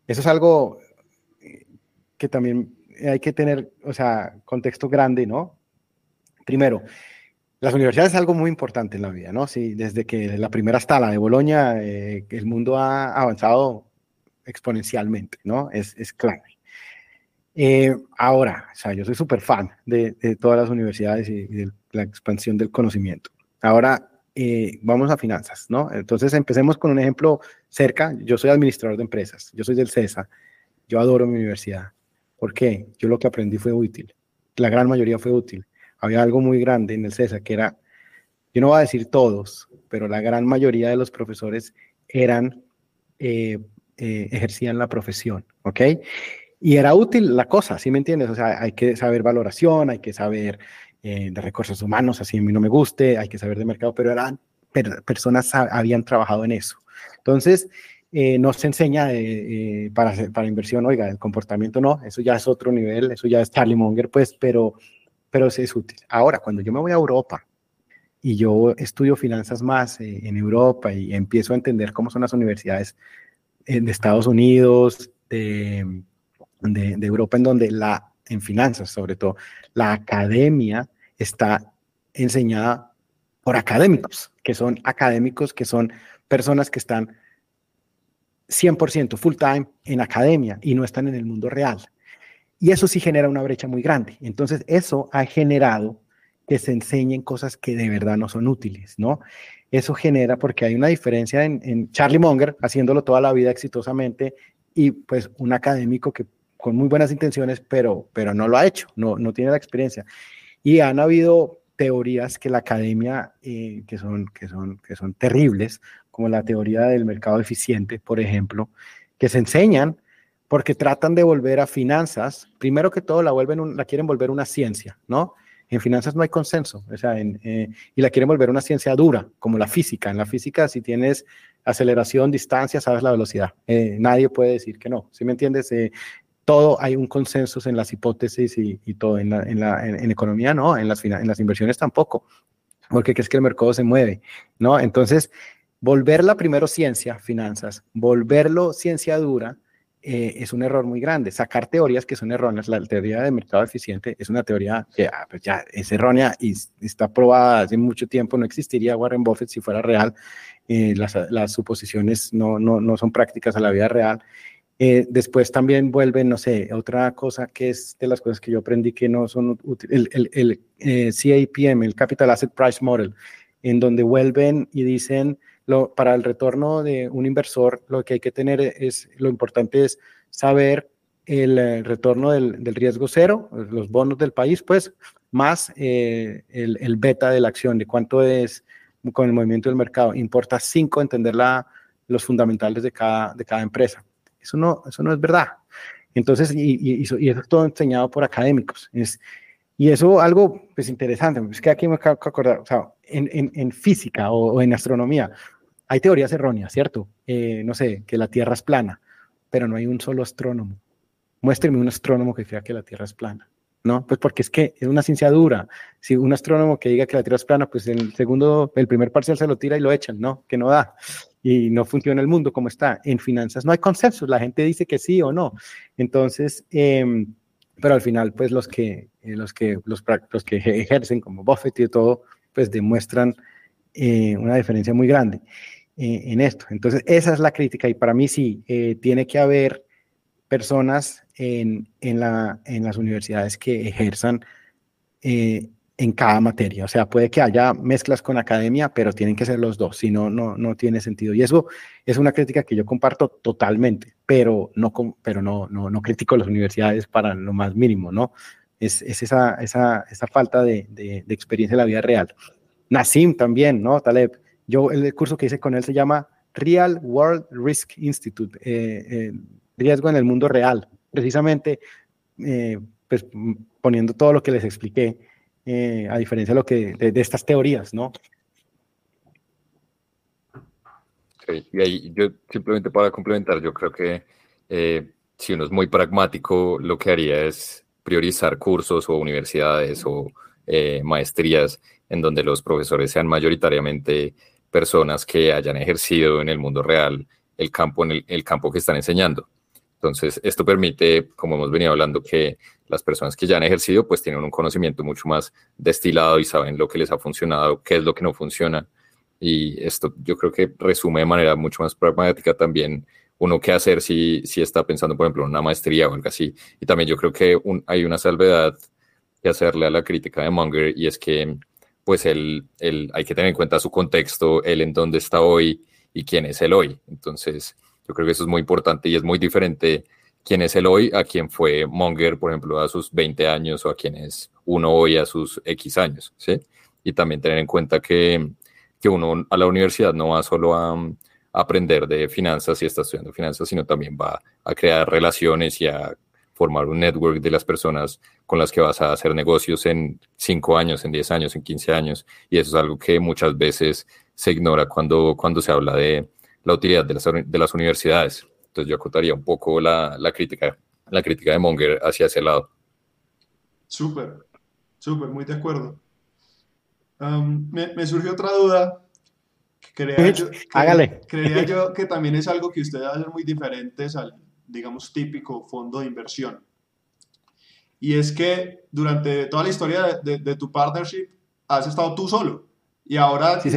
eso es algo que también hay que tener, o sea, contexto grande, ¿no? Primero, las universidades es algo muy importante en la vida, ¿no? Sí, desde que la primera la de Bolonia, eh, el mundo ha avanzado exponencialmente, ¿no? Es, es clave. Eh, ahora, o sea, yo soy súper fan de, de, todas las universidades y, de la expansión del conocimiento. Ahora, eh, vamos a finanzas, ¿no? Entonces, empecemos con un ejemplo cerca. Yo soy administrador de empresas, yo soy del CESA, yo adoro mi universidad. ¿Por qué? Yo lo que aprendí fue útil. La gran mayoría fue útil. Había algo muy grande en el CESA que era, yo no voy a decir todos, pero la gran mayoría de los profesores eran, eh, eh, ejercían la profesión, ¿ok? Y era útil la cosa, ¿sí me entiendes? O sea, hay que saber valoración, hay que saber eh, de recursos humanos, así a mí no me guste, hay que saber de mercado, pero eran personas habían trabajado en eso. Entonces, eh, no se enseña eh, para, para inversión, oiga, el comportamiento no, eso ya es otro nivel, eso ya es Charlie Munger, pues, pero, pero sí es útil. Ahora, cuando yo me voy a Europa y yo estudio finanzas más eh, en Europa y empiezo a entender cómo son las universidades de Estados Unidos, de, de, de Europa, en donde la, en finanzas sobre todo, la academia está enseñada por académicos, que son académicos, que son personas que están 100% full time en academia y no están en el mundo real. Y eso sí genera una brecha muy grande. Entonces, eso ha generado que se enseñen cosas que de verdad no son útiles, ¿no? Eso genera, porque hay una diferencia en, Charlie Munger, haciéndolo toda la vida exitosamente, y pues un académico que con muy buenas intenciones, pero, pero no lo ha hecho, no, no tiene la experiencia. Y han habido teorías que la academia, eh, que, son, que, son, que son terribles, como la teoría del mercado eficiente, por ejemplo, que se enseñan porque tratan de volver a finanzas, primero que todo la, vuelven la quieren volver una ciencia, ¿no? En finanzas no hay consenso, o sea, eh, y la quieren volver una ciencia dura, como la física. En la física, si tienes aceleración, distancia, sabes la velocidad. Eh, nadie puede decir que no, ¿sí me entiendes? Eh, todo hay un consenso en las hipótesis y, todo. En, la, en, la, en, economía no, en las, en las inversiones tampoco, porque crees que el mercado se mueve, ¿no? Entonces, volverla primero ciencia, finanzas, volverlo ciencia dura, eh, es un error muy grande. Sacar teorías que son erróneas, la teoría de mercado eficiente es una teoría que ah, pues ya es errónea y está probada hace mucho tiempo, no existiría Warren Buffett si fuera real, eh, las, las, suposiciones no, no, no, son prácticas a la vida real. Eh, después también vuelven, no sé, otra cosa que es de las cosas que yo aprendí que no son útiles, el, el, el CAPM, el Capital Asset Price Model, en donde vuelven y dicen para el retorno de un inversor, lo que hay que tener es, lo importante es saber el, eh, retorno del, riesgo cero, los bonos del país, pues, más eh, el, beta de la acción, de cuánto es con el movimiento del mercado. Importa cinco entender la, los fundamentales de cada, de cada empresa. Eso no, eso no es verdad. Entonces, y, eso, es todo enseñado por académicos. Es, y eso algo pues interesante, es que aquí me acabo de acordar, o sea, en, en, física o, en astronomía, hay teorías erróneas, ¿cierto? Eh, no sé, que la Tierra es plana, pero no hay un solo astrónomo. Muéstreme un astrónomo que crea que la Tierra es plana. ¿no? Pues porque es que es una ciencia dura. Si un astrónomo que diga que la Tierra es plana, pues el segundo, el primer parcial se lo tira y lo echan, ¿no? Que no da. Y no funciona el mundo como está. En finanzas no hay consenso, la gente dice que sí o no. Entonces, em, pero al final, pues los que, eh, los que, los, los que ejercen como Buffett y todo, pues demuestran eh, una diferencia muy grande. Eh, en esto. Entonces, esa es la crítica y para mí sí, eh, tiene que haber personas en, en, la, en las universidades que ejerzan eh, en cada materia. O sea, puede que haya mezclas con academia, pero tienen que ser los dos, si no, no, no tiene sentido. Y eso es una crítica que yo comparto totalmente, pero no, pero no, no, no critico las universidades para lo más mínimo, ¿no? Es, es esa, esa, esa, falta de, de, experiencia en la vida real. Nassim también, ¿no? Taleb, yo el curso que hice con él se llama Real World Risk Institute, eh, eh, riesgo en el mundo real, precisamente eh, pues, poniendo todo lo que les expliqué, a diferencia de, de, estas teorías, ¿no? y ahí yo simplemente para complementar, yo creo que si uno es muy pragmático, lo que haría es priorizar cursos o universidades o maestrías en donde los profesores sean mayoritariamente personas que hayan ejercido en el mundo real el campo, en el, campo que están enseñando. Entonces, esto permite, como hemos venido hablando, que las personas que ya han ejercido, pues tienen un conocimiento mucho más destilado y saben lo que les ha funcionado, qué es lo que no funciona. Y esto yo creo que resume de manera mucho más pragmática también uno qué hacer si, si está pensando, por ejemplo, en una maestría o algo así. Y también yo creo que hay una salvedad que hacerle a la crítica de Munger y es que pues él, hay que tener en cuenta su contexto, él en dónde está hoy y quién es él hoy. Entonces, yo creo que eso es muy importante y es muy diferente quién es él hoy a quién fue Monger, por ejemplo, a sus 20 años o a quién es uno hoy a sus X años, ¿sí? Y también tener en cuenta que, que uno a la universidad no va solo a, a aprender de finanzas y está estudiando finanzas, sino también va a crear relaciones y a formar un network de las personas con las que vas a hacer negocios en 5 años, en 10 años, en 15 años. Y eso es algo que muchas veces se ignora cuando, cuando se habla de la utilidad de las, de las universidades. Entonces yo acotaría un poco la, la, crítica, la crítica de Monger hacia ese lado. Súper, súper, muy de acuerdo. Um, me, me, surgió otra duda. Creía yo, Hágale. Creía yo que también es algo que ustedes hacen muy diferentes al, digamos, típico fondo de inversión. Y es que durante toda la historia de, tu partnership has estado tú solo. Y ahora, sí,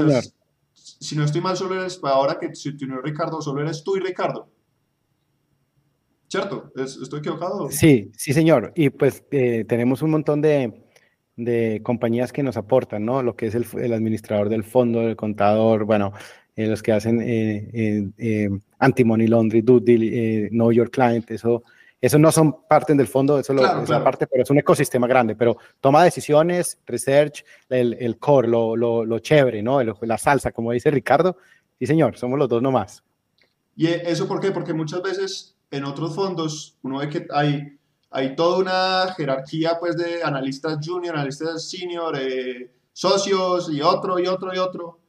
si no estoy mal, solo eres, ahora que si no Ricardo, solo eres tú y Ricardo. ¿Cierto? ¿Estoy equivocado? Sí, sí, señor. Y pues eh, tenemos un montón de, de, compañías que nos aportan, ¿no? Lo que es el, el administrador del fondo, el contador, bueno, eh, los que hacen eh, eh, anti-money laundry, due deal, know your client, eso, eso no son parte del fondo, eso es la parte, pero es un ecosistema grande, pero toma decisiones, research, el, el core, lo, lo, lo chévere, ¿no? la salsa, como dice Ricardo, sí señor, somos los dos nomás. ¿Y eso por qué? Porque muchas veces en otros fondos uno ve que hay, hay toda una jerarquía pues de analistas junior, analistas senior, eh, socios y otro y otro y otro.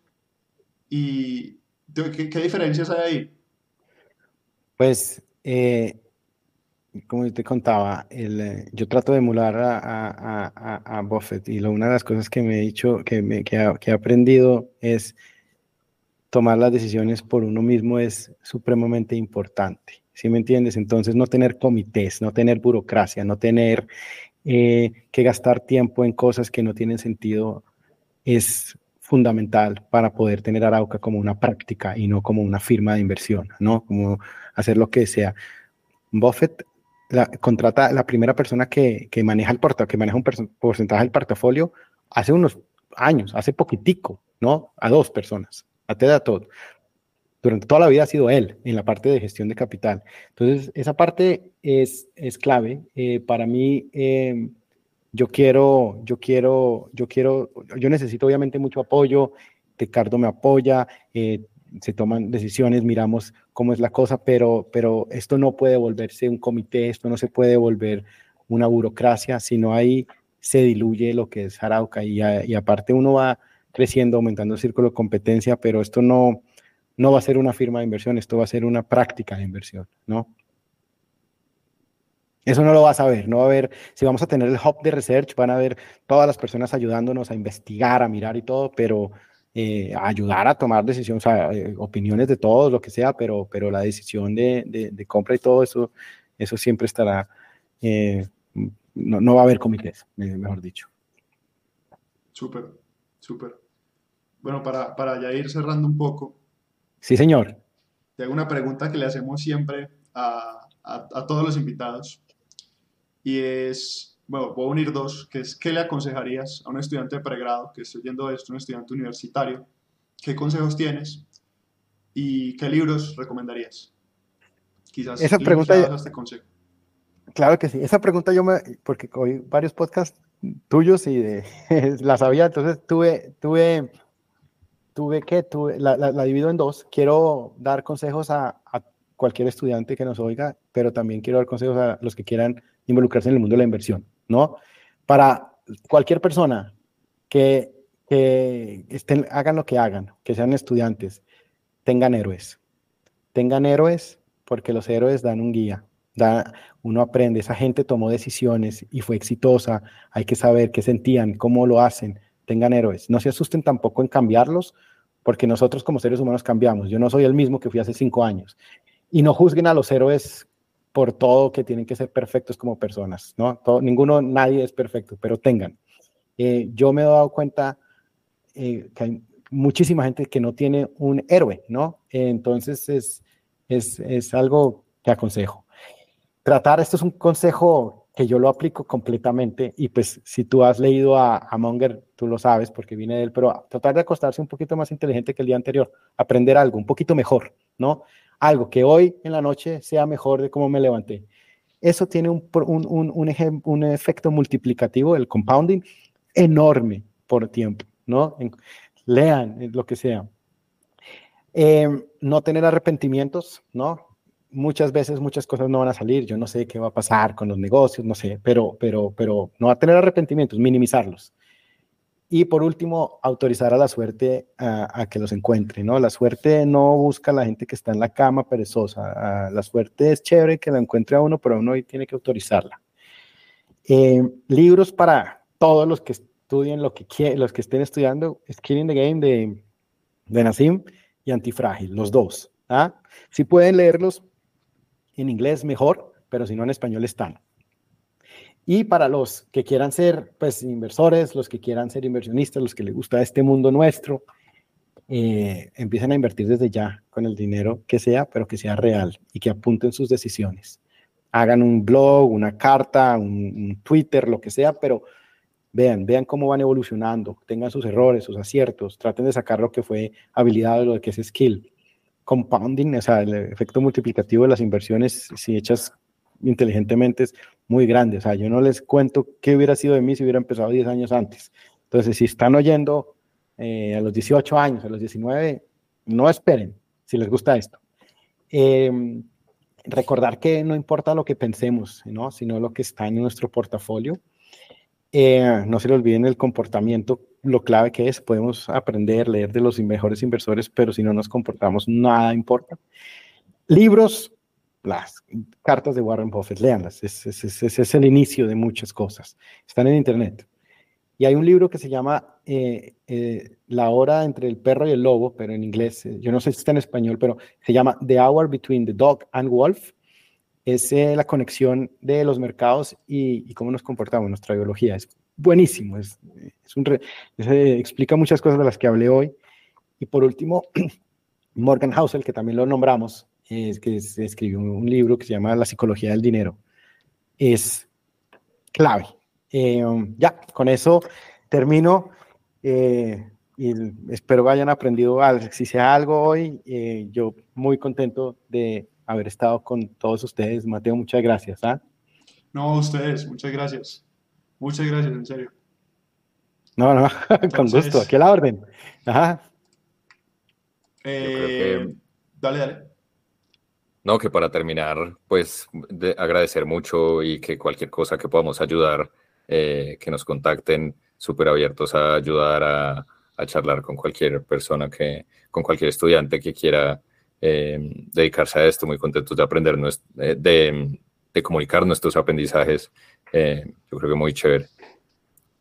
¿Y qué, qué diferencias hay ahí? Pues, eh, como yo te contaba, el, eh, yo trato de emular a, Buffett y una de las cosas que me he dicho, que, me, que he aprendido es tomar las decisiones por uno mismo es supremamente importante. ¿Sí me entiendes? Entonces, no tener comités, no tener burocracia, no tener eh, que gastar tiempo en cosas que no tienen sentido es fundamental para poder tener Arauca como una práctica y no como una firma de inversión, ¿no? Como hacer lo que sea. Buffett la, contrata la primera persona que, que maneja el portafolio, que maneja un porcentaje del portafolio hace unos años, hace poquitico, ¿no? A dos personas a Ted todo. Durante toda la vida ha sido él en la parte de gestión de capital. Entonces, esa parte es, es clave. Eh, para mí, eh, yo quiero, yo quiero, yo quiero, yo necesito obviamente mucho apoyo. Ricardo me apoya, eh, se toman decisiones, miramos cómo es la cosa, pero, pero esto no puede volverse un comité, esto no se puede volver una burocracia, sino ahí se diluye lo que es Arauca y, y aparte uno va creciendo, aumentando el círculo de competencia, pero esto no, no va a ser una firma de inversión, esto va a ser una práctica de inversión, ¿no? Eso no lo vas a ver, no va a haber, si vamos a tener el hub de research, van a ver todas las personas ayudándonos a investigar, a mirar y todo, pero eh, a ayudar a tomar decisiones, o sea, eh, opiniones de todos, lo que sea, pero, pero la decisión de, de, compra y todo eso, eso siempre estará, eh, no, no, va a haber comités, mejor dicho. Súper. Súper. Bueno, para, para ya ir cerrando un poco. Sí, señor. Te hago una pregunta que le hacemos siempre a, a, todos los invitados. Y es, bueno, voy a unir dos, que es, ¿qué le aconsejarías a un estudiante de pregrado que esté yendo esto, un estudiante universitario? ¿Qué consejos tienes? ¿Y qué libros recomendarías? Quizás esa pregunta este consejo. Claro que sí. Esa pregunta yo me, porque hoy varios podcasts tuyos y de, la sabía, entonces tuve, tuve, tuve que, tuve, la, la, divido en dos. Quiero dar consejos a, a, cualquier estudiante que nos oiga, pero también quiero dar consejos a los que quieran involucrarse en el mundo de la inversión, ¿no? Para cualquier persona que, que estén, hagan lo que hagan, que sean estudiantes, tengan héroes. Tengan héroes porque los héroes dan un guía, uno aprende, esa gente tomó decisiones y fue exitosa, hay que saber qué sentían, cómo lo hacen, tengan héroes. No se asusten tampoco en cambiarlos, porque nosotros como seres humanos cambiamos. Yo no soy el mismo que fui hace cinco años. Y no juzguen a los héroes por todo que tienen que ser perfectos como personas, ¿no? ninguno, nadie es perfecto, pero tengan. Eh, yo me he dado cuenta eh, que hay muchísima gente que no tiene un héroe, ¿no? entonces es, es, es algo que aconsejo tratar, esto es un consejo que yo lo aplico completamente y pues si tú has leído a, a Monger, tú lo sabes porque viene de él, pero tratar de acostarse un poquito más inteligente que el día anterior, aprender algo un poquito mejor, ¿no? Algo que hoy en la noche sea mejor de cómo me levanté. Eso tiene un, un, un, un efecto multiplicativo, el compounding, enorme por tiempo, ¿no? lean lo que sea. Eh, no tener arrepentimientos, ¿no? muchas veces muchas cosas no van a salir, yo no sé qué va a pasar con los negocios, no sé, pero, pero, pero no a tener arrepentimientos, minimizarlos. Y por último, autorizar a la suerte a, que los encuentre, ¿no? La suerte no busca a la gente que está en la cama perezosa, la suerte es chévere que la encuentre a uno, pero uno tiene que autorizarla. Eh, libros para todos los que estudien lo que los que estén estudiando, Skin in the Game de, de Nassim y Antifrágil, los dos. ¿ah? Si pueden leerlos, en inglés mejor, pero si no en español están. Y para los que quieran ser pues, inversores, los que quieran ser inversionistas, los que les gusta este mundo nuestro, eh, empiecen a invertir desde ya con el dinero que sea, pero que sea real y que apunten sus decisiones. Hagan un blog, una carta, un, Twitter, lo que sea, pero vean, vean cómo van evolucionando, tengan sus errores, sus aciertos, traten de sacar lo que fue habilidad, lo que es skill. Compounding, o sea, el efecto multiplicativo de las inversiones, si hechas inteligentemente, es muy grande. O sea, yo no les cuento qué hubiera sido de mí si hubiera empezado 10 años antes. Entonces, si están oyendo eh, a los 18 años, a los 19, no esperen si les gusta esto. Em, recordar que no importa lo que pensemos, ¿no? sino lo que está en nuestro portafolio. Eh, no se le olviden el comportamiento, lo clave que es. Podemos aprender, leer de los mejores inversores, pero si no nos comportamos, nada importa. Libros, las cartas de Warren Buffett, léanlas. Ese es, es, el inicio de muchas cosas. Están en Internet. Y hay un libro que se llama eh, eh, La hora entre el perro y el lobo, pero en inglés, eh, yo no sé si está en español, pero se llama The Hour Between the Dog and Wolf. Es la conexión de los mercados y, cómo nos comportamos, nuestra biología. Es buenísimo, es, es un explica muchas cosas de las que hablé hoy. Y por último, Morgan Housel, que también lo nombramos, es que escribió un, libro que se llama La psicología del dinero. Es clave. ya, con eso termino. Eh, y espero que hayan aprendido algo. Si sea algo hoy, eh, yo muy contento de haber estado con todos ustedes. Mateo, muchas gracias. ¿ah? No, ustedes, muchas gracias. Muchas gracias, en serio. No, no, con gusto, aquí a la orden. Ajá. Eh, dale, dale. No, que para terminar, pues agradecer mucho y que cualquier cosa que podamos ayudar, que nos contacten súper abiertos a ayudar a, a, charlar con cualquier persona, que, con cualquier estudiante que quiera eh, dedicarse a esto, muy contentos de aprender, eh, de, de comunicar nuestros aprendizajes. Eh, yo creo que muy chévere.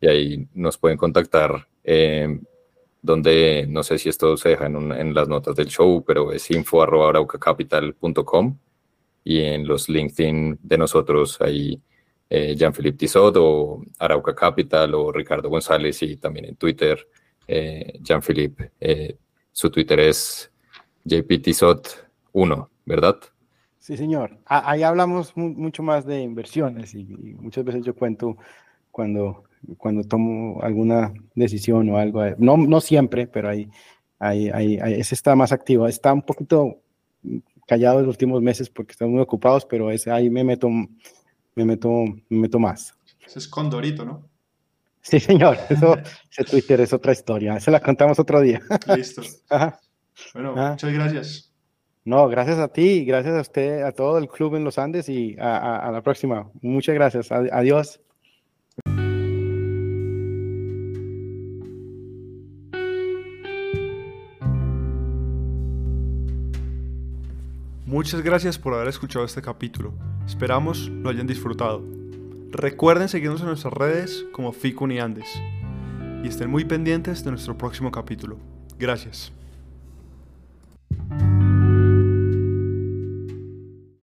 Y ahí nos pueden contactar, donde no sé si esto se deja en, las notas del show, pero es info.araucacapital.com y en los LinkedIn de nosotros ahí eh, Jean-Philippe Tissot o Arauca Capital o Ricardo González y también en Twitter eh, Jean-Philippe. Eh, su Twitter es JP Tissot 1, ¿verdad? Sí, señor. Ahí hablamos mucho más de inversiones y, muchas veces yo cuento cuando, cuando tomo alguna decisión o algo. No, no siempre, pero ahí, ahí, ahí, ese está más activo. Está un poquito callado en los últimos meses porque estamos muy ocupados, pero ese, ahí me meto me meto, me meto más. Ese es Condorito, ¿no? Sí, señor. Eso, ese Twitter es otra historia. Se la contamos otro día. Listo. Bueno, muchas gracias. No, gracias a ti, gracias a usted, a todo el club en los Andes y a, la próxima. Muchas gracias. Adiós. Muchas gracias por haber escuchado este capítulo. Esperamos lo hayan disfrutado. Recuerden seguirnos en nuestras redes como Ficun y Andes. Y estén muy pendientes de nuestro próximo capítulo. Gracias.